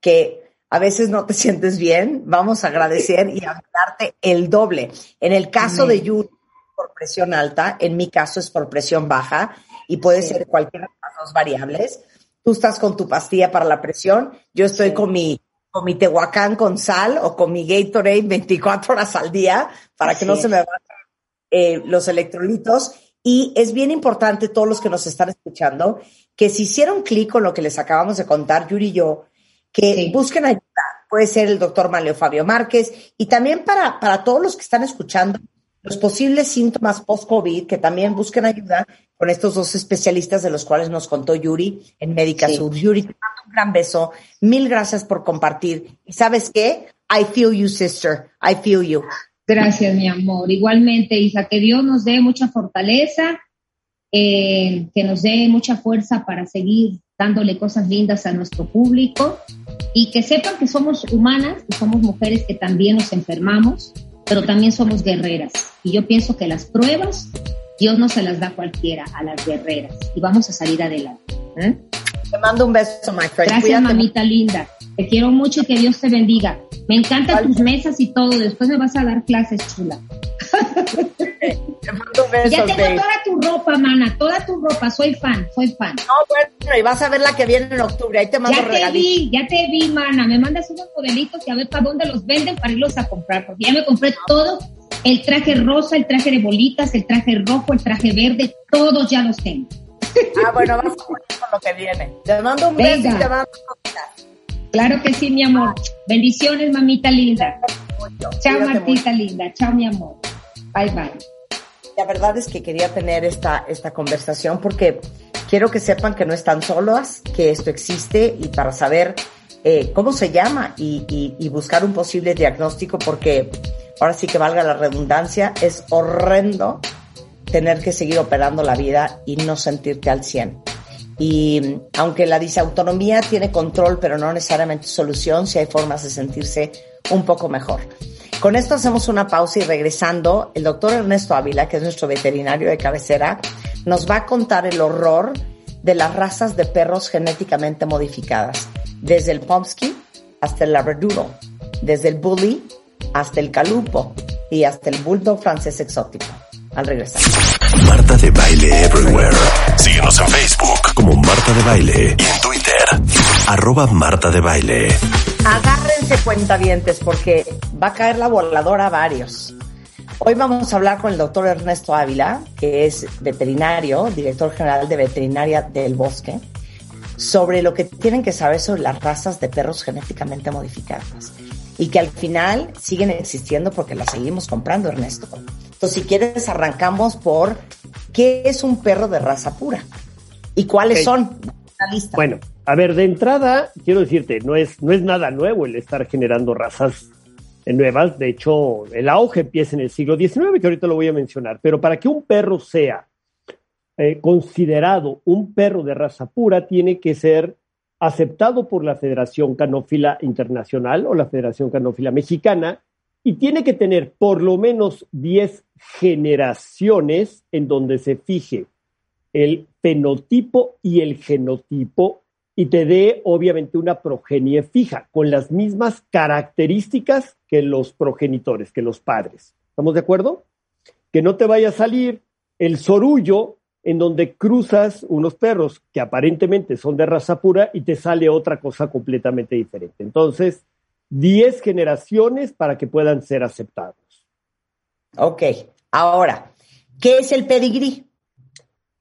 que a veces no te sientes bien, vamos a agradecer y a darte el doble. En el caso de Yuri, por presión alta, en mi caso es por presión baja y puede ser las dos variables. Tú estás con tu pastilla para la presión, yo estoy con mi con mi Tehuacán con sal o con mi Gatorade 24 horas al día para que no se me vayan eh, los electrolitos. Y es bien importante, todos los que nos están escuchando, que si hicieron clic con lo que les acabamos de contar, Yuri y yo, que busquen ayuda. Puede ser el doctor Manlio Fabio Márquez y también para, para todos los que están escuchando los posibles síntomas post-COVID, que también busquen ayuda con estos dos especialistas de los cuales nos contó Yuri en Médica Sur. Yuri, te mando un gran beso. Mil gracias por compartir. Y sabes qué? I feel you, sister. I feel you. Gracias, mi amor. Igualmente, Isa, que Dios nos dé mucha fortaleza, eh, que nos dé mucha fuerza para seguir dándole cosas lindas a nuestro público y que sepan que somos humanas, que somos mujeres que también nos enfermamos, pero también somos guerreras. Y yo pienso que las pruebas Dios no se las da a cualquiera, a las guerreras. Y vamos a salir adelante. ¿eh? Te mando un beso, my friend. Gracias, mamita linda. Te quiero mucho y que Dios te bendiga. Me encantan tus mesas y todo. Después me vas a dar clases, chula. (laughs) ya tengo toda tu ropa, mana, toda tu ropa. Soy fan, soy fan. No, bueno, y vas a ver la que viene en octubre. Ahí te mando Ya te vi, ya te vi, mana. Me mandas unos modelitos y a ver para dónde los venden para irlos a comprar. Porque ya me compré todo. El traje rosa, el traje de bolitas, el traje rojo, el traje verde. Todos ya los tengo. Ah, bueno, vamos a poner con lo que viene. Te mando un beso y te mando Claro que sí, mi amor. Bendiciones, mamita linda. Chao, Martita linda. Chao, mi amor. Bye, bye. La verdad es que quería tener esta, esta conversación porque quiero que sepan que no están solas, que esto existe y para saber eh, cómo se llama y, y, y buscar un posible diagnóstico porque ahora sí que valga la redundancia, es horrendo tener que seguir operando la vida y no sentirte al 100. Y aunque la disautonomía tiene control, pero no necesariamente solución, si hay formas de sentirse un poco mejor. Con esto hacemos una pausa y regresando, el doctor Ernesto Ávila, que es nuestro veterinario de cabecera, nos va a contar el horror de las razas de perros genéticamente modificadas, desde el Pomsky hasta el Labradoodle, desde el Bully hasta el Calupo y hasta el Bulldog francés exótico al regresar. Marta de Baile Everywhere. Síguenos en Facebook como Marta de Baile y en Twitter, arroba Marta de Baile. Agárrense cuentavientes porque va a caer la voladora a varios. Hoy vamos a hablar con el doctor Ernesto Ávila, que es veterinario, director general de Veterinaria del Bosque, sobre lo que tienen que saber sobre las razas de perros genéticamente modificadas y que al final siguen existiendo porque las seguimos comprando, Ernesto. Entonces, si quieres, arrancamos por qué es un perro de raza pura y cuáles son. La lista. Bueno, a ver, de entrada, quiero decirte, no es, no es nada nuevo el estar generando razas nuevas. De hecho, el auge empieza en el siglo XIX, que ahorita lo voy a mencionar. Pero para que un perro sea eh, considerado un perro de raza pura, tiene que ser aceptado por la Federación Canófila Internacional o la Federación Canófila Mexicana y tiene que tener por lo menos 10 generaciones en donde se fije el fenotipo y el genotipo y te dé obviamente una progenie fija con las mismas características que los progenitores, que los padres. ¿Estamos de acuerdo? Que no te vaya a salir el sorullo en donde cruzas unos perros que aparentemente son de raza pura y te sale otra cosa completamente diferente. Entonces, 10 generaciones para que puedan ser aceptados. Ok, ahora, ¿Qué es el pedigrí?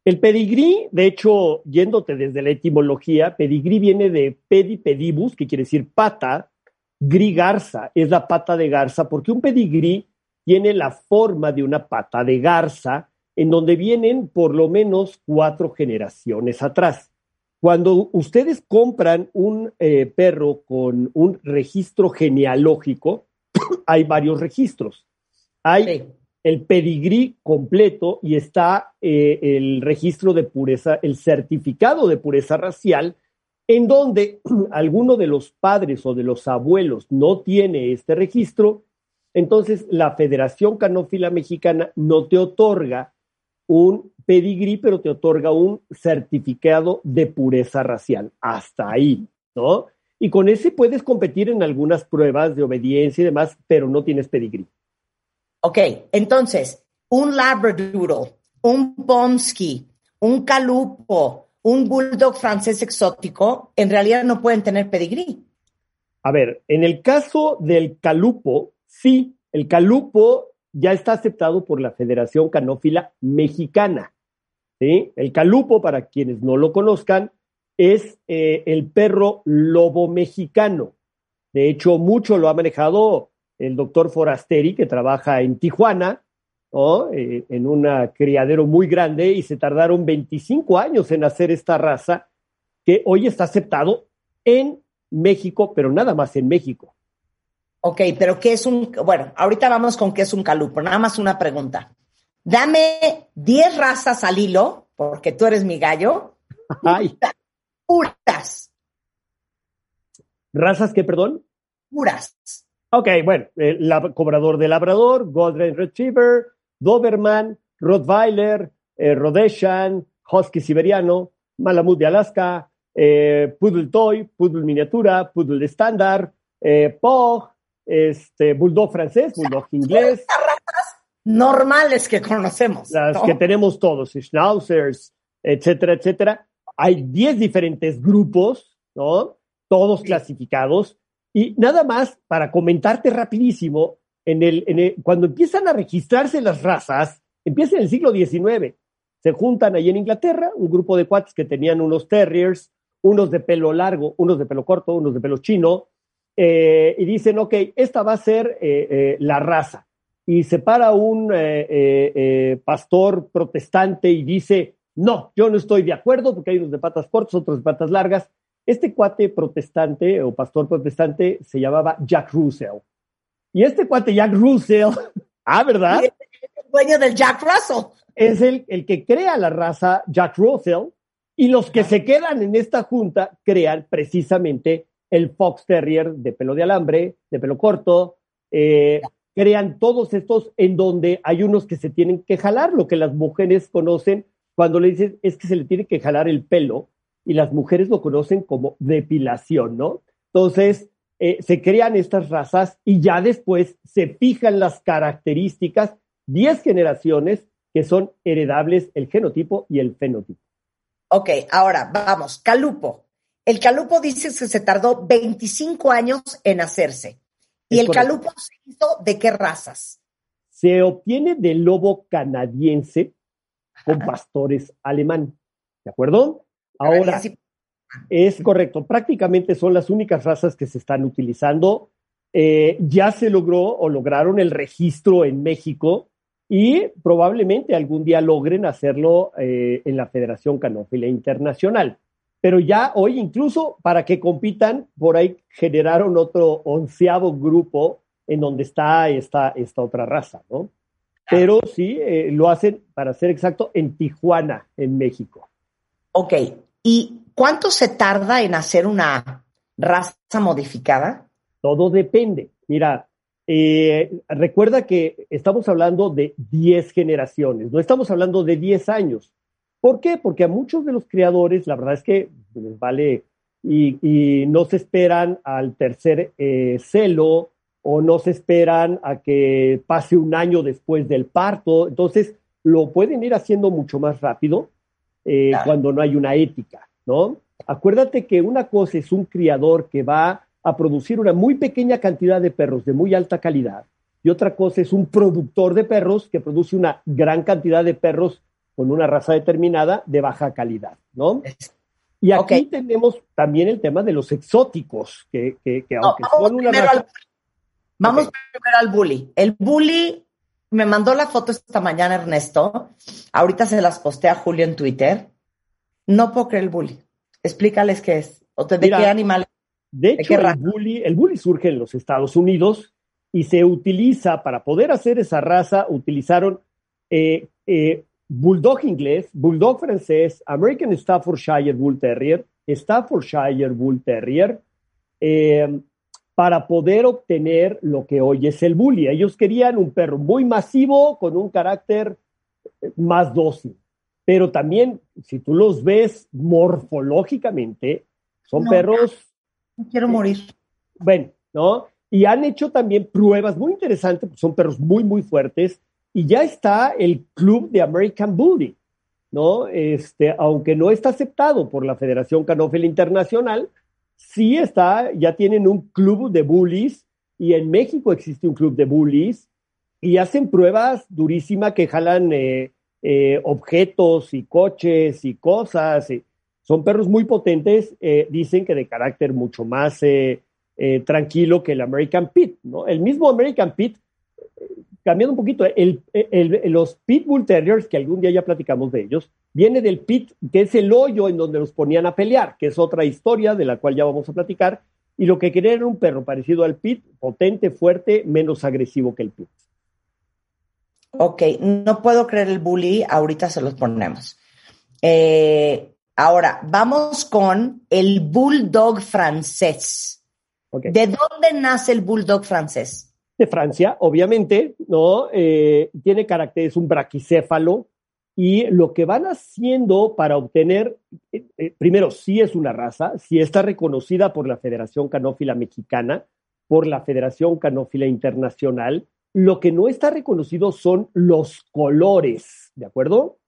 El pedigrí, de hecho, yéndote desde la etimología, pedigrí viene de pedi pedibus, que quiere decir pata, gri garza, es la pata de garza, porque un pedigrí tiene la forma de una pata de garza, en donde vienen por lo menos cuatro generaciones atrás. Cuando ustedes compran un eh, perro con un registro genealógico, (coughs) hay varios registros. Hay el pedigrí completo y está eh, el registro de pureza, el certificado de pureza racial, en donde (clears throat) alguno de los padres o de los abuelos no tiene este registro, entonces la Federación Canófila Mexicana no te otorga un pedigrí, pero te otorga un certificado de pureza racial. Hasta ahí, ¿no? Y con ese puedes competir en algunas pruebas de obediencia y demás, pero no tienes pedigrí. Ok, entonces, un Labradoodle, un Pomsky, un Calupo, un Bulldog francés exótico, en realidad no pueden tener pedigrí. A ver, en el caso del Calupo, sí, el Calupo ya está aceptado por la Federación Canófila Mexicana. ¿sí? El Calupo, para quienes no lo conozcan, es eh, el perro lobo mexicano. De hecho, mucho lo ha manejado el doctor Forasteri, que trabaja en Tijuana, eh, en un criadero muy grande, y se tardaron 25 años en hacer esta raza, que hoy está aceptado en México, pero nada más en México. Ok, pero ¿qué es un...? Bueno, ahorita vamos con qué es un calupo. Nada más una pregunta. Dame 10 razas al hilo, porque tú eres mi gallo. Ay. Puras. ¿Razas qué, perdón? Puras. Ok, bueno, el cobrador de Labrador, Golden Retriever, Doberman, Rottweiler, eh, Rhodesian, Husky Siberiano, Malamut de Alaska, eh, Poodle Toy, Poodle Miniatura, Poodle Estándar, eh, Pog, este, Bulldog francés, Bulldog inglés. normales que conocemos. Las que tenemos todos, Schnauzers, etcétera, etcétera. Hay 10 diferentes grupos, ¿no? Todos clasificados y nada más para comentarte rapidísimo, en el, cuando empiezan a registrarse las razas, empieza en el siglo XIX. Se juntan ahí en Inglaterra un grupo de cuates que tenían unos terriers, unos de pelo largo, unos de pelo corto, unos de pelo chino, eh, y dicen, ok, esta va a ser eh, eh, la raza. Y se para un pastor protestante y dice, no, yo no estoy de acuerdo porque hay unos de patas cortas, otros de patas largas, este cuate protestante o pastor protestante se llamaba Jack Russell. Y este cuate Jack Russell, (laughs) ah, ¿verdad? Es el dueño del Jack Russell. Es el, el que crea la raza Jack Russell y los que se quedan en esta junta crean precisamente el Fox Terrier de pelo de alambre, de pelo corto, eh, crean todos estos en donde hay unos que se tienen que jalar, lo que las mujeres conocen cuando le dicen es que se le tiene que jalar el pelo y las mujeres lo conocen como depilación, ¿no? Entonces, eh, se crean estas razas y ya después se fijan las características, 10 generaciones que son heredables el genotipo y el fenotipo. Ok, ahora vamos, calupo. El calupo dice que se tardó 25 años en hacerse. ¿Y el calupo se hizo de qué razas? Se obtiene del lobo canadiense con pastores alemán. ¿De acuerdo? Ahora, es correcto, prácticamente son las únicas razas que se están utilizando. Eh, ya se logró o lograron el registro en México y probablemente algún día logren hacerlo eh, en la Federación Canófila Internacional. Pero ya hoy, incluso para que compitan, por ahí generaron otro onceavo grupo en donde está esta, esta otra raza, ¿no? Pero sí, eh, lo hacen, para ser exacto, en Tijuana, en México. Ok, ¿Y cuánto se tarda en hacer una raza modificada? Todo depende. Mira, eh, recuerda que estamos hablando de 10 generaciones, no estamos hablando de 10 años. ¿Por qué? Porque a muchos de los criadores, la verdad es que les vale y, no se esperan al tercer eh, celo o no se esperan a que pase un año después del parto. Entonces, lo pueden ir haciendo mucho más rápido eh, cuando no hay una ética, ¿no? Acuérdate que una cosa es un criador que va a producir una muy pequeña cantidad de perros de muy alta calidad y otra cosa es un productor de perros que produce una gran cantidad de perros con una raza determinada de baja calidad, ¿no? Y aquí tenemos también el tema de los exóticos, que, que, aunque son una raza... Vamos primero al bully. El bully me mandó la foto esta mañana Ernesto. Ahorita se las posté a Julio en Twitter. No puedo creer el bully. Explícales qué es. O de qué animal. De hecho, el, bully, el bully surge en los Estados Unidos y se utiliza para poder hacer esa raza. Utilizaron eh, eh, bulldog inglés, bulldog francés, American Staffordshire Bull Terrier, Staffordshire Bull Terrier. Eh, para poder obtener lo que hoy es el bully. Ellos querían un perro muy masivo, con un carácter eh, más dócil. Pero también, si tú los ves morfológicamente, son perros... No quiero morir. Bueno, ¿no? Y han hecho también pruebas muy interesantes, son perros muy, muy fuertes, y ya está el club de American Bully, ¿no? Este, aunque no está aceptado por la Federación Canófila Internacional, sí está, ya tienen un club de bullies y en México existe un club de bullies y hacen pruebas durísimas que jalan eh, eh, objetos y coches y cosas. son perros muy potentes, eh, dicen que de carácter mucho más tranquilo que el American Pit, ¿no? El mismo American Pit cambiando un poquito, el, los Pitbull Terriers, que algún día ya platicamos de ellos, viene del pit, que es el hoyo en donde los ponían a pelear, que es otra historia de la cual ya vamos a platicar, y lo que querían era un perro parecido al pit, potente, fuerte, menos agresivo que el pit. Ok, no puedo creer el bully, ahorita se los ponemos. Eh, ahora, vamos con el bulldog francés. ¿De dónde nace el bulldog francés? de Francia, obviamente, ¿no? Eh, tiene carácter, es un braquicéfalo, y lo que van haciendo para obtener, eh, eh, primero, si es una raza, si está reconocida por la Federación Canófila Mexicana, por la Federación Canófila Internacional, lo que no está reconocido son los colores, ¿de acuerdo?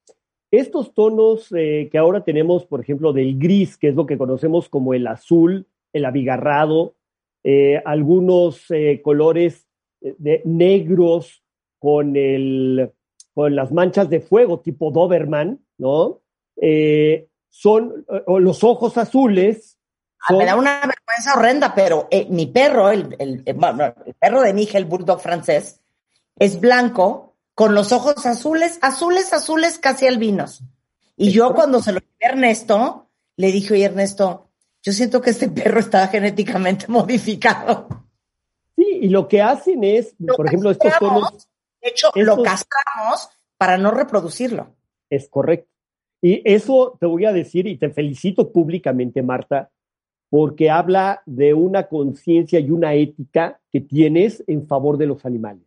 Estos tonos que ahora tenemos, por ejemplo, del gris, que es lo que conocemos como el azul, el abigarrado, algunos colores de negros con, el, con las manchas de fuego tipo Doberman, ¿no? Eh, son los ojos azules. Ah, me da una vergüenza horrenda, pero eh, mi perro, el, el, el, perro de mi hija, el bulldog francés, es blanco con los ojos azules, azules, azules, casi albinos. Y yo cuando se lo dije a Ernesto, le dije, oye Ernesto, yo siento que este perro está genéticamente (laughs) modificado. Sí, y lo que hacen es, por ejemplo, estos tonos. De hecho, lo castramos para no reproducirlo. Es correcto. Y eso te voy a decir y te felicito públicamente, Marta, porque habla de una conciencia y una ética que tienes en favor de los animales.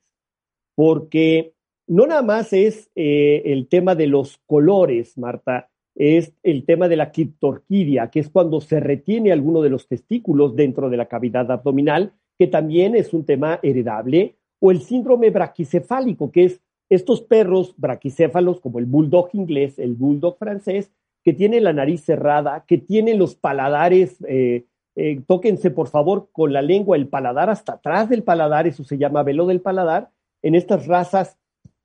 Porque no nada más es eh, el tema de los colores, Marta, es el tema de la criptorquidia, que es cuando se retiene alguno de los testículos dentro de la cavidad abdominal que también es un tema heredable, o el síndrome braquicefálico, que es estos perros braquicéfalos como el bulldog inglés, el bulldog francés, que tienen la nariz cerrada, que tienen los paladares, eh, eh, tóquense por favor con la lengua el paladar hasta atrás del paladar, eso se llama velo del paladar, en estas razas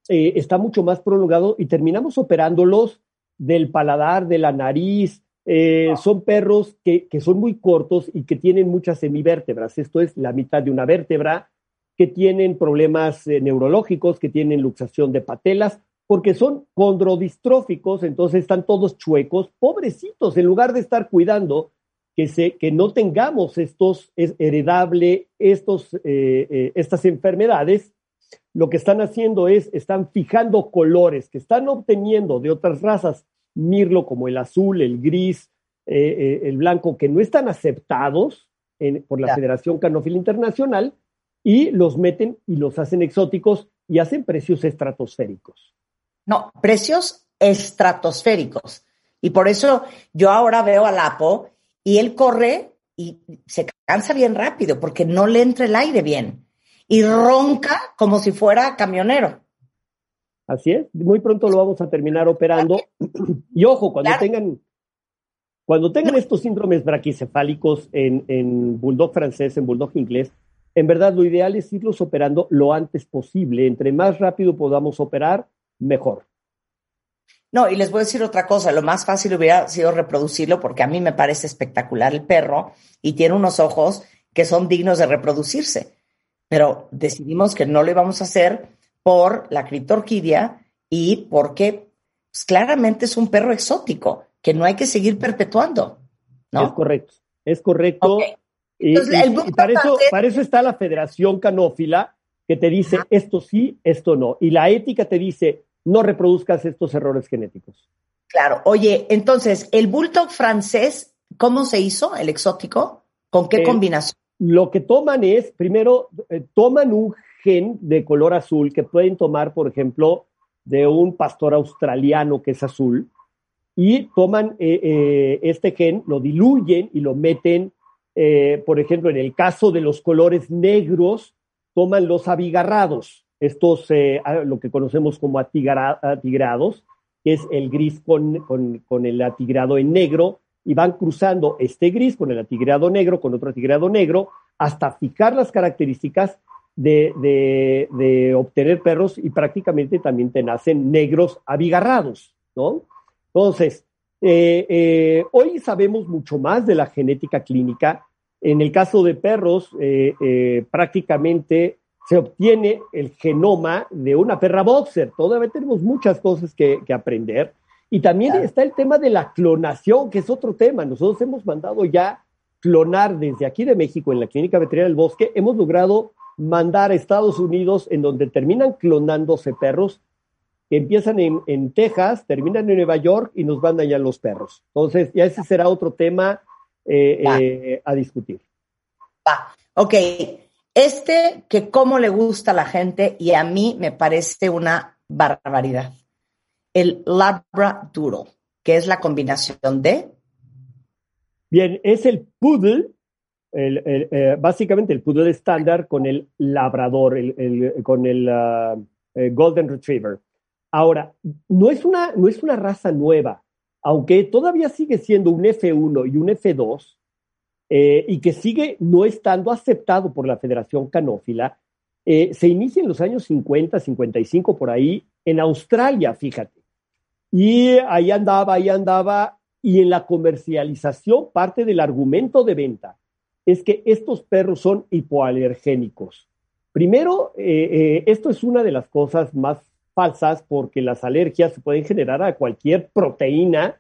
eh, está mucho más prolongado y terminamos operándolos del paladar, de la nariz, eh, son perros que, son muy cortos y que tienen muchas semivértebras. Esto es la mitad de una vértebra, que tienen problemas eh, neurológicos, que tienen luxación de patelas, porque son condrodistróficos, entonces están todos chuecos, pobrecitos, en lugar de estar cuidando que, se, que no tengamos estos, es heredable, estos, eh, estas enfermedades, lo que están haciendo es, están fijando colores que están obteniendo de otras razas mirlo como el azul, el gris, eh, eh, el blanco, que no están aceptados por la Federación Canófila Internacional y los meten y los hacen exóticos y hacen precios estratosféricos. No, precios estratosféricos. Y por eso yo ahora veo a Lapo y él corre y se cansa bien rápido porque no le entra el aire bien y ronca como si fuera camionero. Así es, muy pronto lo vamos a terminar operando. Y ojo, cuando tengan cuando tengan estos síndromes braquicefálicos en, en bulldog francés, en bulldog inglés, en verdad lo ideal es irlos operando lo antes posible. Entre más rápido podamos operar, mejor. No, y les voy a decir otra cosa, lo más fácil hubiera sido reproducirlo porque a mí me parece espectacular el perro y tiene unos ojos que son dignos de reproducirse. Pero decidimos que no lo íbamos a hacer por la criptorquidia y porque pues, claramente es un perro exótico que no hay que seguir perpetuando. ¿no? Es correcto, es correcto. Y, para, eso, para eso está la Federación Canófila que te dice esto sí, esto no. Y la ética te dice no reproduzcas estos errores genéticos. Claro. Oye, entonces, el bulldog francés, ¿cómo se hizo el exótico? ¿Con qué eh, combinación? Lo que toman es, primero, eh, toman un gen de color azul que pueden tomar, por ejemplo, de un pastor australiano que es azul, y toman eh, este gen, lo diluyen y lo meten, por ejemplo, en el caso de los colores negros, toman los abigarrados estos, eh, lo que conocemos como atigrados, que es el gris con, con, el atigrado en negro, y van cruzando este gris con el atigrado negro, con otro atigrado negro, hasta fijar las características de, de, obtener perros y prácticamente también te nacen negros abigarrados, ¿no? Entonces, eh, eh, hoy sabemos mucho más de la genética clínica. En el caso de perros, prácticamente se obtiene el genoma de una perra boxer. Todavía tenemos muchas cosas que, aprender. Y también está el tema de la clonación, que es otro tema. Nosotros hemos mandado ya clonar desde aquí de México, en la Clínica Veterinaria del Bosque, hemos logrado mandar a Estados Unidos en donde terminan clonándose perros que empiezan en, Texas, terminan en Nueva York y nos van allá los perros. Entonces, ya ese será otro tema eh, eh, a discutir. Va. Ok, este que cómo le gusta a la gente y a mí me parece una barbaridad. El Labradoodle, que es la combinación de... Bien, es el poodle, eh, básicamente el poodle estándar con el labrador, con el eh, golden retriever. Ahora, no es, una, no es una raza nueva, aunque todavía sigue siendo un F1 y un F2, eh, y que sigue no estando aceptado por la Federación Canófila, eh, se inicia en los años 50, 55 por ahí, en Australia, fíjate. Y ahí andaba, ahí andaba, y en la comercialización parte del argumento de venta es que estos perros son hipoalergénicos. Primero, eh, esto es una de las cosas más falsas porque las alergias se pueden generar a cualquier proteína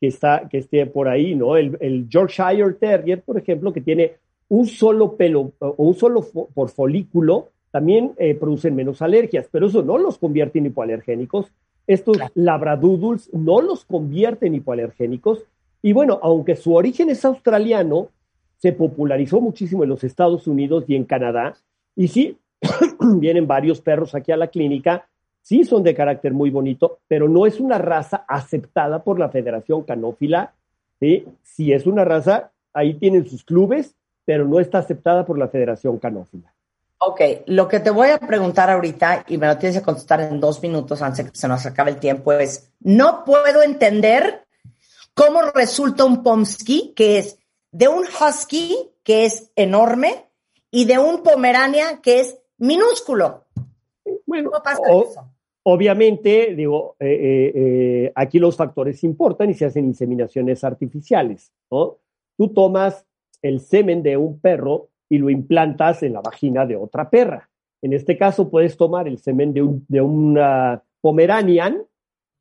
que, está, que esté por ahí, ¿no? El, el Yorkshire Terrier, por ejemplo, que tiene un solo pelo o un solo por folículo, también eh, producen menos alergias, pero eso no los convierte en hipoalergénicos. Estos labradoodles no los convierten en hipoalergénicos. Y bueno, aunque su origen es australiano, se popularizó muchísimo en los Estados Unidos y en Canadá. Y sí, (coughs) vienen varios perros aquí a la clínica sí son de carácter muy bonito, pero no es una raza aceptada por la Federación Canófila. ¿sí? Si es una raza, ahí tienen sus clubes, pero no está aceptada por la Federación Canófila. Ok, lo que te voy a preguntar ahorita, y me lo tienes que contestar en dos minutos antes de que se nos acabe el tiempo, es, no puedo entender cómo resulta un Pomsky, que es de un Husky, que es enorme, y de un Pomerania, que es minúsculo. Bueno, obviamente, digo, eh, eh, eh, aquí los factores importan y se hacen inseminaciones artificiales, ¿no? Tú tomas el semen de un perro y lo implantas en la vagina de otra perra. En este caso, puedes tomar el semen de un de una Pomeranian,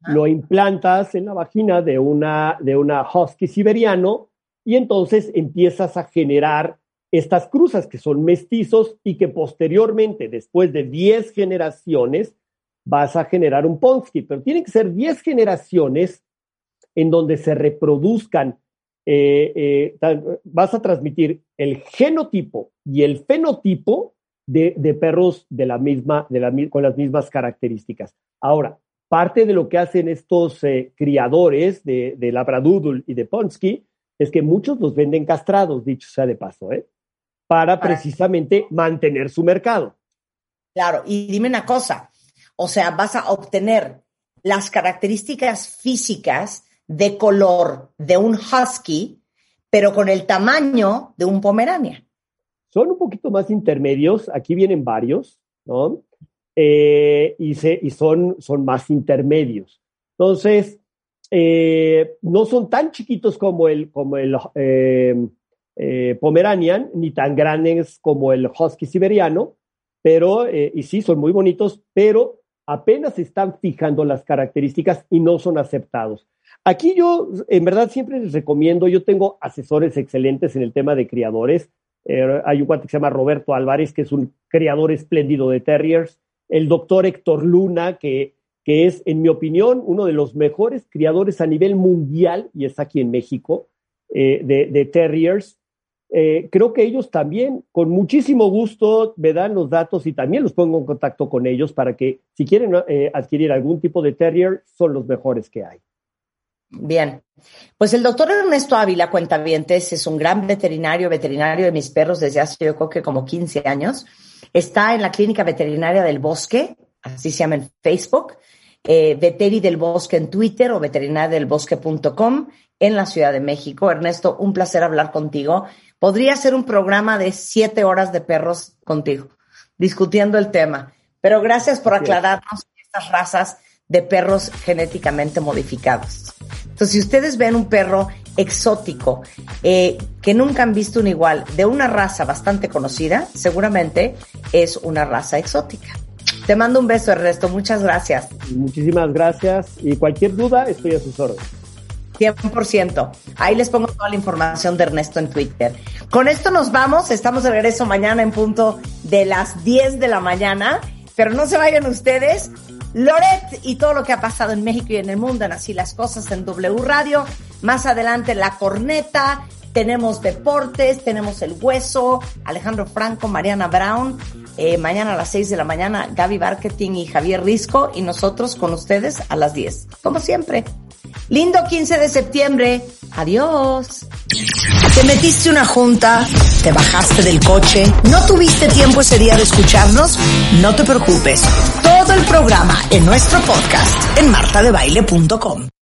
lo implantas en la vagina de una, de una husky siberiano y entonces empiezas a generar estas cruzas que son mestizos y que posteriormente, después de 10 generaciones, vas a generar un Ponsky, pero tienen que ser 10 generaciones en donde se reproduzcan, eh, eh, vas a transmitir el genotipo y el fenotipo de, perros de la misma, con las mismas características. Ahora, parte de lo que hacen estos eh, criadores de, de Labradoodle y de Ponsky es que muchos los venden castrados, dicho sea de paso, ¿eh? Para precisamente mantener su mercado. Claro, y dime una cosa, o sea, vas a obtener las características físicas de color de un husky, pero con el tamaño de un pomerania. son un poquito más intermedios. Aquí vienen varios, ¿no? Eh, y, se, y son, son más intermedios. Entonces, eh, no son tan chiquitos como el, como el eh, Pomeranian, ni tan grandes como el Husky siberiano, pero, y sí, son muy bonitos, pero apenas están fijando las características y no son aceptados. Aquí yo, en verdad, siempre les recomiendo, yo tengo asesores excelentes en el tema de criadores. hay un cuate que se llama Roberto Álvarez, que es un criador espléndido de terriers. El doctor Héctor Luna, que que es, en mi opinión, uno de los mejores criadores a nivel mundial, y está aquí en México, eh, de, terriers. Eh, creo que ellos también, con muchísimo gusto, me dan los datos y también los pongo en contacto con ellos para que, si quieren eh, adquirir algún tipo de terrier, son los mejores que hay. Bien, pues el doctor Ernesto Ávila Cuentavientes es un gran veterinario, veterinario de mis perros desde hace yo creo que como 15 años. Está en la Clínica Veterinaria del Bosque, así se llama en Facebook, eh, Veteri del Bosque en Twitter o veterinariadelbosque.com en la Ciudad de México. Ernesto, un placer hablar contigo. Podría ser un programa de siete horas de perros contigo, discutiendo el tema. Pero gracias por aclararnos estas razas de perros genéticamente modificados. Entonces, si ustedes ven un perro exótico eh, que nunca han visto un igual de una raza bastante conocida, seguramente es una raza exótica. Te mando un beso, Ernesto. Muchas gracias. Muchísimas gracias. Y cualquier duda, estoy a sus órdenes. 100%. Ahí les pongo toda la información de Ernesto en Twitter. Con esto nos vamos. Estamos de regreso mañana en punto de las 10 de la mañana. Pero no se vayan ustedes. Loret y todo lo que ha pasado en México y en el mundo en Así las Cosas en W Radio. Más adelante La Corneta, tenemos deportes, tenemos el hueso, Alejandro Franco, Mariana Brown. Eh, mañana a las 6 de la mañana, Gaby Marketing y Javier Risco. Y nosotros con ustedes a las 10. Como siempre. Lindo 15 de septiembre. Adiós. Te metiste una junta, te bajaste del coche, no tuviste tiempo ese día de escucharnos. No te preocupes. Todo el programa en nuestro podcast en martadebaile.com.